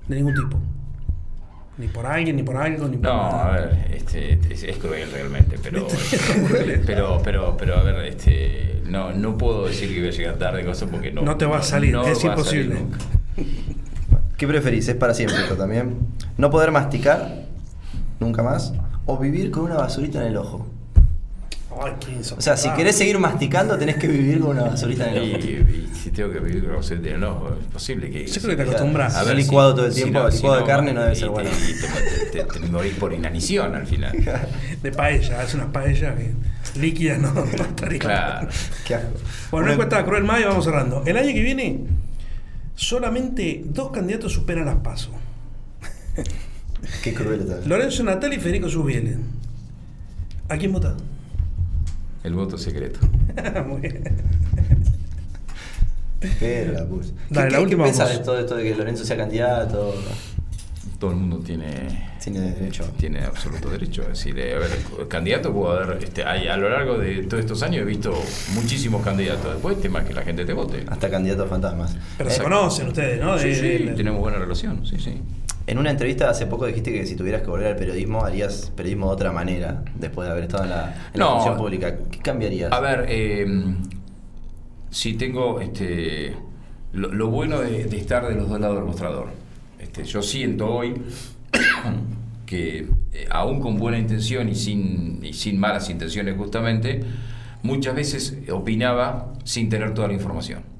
de ningún tipo. Ni por alguien, ni por algo, ni por No, a ver, este, es, cruel realmente, pero, pero, pero, pero, a ver, este, no, no puedo decir que voy a llegar tarde, cosas porque no. No te va a salir, es imposible. ¿Qué preferís? Es para siempre esto también. No poder masticar nunca más o vivir con una basurita en el ojo o sea, si querés seguir masticando, tenés que vivir con una basurita en el ojo. Y, si tengo que vivir con una basurita en el ojo, es posible que. Yo creo que te acostumbras. A ver licuado todo el tiempo, licuado de carne no debe ser bueno. Y te, te, morís por inanición al final. De paella, es una paella que líquida no, estaría. Claro. Qué asco. Bueno, una encuesta cruel más y vamos cerrando. El año que viene solamente dos candidatos superan las pasos. Qué cruel está. Lorenzo Natal y Federico Subiele. ¿A quién vota? El voto secreto. Muy bien. Pero la puse. Dale, ¿Qué, la última ¿qué pensás de todo esto de que Lorenzo sea candidato? Todo el mundo tiene, tiene derecho. Tiene absoluto derecho. Es decir, a ver, candidato puedo haber. Este, a lo largo de todos estos años he visto muchísimos candidatos. Después, tema que la gente te vote. Hasta candidatos fantasmas. Pero se conocen ustedes, ¿no? Sí, sí, tenemos buena relación. Sí, sí. En una entrevista hace poco dijiste que si tuvieras que volver al periodismo harías periodismo de otra manera después de haber estado en la, función pública. ¿Qué cambiarías? A ver, eh, si tengo este, lo, bueno de, estar de los dos lados del mostrador. Este, yo siento hoy que eh, aún con buena intención y sin, y sin malas intenciones justamente, muchas veces opinaba sin tener toda la información.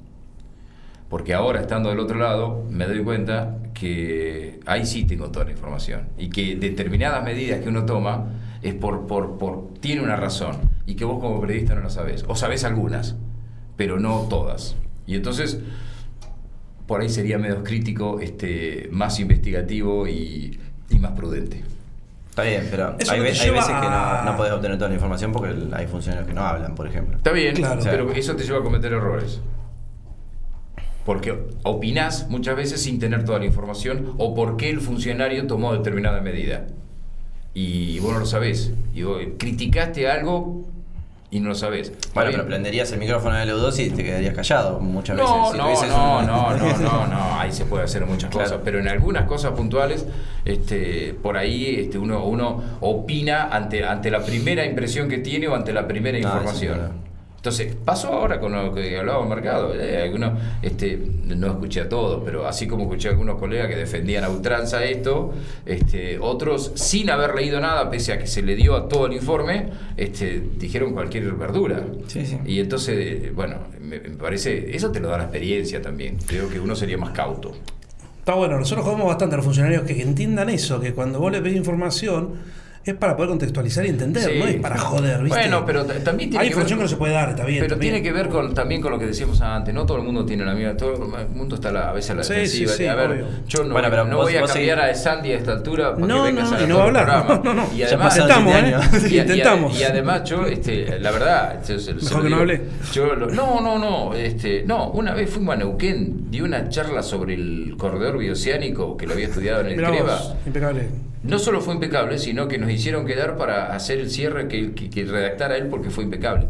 Porque ahora, estando del otro lado, me doy cuenta que ahí sí tengo toda la información. Y que determinadas medidas que uno toma es por, por, por tiene una razón. Y que vos como periodista no lo sabés. O sabés algunas, pero no todas. Y entonces, por ahí sería menos crítico, este, más investigativo y, más prudente. Está bien, pero hay, veces que no, no, podés obtener toda la información porque hay funcionarios que no hablan, por ejemplo. Está bien, claro. pero eso te lleva a cometer errores porque opinás muchas veces sin tener toda la información o por qué el funcionario tomó determinada medida. Y vos no lo sabés. Y vos criticaste algo y no lo sabés. Bueno, pero prenderías el micrófono del EU2 y te quedarías callado muchas veces. No, no, no, no, no, no, ahí se puede hacer muchas cosas, pero en algunas cosas puntuales, este, por ahí este, uno, uno opina ante, ante la primera impresión que tiene o ante la primera ah, información. Entonces, pasó ahora con lo que hablaba mercado. Eh, algunos, este, no escuché a todos, pero así como escuché a algunos colegas que defendían a ultranza esto, este, otros, sin haber leído nada, pese a que se le dio a todo el informe, este, dijeron cualquier verdura. Y entonces, bueno, me, parece, eso te lo da la experiencia también. Creo que uno sería más cauto. Está bueno, nosotros jugamos bastante a los funcionarios que entiendan eso, que cuando vos le pedís información es para poder contextualizar y entender, no es para joder, ¿viste? Bueno, pero también tiene Hay información que no se puede dar, está bien. Pero tiene que ver con, también con lo que decíamos antes, no todo el mundo tiene la misma, todo el mundo está a, veces a la defensiva. a ver, yo no, bueno, no voy a cambiar a Sandy a esta altura porque no, vengas no, a y no va a hablar. No, no, Y además, intentamos, ¿eh? Y, intentamos. Y, además yo, este, la verdad, mejor que no hable. Yo, no, no, no, este, no, una vez fuimos a Neuquén, di una charla sobre el corredor bioceánico que lo había estudiado en el CREVA. Impecable no solo fue impecable, sino que nos hicieron quedar para hacer el cierre que, que, redactara él porque fue impecable.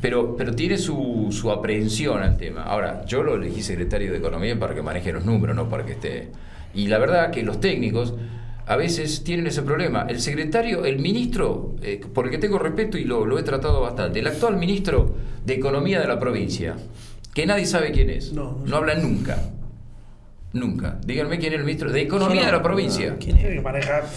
Pero, pero tiene su, su, aprehensión al tema. Ahora, yo lo elegí secretario de Economía para que maneje los números, no para que esté... Y la verdad que los técnicos a veces tienen ese problema. El secretario, el ministro, eh, por el que tengo respeto y lo, lo, he tratado bastante, el actual ministro de Economía de la provincia, que nadie sabe quién es, no, no habla nunca. Nunca. Díganme quién es el ministro de Economía de la provincia. ¿Quién es? manejar.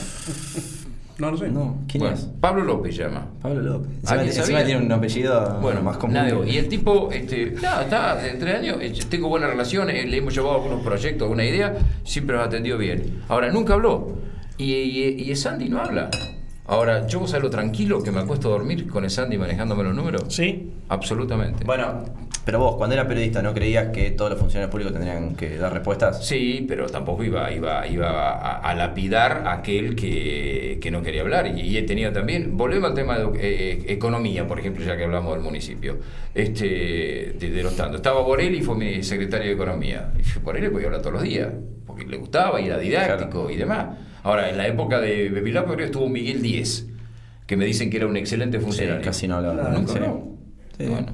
No lo sé. No, ¿quién es? Pablo López llama. Pablo López. ¿Alguien sabía? tiene un apellido bueno, más común. Y el tipo, este, nada, está de tres años, eh, tengo buenas relaciones, le hemos llevado algunos proyectos, alguna idea, siempre nos atendió bien. Ahora, nunca habló. Y, y, y Sandy no habla. Ahora, ¿yo lo tranquilo que me acuesto a dormir con Sandy manejándome los números? Sí. Absolutamente. Bueno, pero vos, cuando era periodista, ¿no creías que todos los funcionarios públicos tendrían que dar respuestas? Sí, pero tampoco iba, iba, iba a, lapidar a aquel que, no quería hablar. Y, he tenido también, volvemos al tema de eh, economía, por ejemplo, ya que hablamos del municipio, este, de, los tantos. Estaba Borelli, fue mi secretario de Economía. Y Borelli podía hablar todos los días, porque le gustaba y era didáctico y demás. Ahora, en la época de creo estuvo Miguel Díez, que me dicen que era un excelente funcionario. casi no hablaba. Nunca, no. Bueno.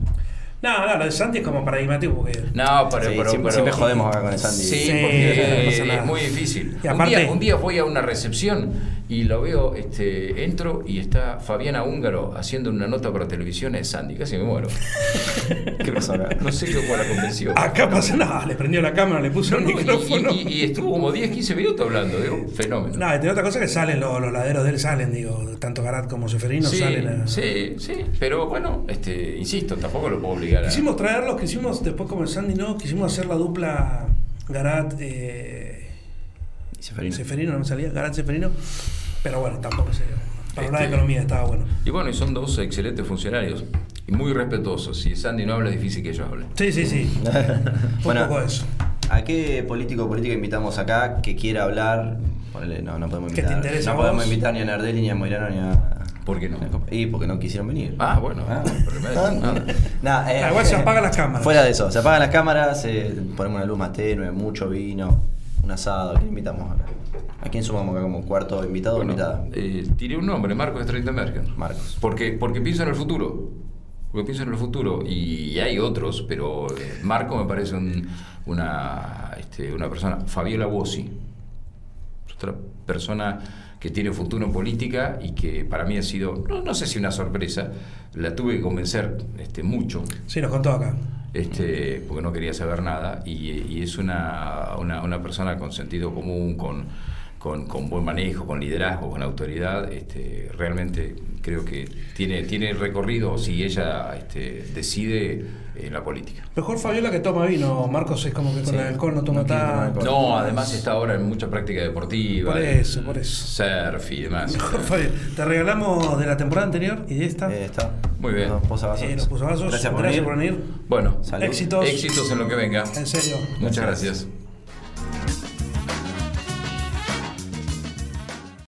No, no, lo de Santi es como paradigmático porque. No, pero, sí, siempre, jodemos acá con el Santi. Sí, porque es muy difícil. Y aparte, un, día, un día voy a una recepción y lo veo, este, entro y está Fabiana Húngaro haciendo una nota para televisión de Sandy, casi me muero. ¿Qué acá? No sé qué fue la convención. Acá pasa nada, le prendió la cámara, le puso el micrófono. Y, estuvo como 10, 15 minutos hablando, digo, fenómeno. No, y tiene otra cosa que salen los, laderos de él, salen, digo, tanto Garat como Seferino salen Sí, sí, pero bueno, este, insisto, tampoco lo puedo obligar a. Quisimos traerlos, quisimos, después como el Sandy no, quisimos hacer la dupla Garat. Eh, Seferino. Seferino, no me salía, Garat Seferino. Pero bueno, tampoco sé. Para hablar de este, economía estaba bueno. Y bueno, y son dos excelentes funcionarios. Y muy respetuosos. Si Sandy no habla, es difícil que ellos hablen. Sí, sí, sí. Un bueno, poco eso. ¿A qué político o política invitamos acá que quiera hablar? no, no podemos invitar. no podemos invitar ni a Nardelli, ni a Moirano, ni a. ¿Por qué no? Y porque no quisieron venir. Ah, bueno. Ah, ah eh, igual se apagan las cámaras. Fuera de eso, se apagan las cámaras, eh, ponemos una luz más tenue, mucho vino, un asado. ¿A quién invitamos ahora? ¿A quién sumamos acá como cuarto invitado o invitada? Eh, tiré un nombre, Marcos de Mergen. Marcos. Porque, porque pienso en el futuro. Porque pienso en el futuro. Y, hay otros, pero eh, Marco me parece una, este, una persona. Fabiola Bossi. Otra persona que tiene futuro en política y que para mí ha sido, no, sé si una sorpresa, la tuve que convencer este, mucho. Sí, nos contó acá. Este, porque no quería saber nada, y, es una, una, persona con sentido común, con, con, con, buen manejo, con liderazgo, con autoridad, este, realmente creo que tiene, tiene recorrido si ella este, decide en la política. Mejor Fabiola que toma vino, Marcos es como que con el alcohol no toma tanto. No, además está ahora en mucha práctica deportiva. Por eso, por eso. Surf y demás. Mejor Fabiola. Te regalamos de la temporada anterior y de esta. Eh, está. Muy bien. Los eh, los Gracias, por, Bueno, éxitos. éxitos en lo que venga. En serio. Muchas gracias.